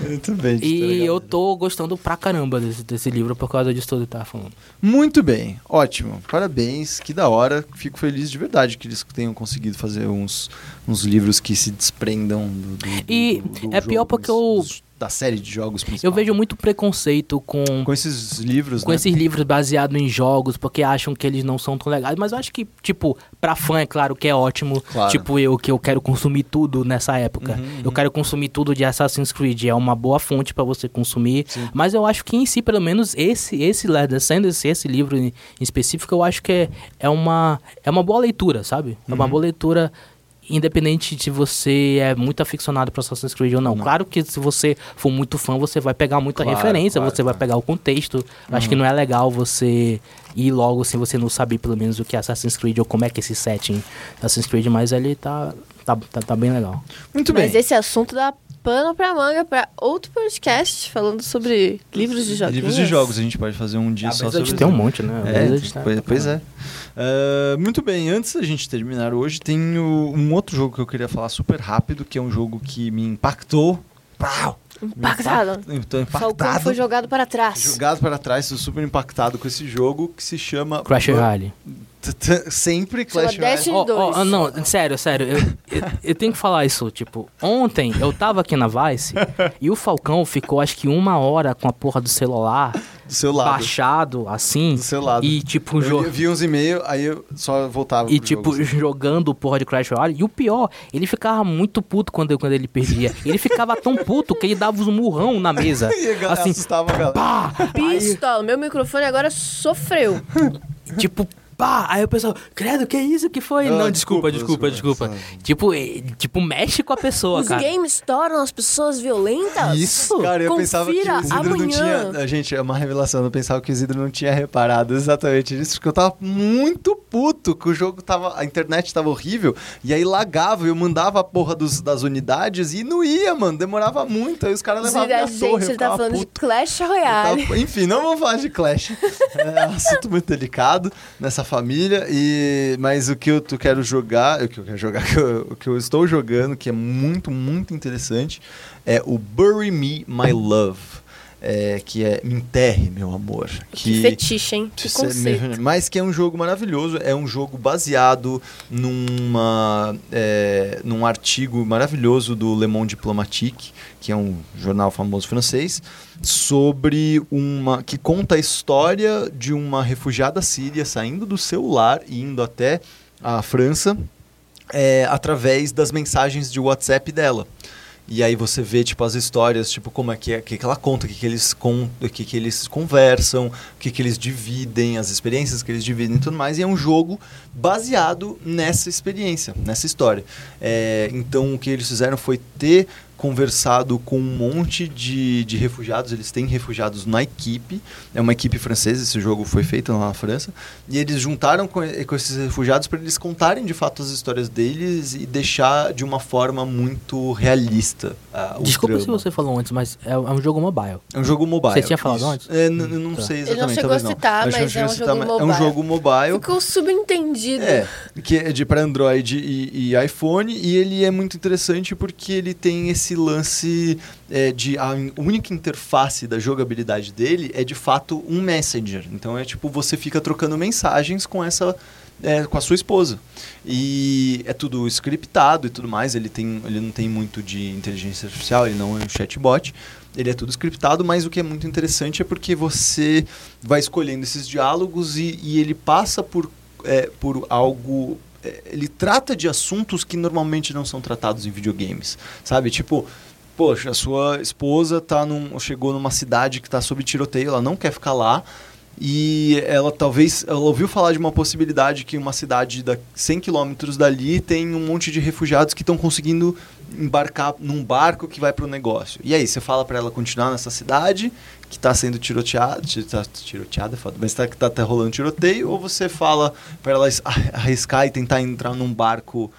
Muito bem. E eu tô gostando pra caramba desse, desse livro por causa disso tudo que tá falando. Muito bem, ótimo. Parabéns, que da hora. Fico feliz de verdade que eles tenham conseguido fazer uns, uns livros que se desprendam do, do, e do, É pior porque eu- da série de jogos principal. Eu vejo muito preconceito com, com esses livros, com né? esses livros baseados em jogos, porque acham que eles não são tão legais. Mas eu acho que, tipo, pra fã, é claro que é ótimo. Claro. Tipo, eu que eu quero consumir tudo nessa época. Uhum, Eu quero consumir tudo de Assassin's Creed. É uma boa fonte pra você consumir. Mas eu acho que em si, pelo menos, esse, esse Descendants, esse livro em, em específico, eu acho que é, é, uma, é uma boa leitura, sabe? É Uhum. uma boa leitura. Independente de você é muito aficionado para Assassin's Creed ou não. Claro que se você for muito fã, você vai pegar muita Claro, referência, claro, você vai claro. pegar o contexto. Eu Acho que não é legal você ir logo sem você não saber pelo menos o que é Assassin's Creed ou como é que é esse setting Assassin's Creed, mas ele tá, tá, tá, tá bem legal. Muito Mas bem. esse assunto dá pano pra manga pra outro podcast falando sobre livros de jogos. Livros de jogos, a gente pode fazer um dia A só sobre tem um isso. monte, né? A É, tá- pois, pois é. Ah, muito bem, antes da gente terminar hoje, tem o- um outro jogo que eu queria falar super rápido, que é um jogo que me impactou. Pau! Impactado. Falcão impactado. foi jogado para trás. Jogado para trás, super impactado com esse jogo que se chama Crash Royale. Sempre Chama Clash Royale. 2. ah, não, sério, sério. Eu, eu, eu tenho que falar isso. Tipo, ontem eu tava aqui na Vice e o Falcão ficou acho que uma hora com a porra do celular Do seu lado. baixado, assim. Do seu lado. E tipo, Eu jo- vi- uns e-mails, aí eu só voltava E pro tipo, jogo, assim. jogando o porra de Crash Royale. E o pior, ele ficava muito puto quando, quando ele perdia. Ele ficava tão puto que ele dava uns murrão na mesa. E a galera assim, assustava a galera. pá! Pistola. Meu microfone agora sofreu. Tipo, pá! Aí o pessoal, credo, que isso que foi? Ah, Não, desculpa, desculpa, desculpa, desculpa. Tipo, eh, tipo, mexe com a pessoa, Os cara. games tornam as pessoas violentas? Isso. Cara, eu Confira pensava que o Isidro não amanhã. tinha. Gente, é uma revelação. Eu pensava que o Isidro não tinha reparado exatamente nisso, porque eu tava muito puto que o jogo tava. A internet tava horrível. E aí lagava, eu mandava a porra dos- das unidades e não ia, mano. Demorava muito. Aí os caras levavam minha Gente, torre. ele eu tá falando de puto. Clash Eu Royale. tava- Enfim, não vamos falar de Clash. É um assunto muito delicado nessa família. E, mas o que eu quero jogar, o que eu quero jogar, o que eu estou jogando, que é muito, muito interessante, é o Bury Me My Love. É, que é Me Enterre, meu amor. Que fetiche, hein? Que conceito. Mas que é um jogo maravilhoso, é um jogo baseado numa, é, num artigo maravilhoso do Le Monde Diplomatique, que é um jornal famoso francês, sobre uma que conta a história de uma refugiada síria saindo do seu lar e indo até a França é, através das mensagens de WhatsApp dela. E aí você vê, tipo, as histórias, tipo, como é que, é, que, que ela conta, o que, que, eles con o que, que eles conversam, o que, que eles dividem, as experiências que eles dividem e tudo mais. E é um jogo baseado nessa experiência, nessa história. É, então, o que eles fizeram foi ter conversado com um monte de, de refugiados, eles têm refugiados na equipe, é uma equipe francesa, esse jogo foi feito lá na França, e eles juntaram com, com esses refugiados para eles contarem de fato as histórias deles e deixar de uma forma muito realista o Desculpa se você falou antes, mas é, é um jogo mobile. É um jogo mobile. Você tinha falado isso. antes? É, eu não Tá. sei Ele não exatamente, chegou a talvez não. citar, Acho que mas não é um chegou a jogo mas É um mobile. jogo mobile. Ficou subentendido. É, que é de para Android e, e iPhone e ele é muito interessante porque ele tem esse lance é, de a única interface da jogabilidade dele é de fato um messenger. Então é tipo você fica trocando mensagens com essa é, com a sua esposa e é tudo scriptado e tudo mais. Ele tem ele não tem muito de inteligência artificial, ele não é um chatbot. Ele é tudo scriptado, mas o que é muito interessante é porque você vai escolhendo esses diálogos e, e ele passa por, é, por algo. É, ele trata de assuntos que normalmente não são tratados em videogames. Sabe? Tipo, poxa, a sua esposa tá num, chegou numa cidade que está sob tiroteio, ela não quer ficar lá. E ela talvez ela ouviu falar de uma possibilidade que uma cidade da 100 quilômetros dali tem um monte de refugiados que estão conseguindo embarcar num barco que vai para o negócio. E aí, você fala para ela continuar nessa cidade que está sendo tiroteada, ti- tá, tiroteada, mas tá, que tá, tá rolando tiroteio, ou você fala para ela arriscar e tentar entrar num barco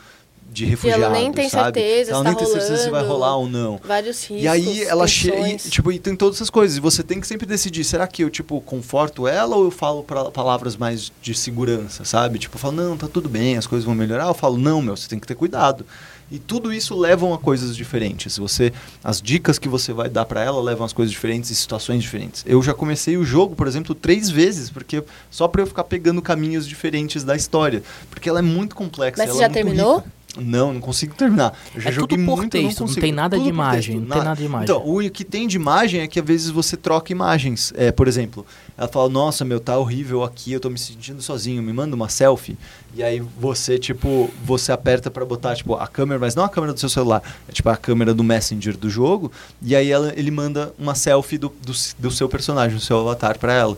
de refugiados, nem tem sabe? certeza ela nem tá tem certeza se vai rolando. rolar ou não. Vários riscos. E aí ela chega. Tipo, e tem todas essas coisas. E você tem que sempre decidir, será que eu, tipo, conforto ela ou eu falo pra, palavras mais de segurança, sabe? Tipo, eu falo, não, tá tudo bem, as coisas vão melhorar. Eu falo, não, meu, você tem que ter cuidado. E tudo isso levam a coisas diferentes. Você, as dicas que você vai dar pra ela levam as coisas diferentes e situações diferentes. Eu já comecei o jogo, por exemplo, três vezes, porque só pra eu ficar pegando caminhos diferentes da história, porque ela é muito complexa. Mas ela você já é terminou? rica. Não, não consigo terminar. Eu já É joguei tudo por muito, texto, não não tem nada Tudo de imagem, texto, não tem nada de imagem. Então, o que tem de imagem é que às vezes você troca imagens. É, por exemplo, ela fala, nossa, meu, tá horrível aqui, eu tô me sentindo sozinho, me manda uma selfie. E aí você, tipo, você aperta pra botar, tipo, a câmera, mas não a câmera do seu celular, é tipo a câmera do Messenger do jogo, e aí ela, ele manda uma selfie do, do, do seu personagem, do seu avatar pra ela.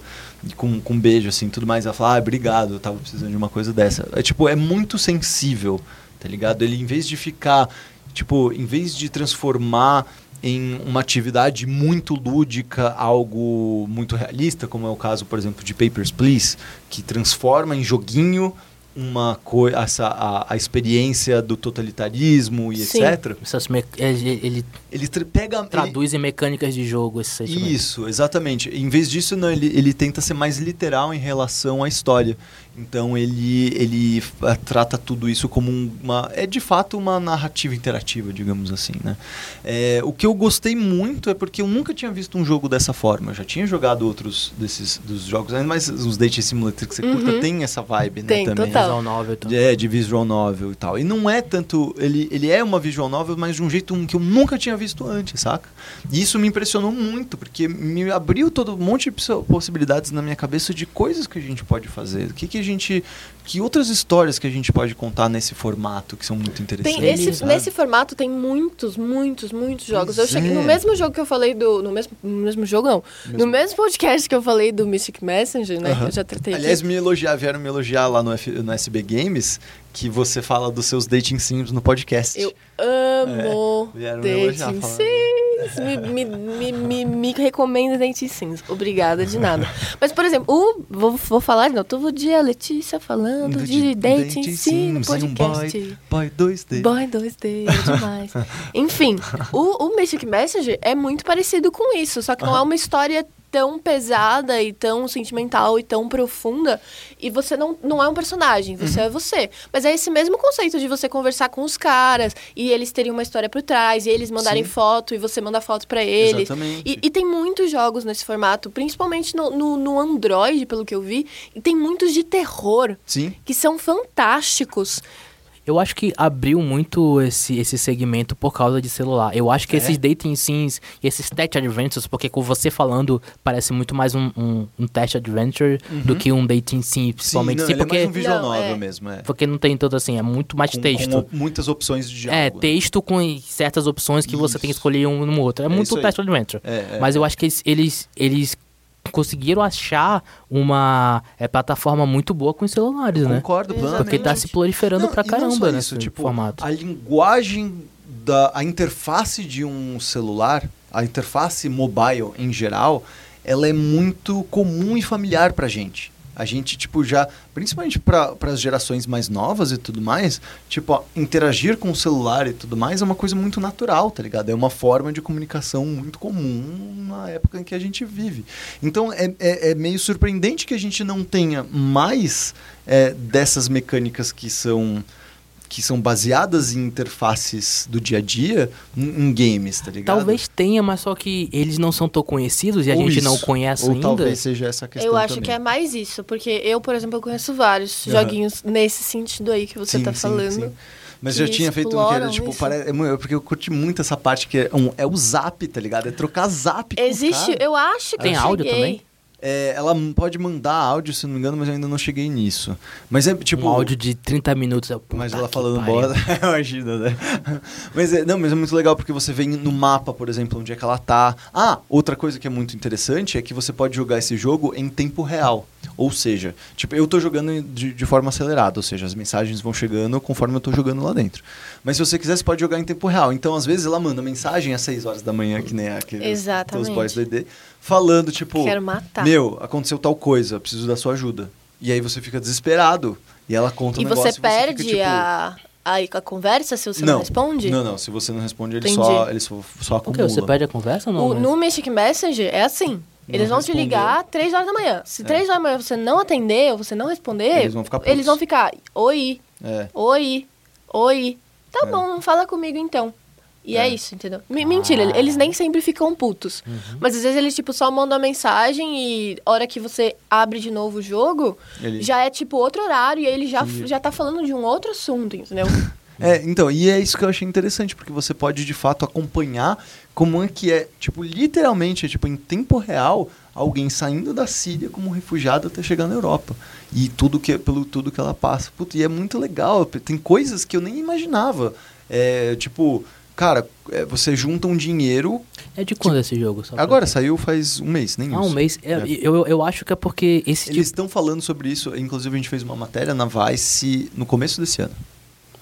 Com, com um beijo, assim, tudo mais. Ela fala, ah, obrigado, eu tava precisando de uma coisa dessa. É tipo, é muito sensível, tá ligado? Ele, em vez de ficar, tipo, em vez de transformar em uma atividade muito lúdica, algo muito realista, como é o caso, por exemplo, de Papers, Please, que transforma em joguinho uma coisa, essa a, a experiência do totalitarismo e Sim. etc. Essas me- ele, ele Ele tra- pega ele- traduz em mecânicas de jogo esse sentimento. isso, exatamente. Em vez disso, não, ele, ele tenta ser mais literal em relação à história. Então ele, ele eh, trata tudo isso como um- uma. É de fato uma narrativa interativa, digamos assim. Né? É, o que eu gostei muito é porque eu nunca tinha visto um jogo dessa forma. Eu já tinha jogado outros desses dos jogos, ainda mais os Dating Simulator que você Uhum. curta, tem essa vibe, né? Tem, também. total. Visual novel, então. É, de visual novel e tal. E não é tanto. Ele, ele é uma visual novel, mas de um jeito que eu nunca tinha visto antes, saca? E isso me impressionou muito, porque me abriu todo um monte de possi- possibilidades na minha cabeça de coisas que a gente pode fazer. O que, que a gente. Que outras histórias que a gente pode contar nesse formato que são muito interessantes. Tem esse, sabe? nesse formato tem muitos, muitos, muitos jogos. Pois eu cheguei é. no mesmo jogo que eu falei do. No mesmo, no mesmo jogo, não. Mesmo. No mesmo podcast que eu falei do Mystic Messenger, né? Aham. Que eu já tratei Aliás, aqui. me elogiar, vieram me elogiar lá no, F- no SB Games que você fala dos seus dating sims no podcast. Eu amo É, vieram me elogiar, Dating. Sims. Me, me, me, me, me recomenda Dating Sims. Obrigada de nada. Mas, por exemplo, o, vou, vou falar de novo. Todo dia a Letícia falando de, Dating, Sim no Sims e um podcast. boy, boy 2D. Boy 2D, é demais. Enfim, o, o Mystic Messenger é muito parecido com isso, só que não é uma história tão pesada e tão sentimental e tão profunda. E você não, não é um personagem, você Uhum. é você. Mas é esse mesmo conceito de você conversar com os caras e eles terem uma história por trás, e eles mandarem Sim. foto e você manda foto pra eles. Exatamente. E, e tem muitos jogos nesse formato, principalmente no, no, no Android, pelo que eu vi, e tem muitos de terror Sim. que são fantásticos. Eu acho que abriu muito esse, esse segmento por causa de celular. Eu acho que É? esses dating sims e esses test adventures, porque com você falando, parece muito mais um, um, um test adventure do que um dating sim, principalmente Sim, não, sim, ele porque, é mais um visual Não, novel é. mesmo, é. porque não tem todo assim, é muito mais Com- texto. com muitas opções de diálogo. É, né? texto com certas opções que você tem que Isso. escolher um no outro. É, É muito isso test adventure. É, é, Mas eu acho que eles, eles, eles conseguiram achar uma é, plataforma muito boa com os celulares, né? Concordo plenamente. Porque tá se proliferando Não, pra caramba nesse isso, tipo, formato. A linguagem da a interface de um celular, a interface mobile em geral, ela é muito comum e familiar pra gente. A gente, tipo, já, principalmente para as gerações mais novas e tudo mais, tipo, ó, interagir com o celular e tudo mais é uma coisa muito natural, tá ligado? É uma forma de comunicação muito comum na época em que a gente vive. Então, é, é, é meio surpreendente que a gente não tenha mais é, dessas mecânicas que são que são baseadas em interfaces do dia a dia em, em games, tá ligado? Talvez tenha, mas só que eles não são tão conhecidos e a Ou gente não isso, conhece Ou ainda. talvez seja essa a questão Eu acho também. que é mais isso, porque eu, por exemplo, eu conheço vários Aham. joguinhos nesse sentido aí que você Sim, tá sim, falando. sim. Mas já tinha feito um que era tipo, isso. pare... é mu- porque eu curti muito essa parte que é, um, é o zap, tá ligado? É trocar zap Existe, eu acho que Tem eu áudio cheguei. também? É, ela pode mandar áudio, se não me engano, mas eu ainda não cheguei nisso. Mas é tipo. um áudio de 30 minutos. eu, Mas ela falando bola, imagina, né? Mas é, não, mas é muito legal porque você vem no mapa, por exemplo, onde é que ela tá. Ah, outra coisa que é muito interessante é que você pode jogar esse jogo em tempo real. Ou seja, tipo, eu tô jogando de, de forma acelerada, ou seja, as mensagens vão chegando conforme eu tô jogando lá dentro. Mas se você quiser, você pode jogar em tempo real. Então, às vezes, ela manda mensagem às 6 horas da manhã, que nem aqueles Exatamente. os boys do ED, falando, tipo, Quero matar. meu, aconteceu tal coisa, preciso da sua ajuda. E aí você fica desesperado. E ela conta um E negócio você e fica, perde tipo, a, a, a conversa se você não, responde? não, não. Se você não responde, ele Entendi. só, ele só, só O que? acumula. Você perde a conversa ou não? O- no Mystic Messenger é assim. Eles vão te responder. ligar 3 horas da manhã. Se 3 horas da manhã você não atender ou você não responder, Eles vão ficar putos. eles vão ficar, oi, É. oi, oi. Tá É. bom, fala comigo então. E é, É. isso, entendeu? M- Mentira, Ah. eles nem sempre ficam putos. Mas às vezes eles, tipo, só mandam a mensagem e hora que você abre de novo o jogo, Ele- já é, tipo, outro horário e aí ele já, já tá falando de um outro assunto, entendeu? É, então, e é isso que eu achei interessante, porque você pode de fato acompanhar como é que é, tipo, literalmente, tipo, em tempo real, alguém saindo da Síria como refugiado até chegar na Europa. E tudo que pelo tudo que ela passa. Putz, e é muito legal, tem coisas que eu nem imaginava. É, tipo, cara, é, você junta um dinheiro. É de quando esse jogo? Agora, saiu faz um mês, nem ah, isso. um mês. É, é. Eu, eu acho que é porque esse Eles estão tipo... falando sobre isso, inclusive a gente fez uma matéria na Vice no começo desse ano.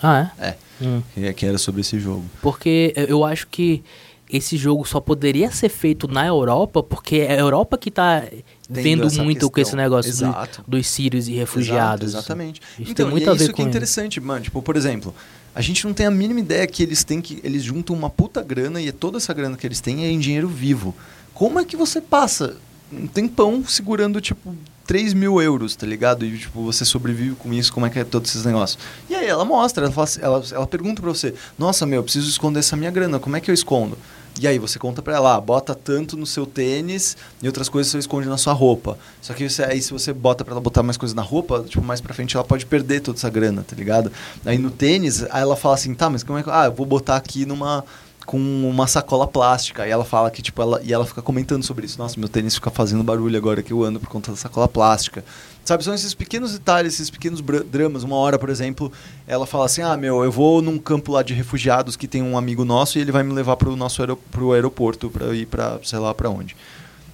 Ah, é? É. Hum. Que era sobre esse jogo. Porque eu acho que esse jogo só poderia ser feito na Europa, porque é a Europa que está vendo muito questão. com esse negócio do, dos sírios e refugiados. Exato, exatamente. Isso então, tem muito ver isso que é interessante, mano. Tipo, por exemplo, a gente não tem a mínima ideia que eles têm que. Eles juntam uma puta grana e toda essa grana que eles têm é em dinheiro vivo. Como é que você passa um tempão segurando, tipo, 3 mil euros, tá ligado? E, tipo, você sobrevive com isso, como é que é todos esses negócios. E aí ela mostra, ela, fala, assim, ela, ela pergunta pra você, nossa, meu, eu preciso esconder essa minha grana, como é que eu escondo? E aí você conta pra ela, ah, bota tanto no seu tênis e outras coisas você esconde na sua roupa. Só que você, aí se você bota pra ela botar mais coisas na roupa, tipo, mais pra frente ela pode perder toda essa grana, tá ligado? Aí no tênis, aí ela fala assim, tá, mas como é que... Ah, eu vou botar aqui numa com uma sacola plástica. E ela fala que, tipo, ela, e ela fica comentando sobre isso. Nossa, meu tênis fica fazendo barulho agora que eu ando por conta da sacola plástica. Sabe, são esses pequenos detalhes, esses pequenos dramas. Uma hora, por exemplo, ela fala assim: Ah, meu, eu vou num campo lá de refugiados que tem um amigo nosso e ele vai me levar pro nosso aer pro aeroporto para ir para sei lá para onde.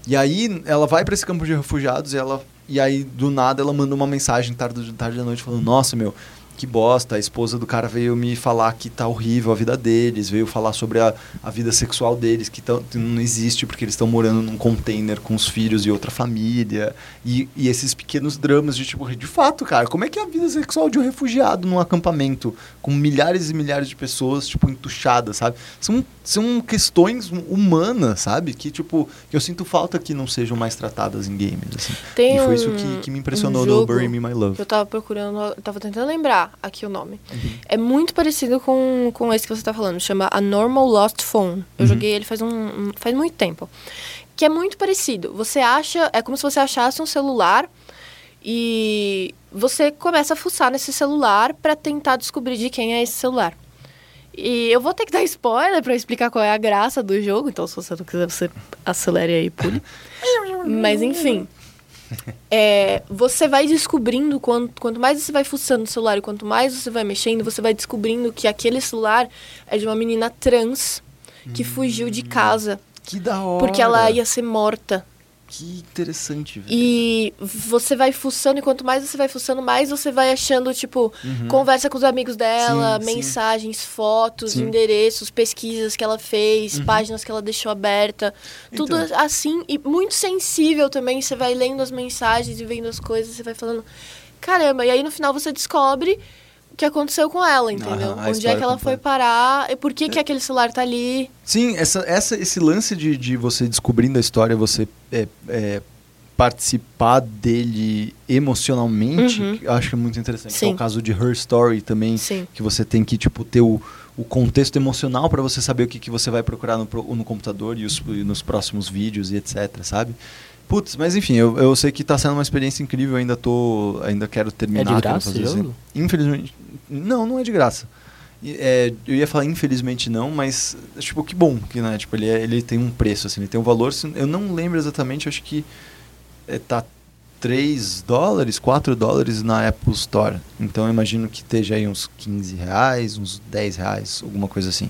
E aí ela vai para esse campo de refugiados e ela e aí do nada ela manda uma mensagem tarde, tarde da noite falando: Nossa, meu, que bosta, a esposa do cara veio me falar que tá horrível a vida deles, veio falar sobre a, a vida sexual deles, que tão, não existe porque eles estão morando num container com os filhos e outra família. E, e esses pequenos dramas de tipo, de fato, cara, como é que é a vida sexual de um refugiado num acampamento com milhares e milhares de pessoas, tipo, entuchadas, sabe? São, são questões humanas, sabe? Que, tipo, que eu sinto falta que não sejam mais tratadas em games, assim. Tem e foi um, isso que, que me impressionou um no Bury Me My Love. Eu tava procurando, eu tava tentando lembrar aqui o nome. Uhum. É muito parecido com, com esse que você está falando. Chama A Normal Lost Phone. Eu uhum. joguei ele faz, um, faz muito tempo. Que é muito parecido. Você acha... É como se você achasse um celular e você começa a fuçar nesse celular para tentar descobrir de quem é esse celular. E eu vou ter que dar spoiler para explicar qual é a graça do jogo, então se você não quiser, você acelere aí e pule. Mas enfim, é, você vai descobrindo, quanto, quanto mais você vai fuçando no celular e quanto mais você vai mexendo, você vai descobrindo que aquele celular é de uma menina trans que hum, fugiu de casa. Que da hora! Porque ela ia ser morta. Que interessante, velho. E você vai fuçando, e quanto mais você vai fuçando, mais você vai achando, tipo, uhum. conversa com os amigos dela, sim, mensagens, sim. fotos, sim. endereços, pesquisas que ela fez, uhum. páginas que ela deixou aberta. Então. Tudo assim, e muito sensível também. Você vai lendo as mensagens e vendo as coisas, você vai falando, caramba, e aí no final você descobre que aconteceu com ela, entendeu? Ah, Onde é que ela foi parar e por que, é. que aquele celular tá ali. Sim, essa, essa, esse lance de, de você descobrindo a história, você é, é, participar dele emocionalmente, uhum. acho que é muito interessante. Sim. É o caso de Her Story também, Sim. que você tem que tipo ter o, o contexto emocional para você saber o que, que você vai procurar no, no computador e, os, e nos próximos vídeos e etc, sabe? Putz, mas enfim, eu, eu sei que está sendo uma experiência incrível, ainda tô. Ainda quero terminar. É de graça fazer jogo? Infelizmente. Não, não é de graça. É, eu ia falar infelizmente não, mas tipo, que bom que né, tipo, ele, é, ele tem um preço, assim, ele tem um valor. Eu não lembro exatamente, acho que é, tá 3 dólares, 4 dólares na Apple Store. Então eu imagino que esteja aí uns 15 reais, uns 10 reais, alguma coisa assim.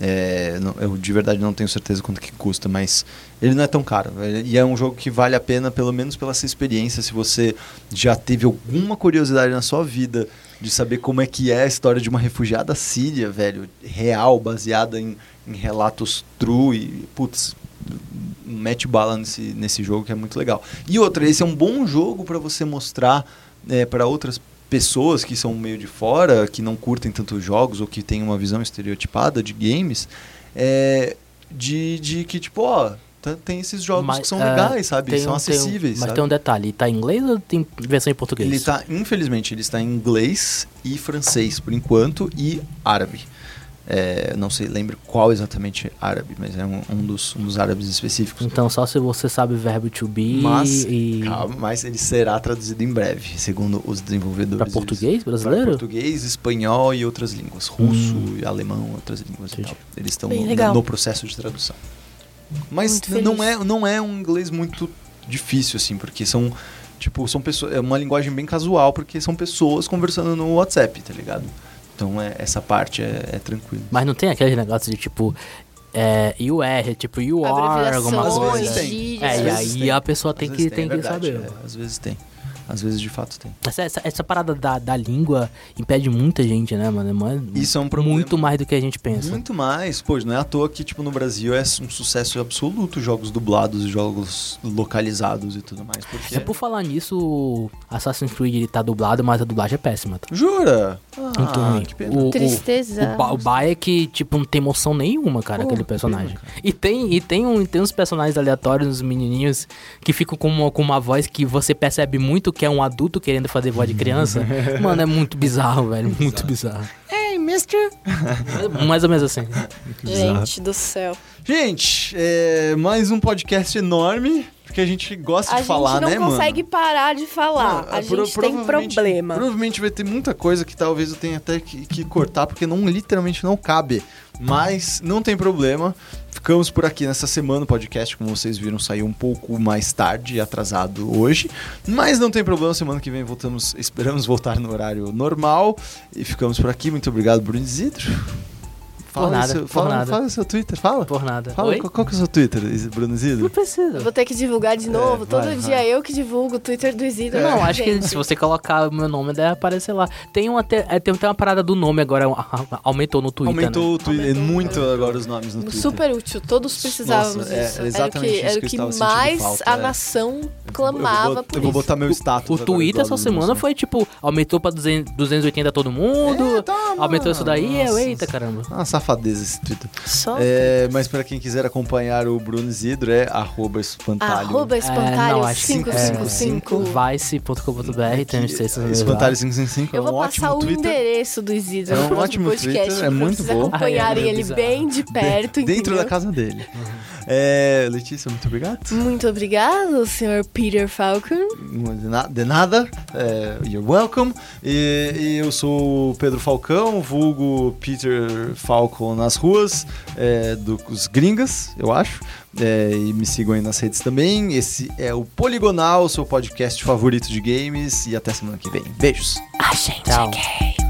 É, não, eu de verdade não tenho certeza quanto que custa, mas ele não é tão caro. E é um jogo que vale a pena, pelo menos pela sua experiência. Se você já teve alguma curiosidade na sua vida de saber como é que é a história de uma refugiada síria, velho, real, baseada em, em relatos true e, putz, mete bala nesse, nesse jogo que é muito legal. E outra, esse é um bom jogo para você mostrar é, para outras pessoas que são meio de fora, que não curtem tantos jogos ou que têm uma visão estereotipada de games, é, de, de que, tipo, ó, tem esses jogos mas, que são legais, sabe? São um, acessíveis. Tem mas sabe? tem um detalhe, tá em inglês ou tem versão em português? Ele tá, infelizmente, ele está em inglês e francês por enquanto e árabe. É, não sei, lembro qual exatamente árabe, mas é um, um dos, um dos árabes específicos. Então, só se você sabe o verbo to be Mas, e... calma, mas ele será traduzido em breve, segundo os desenvolvedores. Pra português Pra brasileiro? português, espanhol e outras línguas. Russo, Hum. e alemão, outras línguas e. Eles estão no, no processo de tradução. Mas não é, não é um inglês muito difícil, assim, porque são. Tipo, são pessoas. É uma linguagem bem casual, porque são pessoas conversando no WhatsApp, tá ligado? Então é, essa parte é, é tranquilo. Mas não tem aquele negócio de tipo. É, you are, tipo, you are, alguma Às coisa. vezes tem. É, Às e vezes aí tem. a pessoa tem Às que, vezes tem é que verdade, saber. é, às vezes tem. Às vezes de fato tem. Essa, essa, essa parada da, da língua impede muita gente, né, mano? É Isso é um problema. Muito mais do que a gente pensa. Muito mais. Pô, não é à toa que, tipo, no Brasil é um sucesso absoluto jogos dublados e jogos localizados e tudo mais. Porque... É por falar nisso, Assassin's Creed ele tá dublado, mas a dublagem é péssima. Tá? Jura? Ah, ruim. que pena. O, o, Tristeza. o, ba o Ba é que, tipo, não tem emoção nenhuma, cara, Pô, aquele que personagem. pena, cara. e tem, e tem, um, tem uns personagens aleatórios, uns menininhos, que ficam com uma, com uma voz que você percebe muito que é um adulto querendo fazer voz de criança. Mano, é muito bizarro, velho. Muito bizarro. Ei, mister. Mais ou menos assim. Gente do céu. Gente, é mais um podcast enorme, porque a gente gosta A de falar, gente não né, mano? consegue parar de falar. Não, a pro- gente tem problema. Provavelmente vai ter muita coisa que talvez eu tenha até que, que cortar, porque não literalmente não cabe. Mas não tem problema. Ficamos por aqui nessa semana. O podcast, como vocês viram, saiu um pouco mais tarde, atrasado hoje. Mas não tem problema. Semana que vem voltamos, esperamos voltar no horário normal. E ficamos por aqui. Muito obrigado, Bruno Isidro. Fala aí nada, seu, por fala, nada. fala seu Twitter, fala. Por nada. Fala, Oi? qual, qual que é o seu Twitter, Bruno Não Isidro? precisa. Eu vou ter que divulgar de novo. É, Todo vai, dia vai. eu que divulgo o Twitter do Isidro. Não, acho que se você colocar o meu nome, deve aparecer lá. Tem uma, é, tem, tem uma parada do nome agora, aumentou no Twitter. Aumentou né? o Twitter, Aumentou. muito agora os nomes no Twitter. Super útil, todos precisávamos Nossa, é, disso. era exatamente era o isso que, era o que eu mais falta, a é. nação Eu clamava vou, bot- por eu vou isso. botar meu status. O agora Twitter essa semana foi tipo, aumentou pra 200, 280 todo mundo, É, tá, aumentou isso daí, eu, nossa. eita caramba. Ah, Uma safadeza esse Twitter. Só É, mas pra quem quiser acompanhar o Bruno Isidro é arroba espantalho. arroba espantalho É, acho que- 555. Vice.com.br, tem os textos Espantalho 555 é Eu um vou passar o Twitter. endereço do Isidro É um ótimo podcast. Twitter, é pra muito vocês bom. acompanharem Ah, é, é ele bizarro. bem de perto, Dentro entendeu? da casa dele. É, Letícia, muito obrigado. Muito obrigado, senhor Peter Falcon. De, na- de nada, é, you're welcome. E, e eu sou o Pedro Falcão, vulgo Peter Falcon nas ruas, é, dos gringas, eu acho. É, e me sigam aí nas redes também. Esse é o Poligonal, seu podcast favorito de games. E até semana que vem. Beijos. A gente Tchau. é gay.